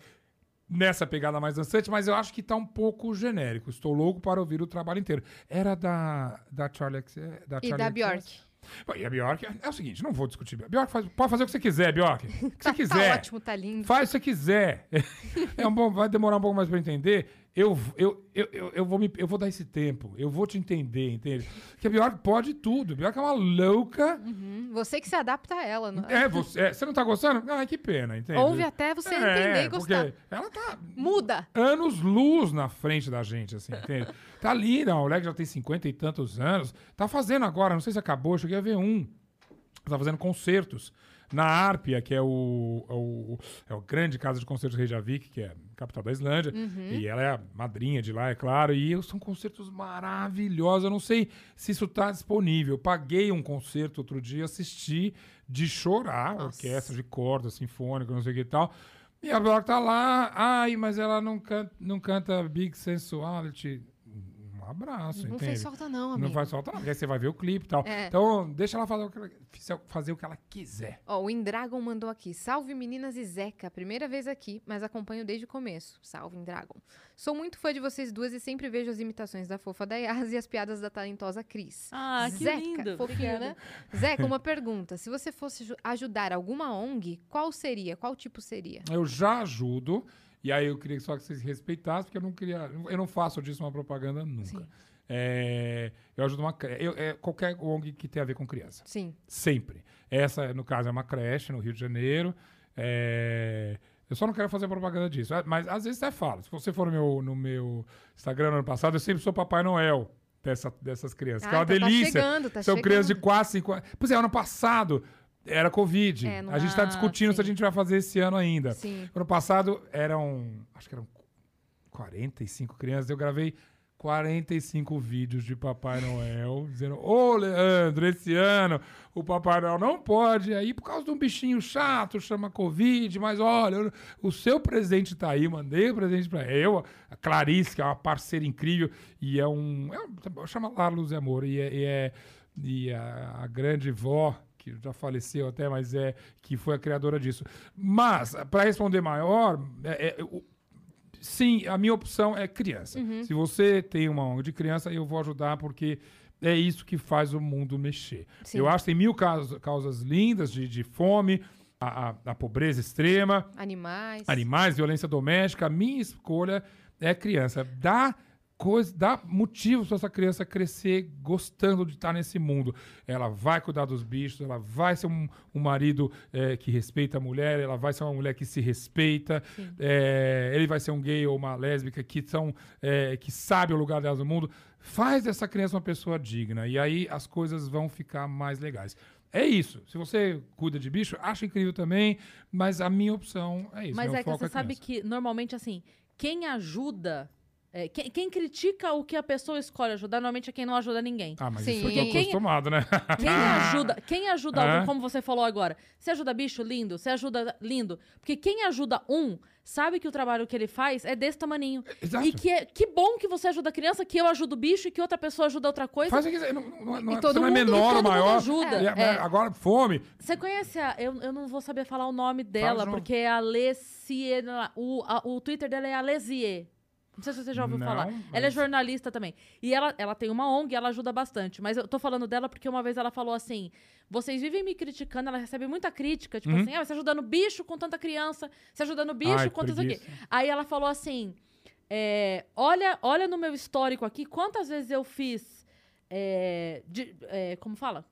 nessa pegada mais dançante, mas eu acho que tá um pouco genérico. Estou louco para ouvir o trabalho inteiro. Era da, da Charlie X- da E Charlie da XCX? Bjork. E a Bjork, é o seguinte, não vou discutir. Bjork faz- pode fazer o que você quiser, Bjork. O que você Tá, quiser. tá ótimo, tá lindo. Faz se você quiser. (laughs) É um bom, vai demorar um pouco mais pra entender eu, eu, eu, eu, eu vou me, eu vou dar esse tempo, eu vou te entender, entende? Que a Bjork pode tudo. A Bjork é uma louca. Uhum. Você que se adapta a ela. Não É, você, é, você não tá gostando? Ai, que pena, entende? Ouve até você entender e gostar. Porque ela tá Muda. anos luz na frente da gente, assim, entende? Tá linda, a mulher que já tem 50 e tantos anos. Tá fazendo agora, não sei se acabou, eu cheguei a ver um. Tá fazendo concertos na Árpia, que é o, é o, é o grande casa de concertos Reykjavik, que é a capital da Islândia. E ela é a madrinha de lá, é claro. E são concertos maravilhosos. Eu não sei se isso tá disponível. Eu paguei um concerto outro dia, assisti de chorar, orquestra de corda, sinfônica, não sei o que e tal. E a Bjork tá lá, ai, mas ela não canta, não canta Big Sensuality. Um abraço, Não entende? fez falta não, Não amigo. faz falta, não, porque aí você vai ver o clipe e tal. É. Então, deixa ela fazer o que ela, fazer o que ela quiser. Ó, o Indragon mandou aqui. Salve meninas e Zeca. Primeira vez aqui, mas acompanho desde o começo. Salve, Indragon. Sou muito fã de vocês duas e sempre vejo as imitações da fofa da Yas e as piadas da talentosa Cris. Ah, que Zeca, lindo. Fofinho, Obrigada. né? Zeca, uma pergunta. Se você fosse ju- ajudar alguma ONG, qual seria? Qual tipo seria? Eu já ajudo, e aí eu queria só que vocês respeitassem, porque eu não queria. Eu não faço disso uma propaganda nunca. É, eu ajudo uma eu, é, qualquer ONG que tenha a ver com criança. Sim. Sempre. Essa, no caso, é uma creche no Rio de Janeiro. É, eu só não quero fazer propaganda disso. Ah, Mas às vezes até falo. Se você for no meu, no meu Instagram no ano passado, eu sempre sou Papai Noel dessa, dessas crianças. que é Ah, uma então tá delícia. chegando, tá São crianças de chegando. 4, 5 anos. Pois é, ano passado era Covid. É, a gente está discutindo se a sim. gente vai fazer esse ano ainda. Sim. Ano passado eram, acho que eram 45 crianças. Eu gravei 45 vídeos de Papai Noel (laughs) dizendo: Ô Leandro, esse ano o Papai Noel não pode aí por causa de um bichinho chato, chama Covid, mas olha, eu- o seu presente tá aí, mandei o presente pra eu, a Clarice, que é uma parceira incrível, e é um. É um chama lá Luz e Amor, e é. E, é, e a, a grande vó que já faleceu até, mas é que foi a criadora disso. Mas, para responder maior, é- é, o- sim, a minha opção é criança. Uhum. Se você tem uma ONG de criança, eu vou ajudar porque é isso que faz o mundo mexer. Sim. Eu acho que tem mil causas, causas lindas de, de fome, a, a- a pobreza extrema, Animais. animais, violência doméstica. A minha escolha é criança. Dá coisa, dá motivos para essa criança crescer gostando de estar nesse mundo. Ela vai cuidar dos bichos, ela vai ser um, um marido eh, que respeita a mulher, ela vai ser uma mulher que se respeita, eh, ele vai ser um gay ou uma lésbica que são eh, que sabe o lugar delas no mundo. Faz dessa criança uma pessoa digna e aí as coisas vão ficar mais legais. É isso. Se você cuida de bicho, acho incrível também, mas a minha opção é isso. Mas meu é que você sabe que, normalmente, assim, quem ajuda. É, quem, quem critica o que a pessoa escolhe ajudar, normalmente é quem não ajuda ninguém. Ah, mas Sim. isso eu tô quem- acostumado, né? Quem (laughs) ajuda, quem ajuda É. alguém, como você falou agora, você ajuda bicho lindo, você ajuda lindo. Porque quem ajuda um, sabe que o trabalho que ele faz é desse tamaninho. Exato. E que é que bom que você ajuda a criança, que eu ajudo o bicho e que outra pessoa ajuda outra coisa. Faz o que quiser. Não, não, não, E é- todo você não é mundo- e menor ou todo maior. ajuda. É, É. Agora, fome. Você conhece a. Eu, eu não vou saber falar o nome dela, porque é a Lecie. O, a- o Twitter dela é a Lesie. Não sei se você já ouviu Não, falar. mas- Ela é jornalista também. E ela, ela tem uma ONG, ela ajuda bastante. Mas eu tô falando dela porque uma vez ela falou assim: vocês vivem me criticando, ela recebe muita crítica. Tipo Uhum. assim, ah, você ajudando bicho com tanta criança, você ajudando bicho Ai, com isso aqui. Aí ela falou assim: é, olha, olha no meu histórico aqui, quantas vezes eu fiz. é, de- é, como fala?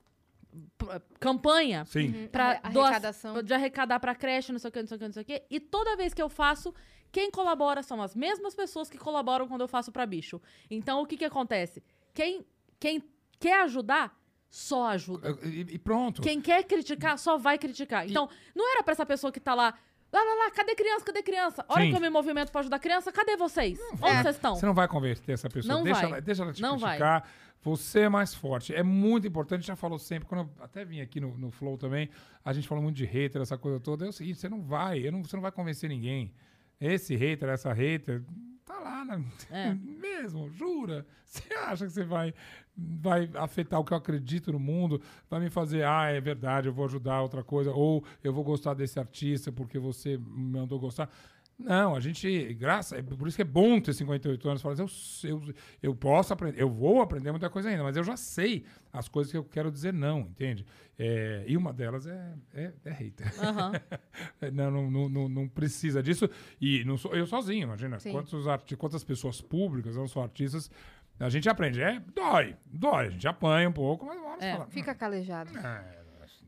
P- campanha Sim. pra Arre- doa- arrecadação. de arrecadar pra creche, não sei o que, não sei o que, não sei o que. E toda vez que eu faço, quem colabora são as mesmas pessoas que colaboram quando eu faço pra bicho. Então, o que que acontece? Quem, quem quer ajudar, só ajuda. E, e pronto. Quem quer criticar, só vai criticar. Então, não era pra essa pessoa que tá lá, lá, lá, lá, cadê criança, cadê criança? Olha Sim. que eu me movimento pra ajudar criança, cadê vocês? Onde É. vocês estão? Você não vai converter essa pessoa. Não deixa, vai. Ela, deixa ela te Não vai. Você é mais forte. É muito importante, já falou sempre, quando eu até vim aqui no, no Flow também, a gente falou muito de hater, essa coisa toda. É o seguinte, você não vai, não, você não vai convencer ninguém. Esse hater, essa hater, tá lá, né? É. (laughs) Mesmo, jura? Você acha que você vai, vai afetar o que eu acredito no mundo? Vai me fazer, ah, é verdade, eu vou ajudar outra coisa, ou eu vou gostar desse artista porque você me mandou gostar. Não, a gente, graça, é por isso que é bom ter 58 anos, falar assim, eu, eu, eu posso aprender, eu vou aprender muita coisa ainda, mas eu já sei as coisas que eu quero dizer não, entende? É, e uma delas é, é, é hater. Aham. (laughs) não, não, não, não, precisa disso. E não sou eu sozinho, imagina. Sim. Quantos arti quantas pessoas públicas, não só artistas, a gente aprende. É, dói, dói. A gente apanha um pouco, mas uma hora É, você fala, Fica calejado. "Ah,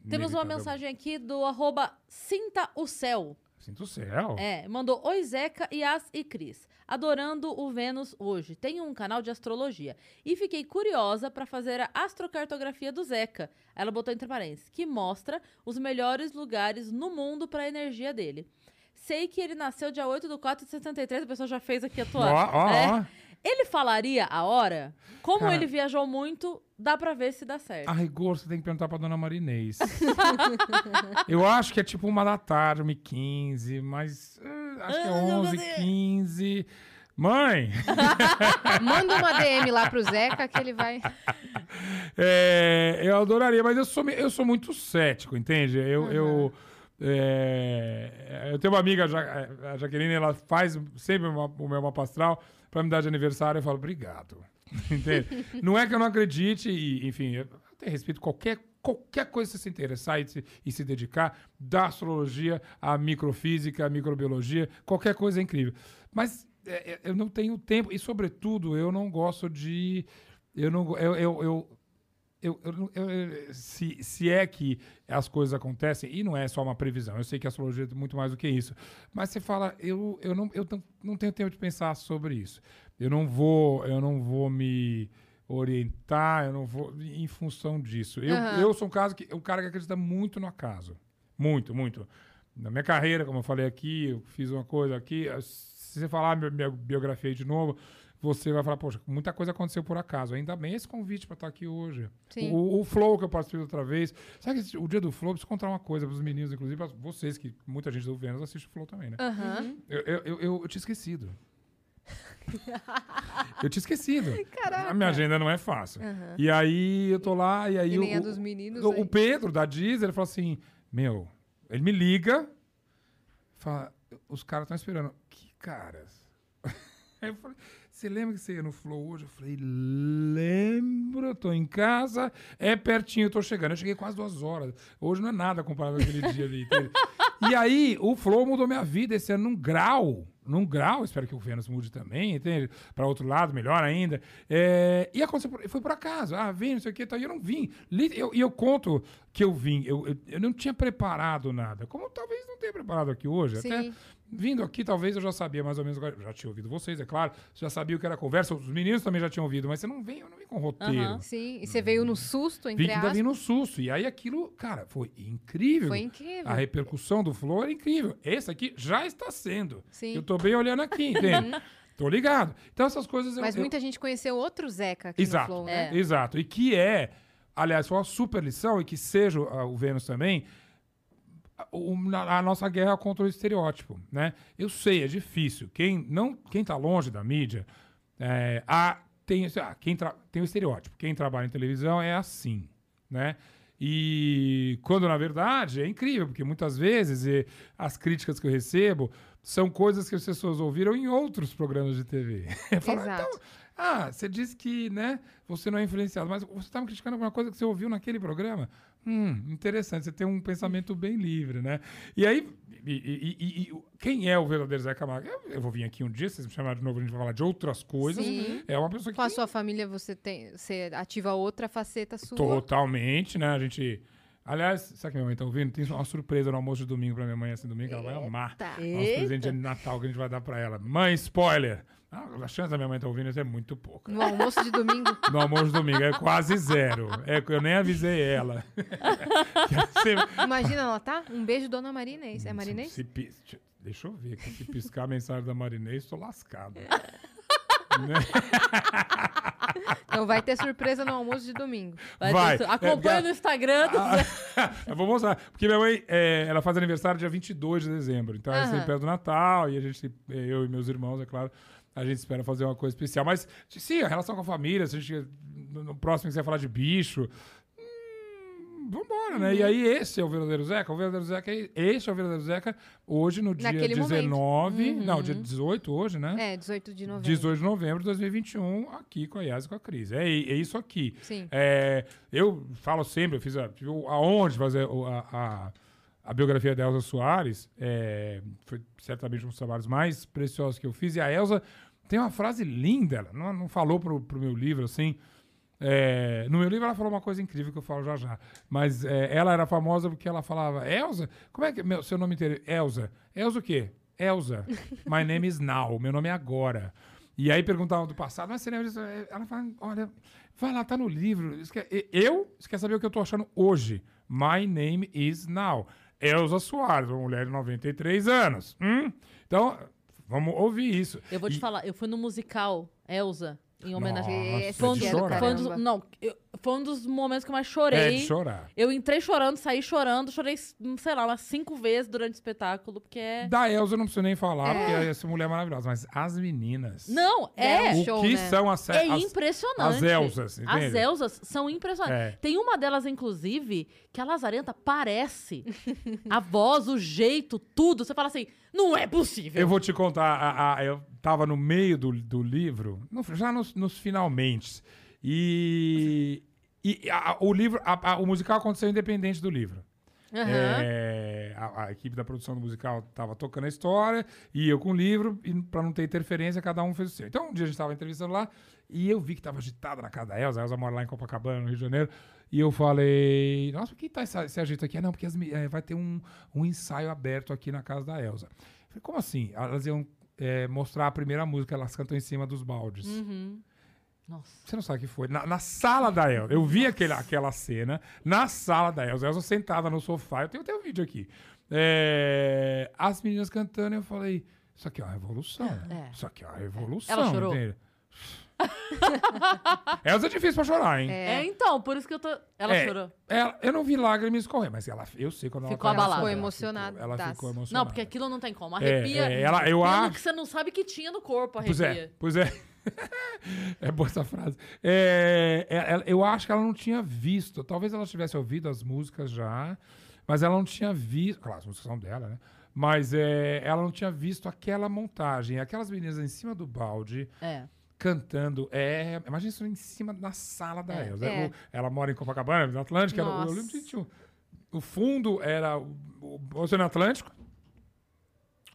Temos uma inevitável." mensagem aqui do arroba Sinta o Céu. Sinto o céu. É, mandou Oi Zeca, Yas e Cris. Adorando o Vênus hoje. Tenho um canal de astrologia. E fiquei curiosa pra fazer a astrocartografia do Zeca. Ela botou entre parênteses, que mostra os melhores lugares no mundo pra energia dele. Sei que ele nasceu dia 8 do 4 de 63, a pessoa já fez aqui a tua. Ó, ó, É. ó. Ele falaria a hora? Como Cara- ele viajou muito, dá pra ver se dá certo. A rigor, você tem que perguntar pra dona Marinês. (laughs) eu acho que é tipo uma da tarde, 1 15 mas eh, acho que é Ah, não 11 sei. 15 Mãe! (laughs) Manda uma DM lá pro Zeca que ele vai. (laughs) É, eu adoraria, mas eu sou, eu sou muito cético, entende? Eu, eu, é, eu tenho uma amiga, a Ja- a Jaqueline, ela faz sempre o meu mapa astral pra me dar de aniversário. Eu falo, obrigado. (laughs) Entende? não é que eu não acredite, e, enfim, eu tenho respeito qualquer, qualquer coisa que você se interessar e se, e se dedicar, da astrologia à microfísica, à microbiologia, qualquer coisa é incrível. Mas é, é, eu não tenho tempo, e sobretudo, eu não gosto de. Eu não. Eu, eu, eu, eu, eu eu- se, se é que as coisas acontecem, e não é só uma previsão, eu sei que a astrologia é muito mais do que isso, mas você fala, eu, eu, não, eu não- tenho tempo de pensar sobre isso. Eu não vou, eu não vou me orientar, eu não vou em função disso. Eu, Aham. eu sou um, caso que, um cara que acredita muito no acaso. Muito, muito. Na minha carreira, como eu falei aqui, eu fiz uma coisa aqui. Se você falar minha, minha biografia aí de novo, você vai falar, poxa, muita coisa aconteceu por acaso. Ainda bem esse convite para estar aqui hoje. O, o Flow que eu participei outra vez. Sabe que o dia do Flow, eu preciso contar uma coisa para os meninos, inclusive para vocês, que muita gente do Vênus assiste o Flow também, né? Aham. Eu, eu, eu, eu- eu tinha esquecido. eu tinha esquecido. A minha agenda não é fácil. Aham. E aí eu tô lá, e aí E o, o- dos meninos. o, o Pedro, da Disney, ele falou assim: Meu, ele me liga, fala, os caras estão esperando. Que caras? (laughs) Aí eu falei, você lembra que você ia no Flow hoje? Eu falei, lembro, eu tô em casa, é pertinho, eu tô chegando. Eu cheguei quase duas horas. Hoje não é nada comparado com aquele (laughs) dia ali. entende? E aí, o Flow mudou minha vida esse ano num grau. Num grau, espero que o Vênus mude também, entende? Para outro lado, melhor ainda. É, e aconteceu, foi por acaso. Ah, vim, não sei o que, e eu não vim. Li- eu- E eu, conto que eu vim. Eu, eu, eu não tinha preparado nada. Como talvez não tenha preparado aqui hoje. Até Sim. Vindo aqui, talvez eu já sabia mais ou menos. eu Já tinha ouvido vocês, é claro. Já sabia o que era conversa. Os meninos também já tinham ouvido, mas você não vem, eu não vim com roteiro. Aham. Sim. E você veio no susto, Vim, entre ainda aspas. vim no susto. E aí aquilo, cara, foi incrível. Foi incrível. A repercussão do Flow era incrível. Esse aqui já está sendo. Sim. Eu tô bem olhando aqui, entende? (laughs) tô ligado. Então essas coisas eu, Mas eu- muita gente conheceu outro Zeca aqui Exato. Flow, né? É. Exato. E que é, aliás, foi uma super lição e que seja o Vênus também, a- nossa guerra contra o estereótipo, né? Eu sei, é difícil. Quem não, quem tá longe da mídia, é, a, tem, ah, quem tra- tem o estereótipo. Quem trabalha em televisão é assim, né? E quando, na verdade, é incrível, porque muitas vezes eh, as críticas que eu recebo são coisas que as pessoas ouviram em outros programas de TV. (laughs) Falam, Exato. então, ah, você disse que, né, você não é influenciado, mas você está me criticando alguma coisa que você ouviu naquele programa? Hum, interessante, você tem um pensamento bem livre, né? E aí, e, e- e- quem é o verdadeiro Zé Camargo? Eu, eu vou vir aqui um dia, se vocês me chamarem de novo, a gente vai falar de outras coisas. Sim. É uma pessoa que Com a sua família, você, tem, você ativa outra faceta sua. Totalmente, né? A gente. Aliás, sabe que minha mãe tá ouvindo? Tem uma surpresa no almoço de domingo pra minha mãe esse domingo, ela vai amar. Eita. Nosso presente de Natal que a gente vai dar pra ela. Mãe, spoiler! A chance da minha mãe estar ouvindo isso é muito pouca. No almoço de domingo. (laughs) No almoço de domingo é quase zero. É, eu nem avisei ela. (laughs) Imagina, ela tá? Um beijo, dona Marinês. É Marinês? Se pi- Deixa eu ver aqui. Se piscar a mensagem da Marinês, tô lascado. (laughs) Né? Então vai ter surpresa no almoço de domingo. Vai Vai. ter- É, Acompanha ga- no Instagram. do Ah, eu vou mostrar. Porque minha mãe, é, ela faz aniversário dia 22 de dezembro. Então, é Aham. sempre perto do Natal. E a gente, é, eu e meus irmãos, é claro, a gente espera fazer uma coisa especial. Mas, sim, a relação com a família, se a gente, no, próximo quiser falar de bicho... hum, vambora, né? E aí esse é o verdadeiro Zeca. O verdadeiro Zeca é esse é o verdadeiro Zeca hoje no dia Naquele momento. 19, não, dia 18 hoje, né? É, 18 de novembro. 18 de novembro de 2021, aqui com a Yas e com a Cris. É, é isso aqui. Sim. É, eu falo sempre, eu fiz a, tive aonde fazer a, a, a biografia da Elza Soares. é, foi certamente um dos trabalhos mais preciosos que eu fiz. E a Elza tem uma frase linda, ela não, não falou pro, pro meu livro assim. é, no meu livro ela falou uma coisa incrível que eu falo já já. Mas é, ela era famosa porque ela falava, Elza, como é que meu, seu nome inteiro? Elza. Elza o quê? Elza. My name is now. Meu nome é agora. E aí perguntavam do passado, mas você lembra disso? Ela fala, olha, vai lá, tá no livro. Eu, você quer saber o que eu tô achando hoje? My name is now. Elza Soares, uma mulher de 93 anos. Hum? Então, vamos ouvir isso. Eu vou te E- falar, eu fui no musical Elsa, em homenagem. Nossa, Foi um, dos, é foi um dos- caramba. não, eu- foi um dos momentos que eu mais É chorei. de chorar. Eu entrei chorando, saí chorando, chorei, sei lá, umas cinco vezes durante o espetáculo, porque é. Da Elza eu não preciso nem falar, É. porque essa mulher é maravilhosa. Mas as meninas. Não, é. É O show, que né? são as, É as, impressionante. as Elzas, As entende? Elzas são impressionantes. É. Tem uma delas, inclusive, que a Lazarenta parece. a voz, o jeito, tudo. Você fala assim, não é possível. Eu vou te contar, a- a- eu tava no meio do, do livro, no- já nos, nos finalmente, e, e a- o livro, o musical aconteceu independente do livro. Aham. É, a, a equipe da produção do musical tava tocando a história, e eu com o livro, e pra não ter interferência, cada um fez o seu. Então, um dia a gente tava entrevistando lá, e eu vi que tava agitada na casa da Elza, a Elza mora lá em Copacabana, no Rio de Janeiro, e eu falei, nossa, por que tá esse, esse agito aqui? Ah, não, porque as é, vai ter um, um ensaio aberto aqui na casa da Elza. Falei, como assim? Elas iam é, mostrar a primeira música, elas cantam em cima dos baldes. Uhum. Nossa. Você não sabe o que foi. Na, na sala da Elza. Eu vi aquele, aquela cena na sala da Elza. Elza sentada no sofá. Eu tenho até o vídeo aqui. É, as meninas cantando, eu falei: Isso aqui é uma revolução. É. Isso aqui é uma revolução. Ela chorou? entende? (laughs) Elza é difícil pra chorar, hein? É. então, por isso que eu tô. Ela É, chorou. Ela- eu não vi lágrimas escorrer, mas ela, eu sei quando ela Ficou abalada. sala, Ficou ela emocionada, Ela tá. ficou emocionada. Não, porque aquilo não tem como. É, Arrepia. é, ela- eu acho- que você não sabe que tinha no corpo, Pois arrepia. é, pois é. (laughs) é boa essa frase. É, é, ela- eu acho que ela não tinha visto. Talvez ela tivesse ouvido as músicas já, mas ela não tinha visto. Claro, as músicas são dela, né? Mas é, ela não tinha visto aquela montagem, aquelas meninas em cima do balde É. cantando. É, imagina isso em cima na sala da É, Elza. é. O- Ela mora em Copacabana, no Atlântico. era o- eu lembro que tinha o fundo era o, o Oceano Atlântico.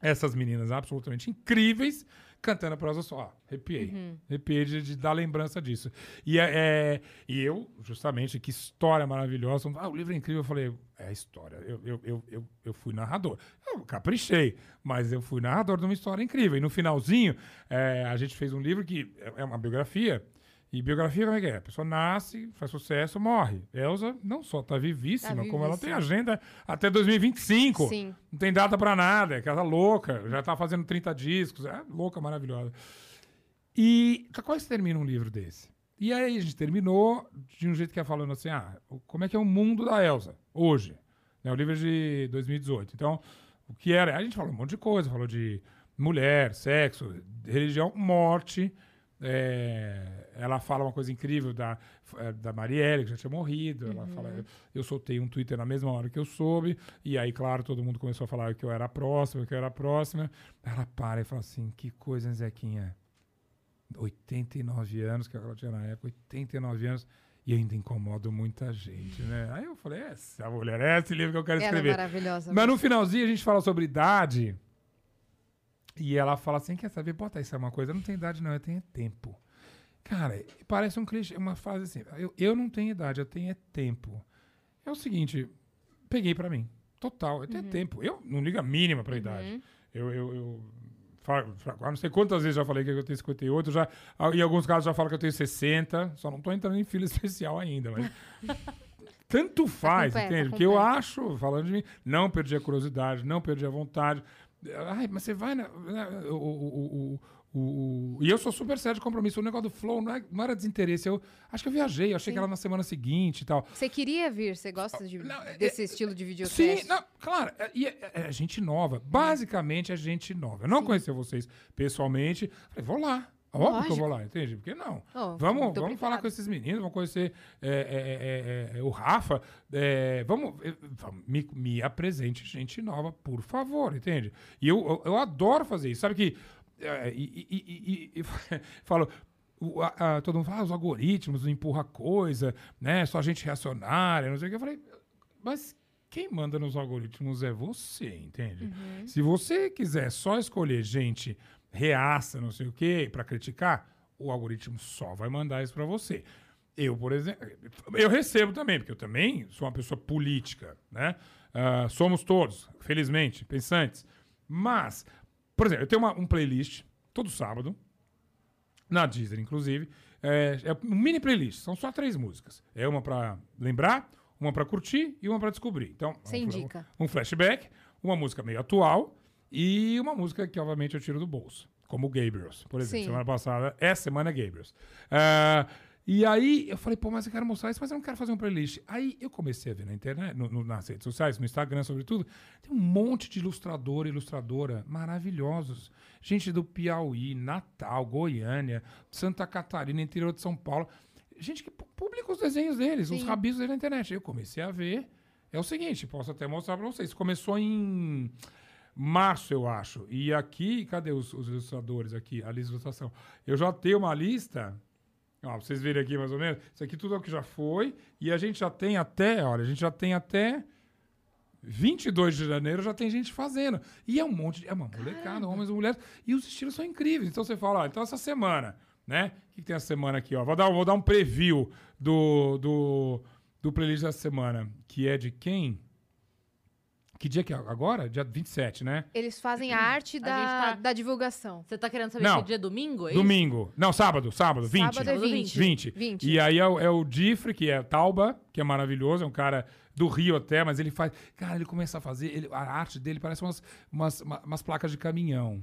Essas meninas absolutamente incríveis cantando prosa só. Arrepiei. Uhum. Arrepiei de, de dar lembrança disso. E, é, é- e eu, justamente, que história maravilhosa. Ah, o livro é incrível. Eu falei, é a história. Eu, eu, eu, eu, eu fui narrador. Eu caprichei, mas eu fui narrador de uma história incrível. E no finalzinho, é, a gente fez um livro que é é uma biografia. E biografia, como é que é? A pessoa nasce, faz sucesso, morre. Elza não só tá vivíssima, Tá como ela tem vivíssima. agenda até 2025. Sim. Não tem data pra nada, é aquela louca, já tá fazendo 30 discos, é louca, maravilhosa. E quase se termina um livro desse? E aí a gente terminou de um jeito que é falando assim, ah, como é que é o mundo da Elsa hoje? Né, o livro é de 2018. Então, o que era? A gente falou um monte de coisa, falou de mulher, sexo, religião, morte. É, ela fala uma coisa incrível da, eh, da Marielle, que já tinha morrido. Ela fala, eu, eu soltei um Twitter na mesma hora que eu soube. E aí, claro, todo mundo começou a falar que eu era a próxima, que eu era a próxima. Ela para e fala assim: que coisa, Zequinha. 89 anos, que ela tinha na época, 89 anos, e ainda incomodo muita gente, né? Aí eu falei, essa mulher, é esse livro que eu quero é escrever. maravilhosa. Mas no finalzinho a gente fala sobre idade, e ela fala assim, quer saber, bota isso é uma coisa, eu não tenho idade não, eu tenho é tempo. Cara, parece um clichê, uma frase assim, eu, eu não tenho idade, eu tenho é tempo. É o seguinte, peguei pra mim, total, eu tenho tempo. Eu não ligo a mínima pra idade. Eu, eu, eu falo- falo- não sei quantas vezes já falei que eu tenho 58, já, em alguns casos já falo que eu tenho 60, só não tô entrando em fila (laughs) especial ainda, mas (laughs) tanto faz, completo, entende? tá Porque eu acho, falando de mim, não perdi a curiosidade, não perdi a vontade. Ai, mas você vai na. na- o, o, o, o- e eu sou super sério de compromisso. O negócio do flow não, é- não era desinteresse. Eu acho que eu viajei, eu achei que era na semana seguinte e tal. Você queria vir? Você gosta de, Não, é- desse estilo de videocast? Sim, não, claro. É, e é, é gente nova. Basicamente é gente nova. Eu não conhecia vocês pessoalmente. Falei, vou lá. Óbvio que eu Lógico. vou lá, entende? Porque não. Oh, Vamos, vamos falar com esses meninos, vamos conhecer é, é, é, é, o Rafa. é, vamos, é, me, me apresente gente nova, por favor, entende? E eu, eu, eu adoro fazer isso. Sabe que. é, e, e- e- e- (laughs) falo. o- a- a- todo mundo fala, ah, os algoritmos empurra coisa, né? Só gente reacionária, não sei o que. Eu falei, mas quem manda nos algoritmos é você, entende? Se você quiser só escolher gente reaça, não sei o quê, pra criticar, o algoritmo só vai mandar isso pra você. Eu, por exemplo, eu recebo também, porque eu também sou uma pessoa política, né? Ah, somos todos, felizmente, pensantes. Mas, por exemplo, eu tenho uma, um playlist todo sábado, na Deezer, inclusive. É, é um mini playlist, são só três músicas. É uma pra lembrar, uma pra curtir e uma pra descobrir. Então, Você um fla- indica. um flashback, uma música meio atual e uma música que, obviamente, eu tiro do bolso. Como Gabriels, por exemplo. Sim. Semana passada, essa semana é Gabriels. Ah, e aí eu falei, pô, mas eu quero mostrar isso, mas eu não quero fazer um playlist. Aí eu comecei a ver na internet, no- no- nas redes sociais, no Instagram, sobretudo, tem um monte de ilustrador e ilustradora maravilhosos. Gente do Piauí, Natal, Goiânia, Santa Catarina, interior de São Paulo. Gente que pu- publica os desenhos deles, os Sim. rabiscos deles na internet. Eu comecei a ver. É o seguinte, posso até mostrar pra vocês. Começou em março, eu acho. E aqui, cadê os, os ilustradores aqui? A lista de ilustração. Eu já tenho uma lista. Ó, pra vocês verem aqui mais ou menos. Isso aqui tudo é o que já foi. E a gente já tem até, olha, a gente já tem até 22 de janeiro já tem gente fazendo. E é um monte de. É uma molecada, homens e mulheres. E os estilos são incríveis. Então você fala, ó, então essa semana, né? O que, que tem essa semana aqui, ó? Vou dar, vou dar um preview do, do, do playlist dessa semana. Que é de quem? Que dia que é agora? Dia 27, né? Eles fazem a arte da, gente tá- da divulgação. Você tá querendo saber Não. que dia é domingo? É isso? Domingo. Não, sábado, sábado, 20. Sábado é Sábado 20. 20. 20. E aí é o, é o Difre, que é Tauba, que é maravilhoso, é um cara do Rio até, mas ele faz. Cara, ele começa a fazer. ele- a arte dele parece umas, umas, uma- umas placas de caminhão.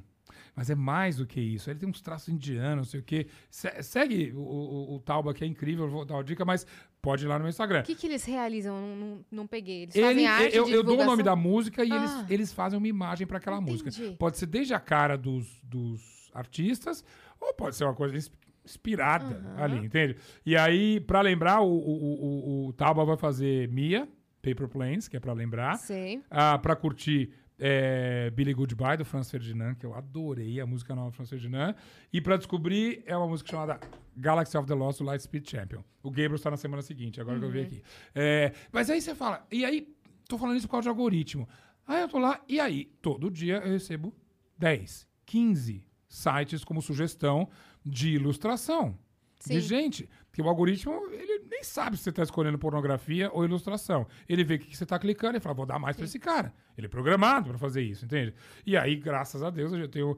Mas é mais do que isso. Ele tem uns traços indianos, não sei o quê. Se- segue o, o, o Tauba, que é incrível, vou dar uma dica, mas pode ir lá no meu Instagram. O que, que eles realizam? Não, não, não peguei. Eles Ele- fazem arte eu, eu dou o nome da música e Ah. eles, eles fazem uma imagem para aquela Entendi. música. Pode ser desde a cara dos, dos artistas, ou pode ser uma coisa ins- inspirada Aham. ali, entende? E aí, para lembrar, o, o, o, o Tauba vai fazer Mia, Paper Planes, que é para lembrar. Sei. Ah, para curtir é, Billy Goodbye, do Franz Ferdinand, que eu adorei a música nova do Franz Ferdinand. E para descobrir, é uma música chamada Galaxy of the Lost, do Lightspeed Champion. O Gabriel está na semana seguinte, agora que eu vi aqui. É, mas aí você fala, e aí, tô falando isso por causa de algoritmo. Aí eu tô lá, e aí, todo dia eu recebo 10, 15 sites como sugestão de ilustração. Sim. De gente. Porque o algoritmo, ele nem sabe se você está escolhendo pornografia ou ilustração. Ele vê o que você está clicando e fala, vou dar mais para esse cara. Ele é programado para fazer isso, entende? E aí, graças a Deus, eu já tenho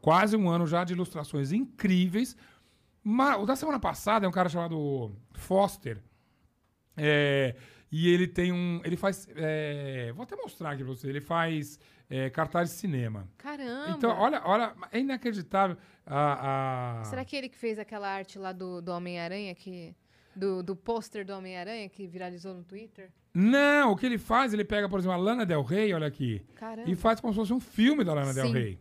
quase um ano já de ilustrações incríveis. Mas, o da semana passada é um cara chamado Foster. É, e ele tem um. Ele faz. é, vou até mostrar aqui pra você. Ele faz é, cartaz de cinema. Caramba. Então, olha, olha, é inacreditável. A, a- Será que ele que fez aquela arte lá do, do Homem-Aranha que. Do, do pôster do Homem-Aranha que viralizou no Twitter? Não, o que ele faz, ele pega, por exemplo, a Lana Del Rey, olha aqui, Caramba. e faz como se fosse um filme da Lana Del Sim. Rey.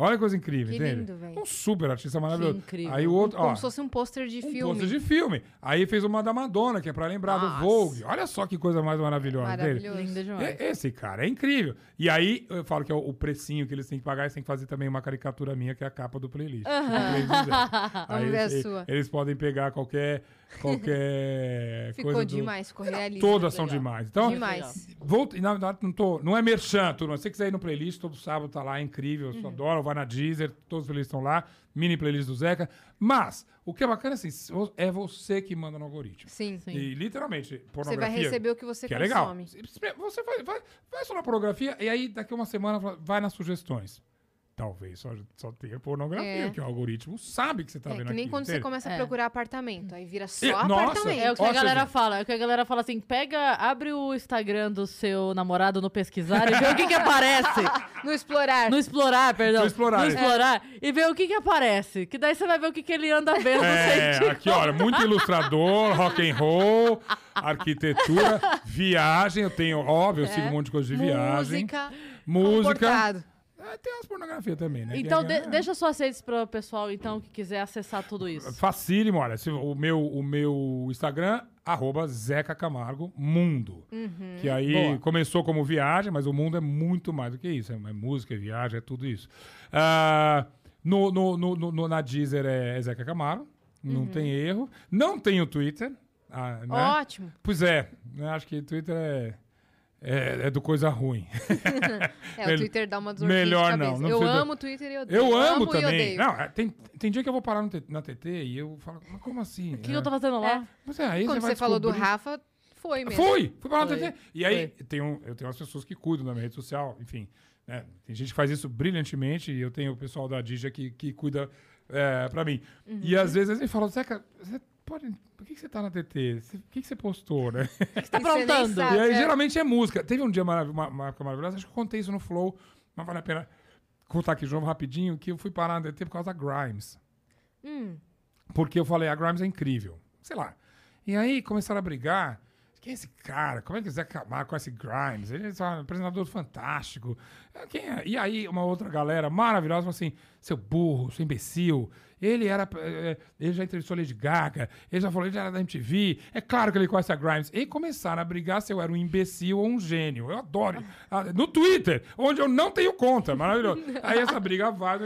Olha que coisa incrível, Que entende? lindo. Um super artista maravilhoso. incrível. Aí o outro, Como ó, se fosse um pôster de um filme. pôster de filme. Aí fez uma da Madonna, que é pra lembrar Nossa. do Vogue. Olha só que coisa mais maravilhosa? Maravilhoso. Linda demais. Esse cara é incrível. E aí, eu falo que é o, o precinho que eles têm que pagar, eles têm que fazer também uma caricatura minha, que é a capa do playlist. (laughs) Vamos ver a eles, sua. eles podem pegar qualquer, (laughs) qualquer Ficou coisa do- demais, ficou realista. Todas são Legal. demais. Então, Demais. Vou, na verdade, não, tô, não é merchan, turma. Se você quiser ir no playlist, todo sábado tá lá, é incrível. Uhum. Eu adoro, vai na Deezer, todos os playlists estão lá. Mini playlist do Zeca. Mas, o que é bacana assim, é você que manda no algoritmo. Sim. Sim. E literalmente, Você pornografia. vai receber o que você que é legal. consome. Você vai, vai, vai só na pornografia e aí daqui uma semana vai nas sugestões. Talvez só, só tenha pornografia, É. que o algoritmo sabe que você tá É, vendo que nem aquilo, quando você entende? começa a É. procurar apartamento. Aí vira só E- nossa, apartamento. É o que Ó, a galera fala. É o que a galera fala assim: pega, abre o Instagram do seu namorado no pesquisar e vê o que que aparece. (laughs) No explorar. No explorar, perdão. No explorar, No é. explorar. E vê o que que aparece. Que daí você vai ver o que que ele anda vendo É, sem te aqui, olha, muito ilustrador, rock and roll, arquitetura, viagem. Eu tenho, óbvio, eu sigo um monte de coisa de viagem. Música. Música. comportado. É, tem umas pornografia também, né? Então, é- de- deixa suas redes para o pessoal, então, que quiser acessar tudo isso. Facílimo, olha. o, meu, o meu Instagram, arroba Zeca Camargo Mundo. Que aí Boa. começou como viagem, mas o mundo é muito mais do que isso. É, é música, é viagem, é tudo isso. Ah, no, no, no, no- na Deezer é Zeca Camargo. Não tem erro. Não tem o Twitter. ah, né? Ótimo. Pois é. eu Acho que Twitter é, é, é do coisa ruim. (laughs) É, o Twitter dá uma dorzinha melhor de não, cabeça. não eu amo o Twitter e eu odeio. Eu amo e também. odeio. Não, é, tem, tem dia que eu vou parar no T- na TT e eu falo, mas como assim? O que eu tô fazendo lá? Mas é, aí Quando vai você falou do Rafa, foi mesmo. Fui! Fui parar no Foi. TT. E aí, tem um, eu tenho umas pessoas que cuidam da minha rede social, enfim. né, Tem gente que faz isso brilhantemente e eu tenho o pessoal da Dija que, que cuida é, pra mim. E Uhum. às vezes eles me falam, Zeca, você pode... Por que, que você tá na TT? Você- Por que, que você postou, né? (laughs) O que você tá aprontando? E aí, geralmente é música. Teve um dia marav uma, uma época maravilhosa, acho que eu contei isso no Flow, mas vale a pena contar aqui de novo rapidinho, que eu fui parar na TT por causa da Grimes. Hum, Porque eu falei, a Grimes é incrível. Sei lá. E aí começaram a brigar. Quem é esse cara? Como é que o Zé Camargo conhece Grimes? Ele é um apresentador fantástico. Quem é? E aí uma outra galera maravilhosa falou assim, seu burro, seu imbecil. Ele era. eh, Ele já entrevistou a Lady Gaga. Ele já falou, ele já era da MTV. É claro que ele conhece a Grimes. E começaram a brigar se eu era um imbecil ou um gênio. Eu adoro. Ah, No Twitter, onde eu não tenho conta. Maravilhoso. (laughs) Aí essa briga vai.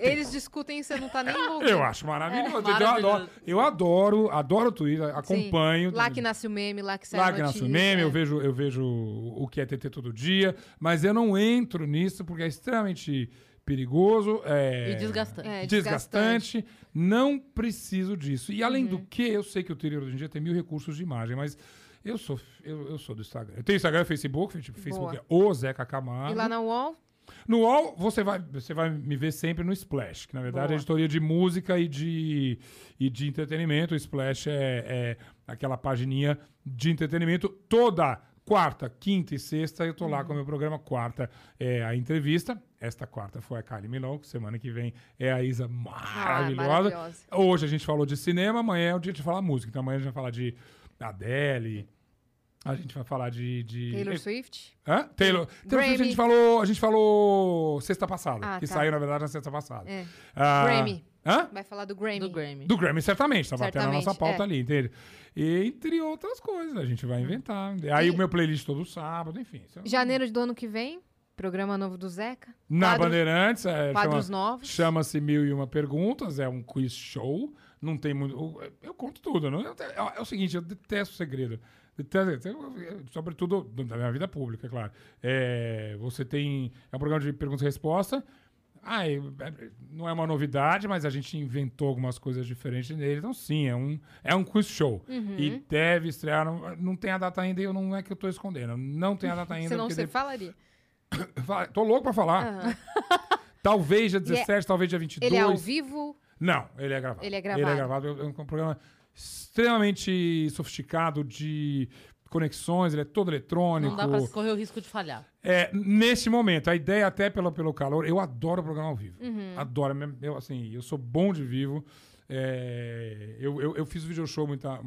eles discutem e você não tá nem (laughs) envolvido. Eu acho maravilhoso. É, Eu adoro, maravilhoso. eu adoro, adoro o Twitter, Sim. acompanho. Lá que nasce o meme, lá que sai Lá que nasce o meme, é. eu vejo, eu vejo o que é TT todo dia, mas eu não entro nisso porque é extremamente perigoso. É, E desgastante. É, desgastante. Não preciso disso. E além Uhum. do que, eu sei que o Twitter hoje em dia tem mil recursos de imagem, mas eu sou, eu, eu sou do Instagram. Eu tenho Instagram e Facebook, tipo, Facebook é o Zeca Camargo. E lá na UOL, No UOL, você vai, você vai me ver sempre no Splash, que na verdade Boa. é editoria de música e de, e de entretenimento. O Splash é, é aquela pagininha de entretenimento toda quarta, quinta e sexta. Eu tô lá com o meu programa. Quarta é a entrevista. Esta quarta foi a Kylie Minogue. Semana que vem é a Isa maravilhosa. maravilhosa. Hoje a gente falou de cinema, amanhã é o dia de falar música. Então amanhã a gente vai falar de Adele. A gente vai falar de. de Taylor Swift. Hã? Taylor. Taylor Swift a gente falou, a gente falou sexta passada, Ah, que tá. saiu na verdade na sexta passada. É. Ah, Grammy. Hã? Vai falar do Grammy. Do Grammy. Do Grammy, certamente, tá batendo a nossa pauta é. ali, entende? E, entre outras coisas, a gente vai inventar. Aí E- o meu playlist todo sábado, enfim. é- Janeiro do ano que vem, programa novo do Zeca. Na quadros- Bandeirantes, é, Quadros chama- novos. chama-se Mil e Uma Perguntas, é um quiz show. Não tem muito. Eu, eu conto tudo. Não, é, é o seguinte, eu detesto segredo. Sobretudo da minha vida pública, é claro. É, você tem. É um programa de pergunta e resposta. Ah, é- não é uma novidade, mas a gente inventou algumas coisas diferentes nele. Então, sim, é um, é um quiz show. Uhum. E deve estrear. Não, não tem a data ainda e eu não é que eu tô escondendo. Não tem a data (laughs) ainda. Senão você deve- falaria. (coughs) Fala- Tô louco pra falar. Aham. (laughs) Talvez dia E é- 17, talvez dia 22. Ele é ao vivo? Não, ele é gravado. Ele é Ele é gravado. gravado. É um programa extremamente sofisticado de conexões, ele é todo eletrônico. Não dá pra correr o risco de falhar. É, nesse momento, a ideia até pelo, pelo calor, eu adoro o programa ao vivo. Uhum. Adoro. mesmo. Eu, assim, eu sou bom de vivo. É, eu, eu, eu fiz o video show muita,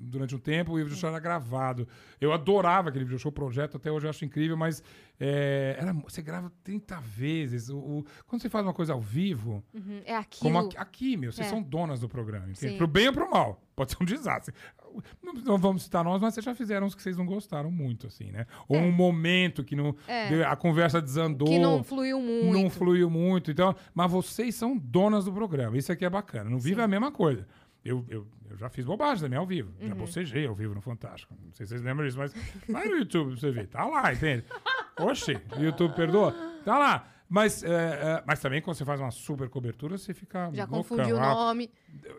durante um tempo e o video show era gravado. Eu adorava aquele video show projeto, até hoje eu acho incrível, mas é, era, você grava 30 vezes. O, o- quando você faz uma coisa ao vivo, Uhum. É aquilo. como aqui, aqui, meu, vocês É. são donas do programa, entende? Sim. Pro bem ou pro mal. Pode ser um desastre. Não, vamos citar nós, mas vocês já fizeram uns que vocês não gostaram muito, assim, né? Ou É. um momento que não, É. a conversa desandou. Que não fluiu muito. Não fluiu muito. Então, mas vocês são donas do programa. Isso aqui é bacana. No vivo é a mesma coisa. Eu, eu, eu já fiz bobagem também ao vivo. Já Uhum. bocejei ao vivo no Fantástico. Não sei se vocês lembram disso, mas vai no YouTube pra você ver. Tá lá, entende? Oxi, o YouTube perdoa? Tá lá. Mas, é, é, mas também quando você faz uma super cobertura, você fica. Já loucão. confundiu o Ah, nome. Ah,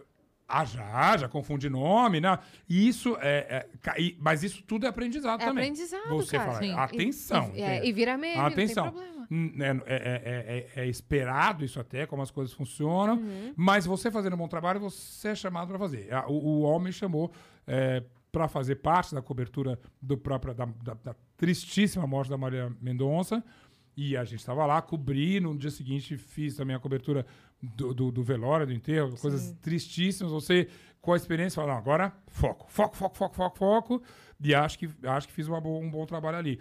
já, já confunde nome, né? E isso é. é e- mas isso tudo é aprendizado É também. aprendizado, Você cara. fala, Sim. atenção. E, é, entende? e vira meme, Atenção. não tem problema. Hum, É, é- é- é- é esperado isso até, como as coisas funcionam. Uhum. Mas você fazendo um bom trabalho, você é chamado para fazer. A- O, o homem chamou para fazer parte da cobertura do próprio, da, da- da tristíssima morte da Maria Mendonça. E a gente estava lá, cobri. No dia seguinte, fiz também a cobertura do, do, do velório, do enterro, coisas tristíssimas. Você, com a experiência, fala: não, agora foco, foco, foco, foco, foco, foco. E acho que, acho que fiz uma boa- um bom trabalho ali.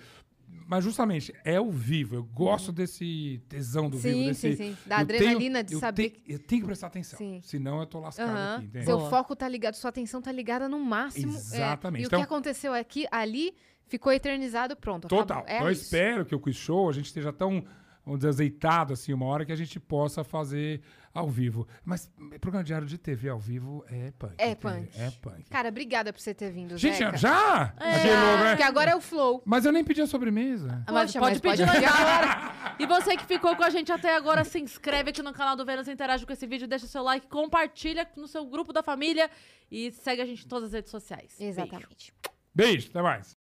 mas justamente é ao vivo. Eu gosto desse tesão do Sim, vivo. sim, Desse, sim. Da eu adrenalina tenho- de eu saber tenho- eu tenho que prestar atenção. Sim. Senão eu tô lascado aqui, entende? Seu Boa. foco tá ligado, sua atenção tá ligada no máximo. é. Exatamente. E Então- o que aconteceu aqui, ali, ficou eternizado, pronto. Total. acabou. É então eu isso. espero que o quiz show a gente esteja tão, vamos dizer, azeitado assim uma hora que a gente possa fazer ao vivo. Mas programa diário de TV ao vivo é punk. É punk. É punk. Cara, obrigada por você ter vindo, gente, Zeca. já? É. Né? Porque agora é o flow. Mas eu nem pedi a sobremesa. Mas Poxa, pode mas pedir pode lá agora. E você que ficou com a gente até agora, se inscreve aqui no canal do Vênus, interage com esse vídeo, deixa seu like, compartilha no seu grupo da família e segue a gente em todas as redes sociais. Beijo. Exatamente. Beijo, até mais.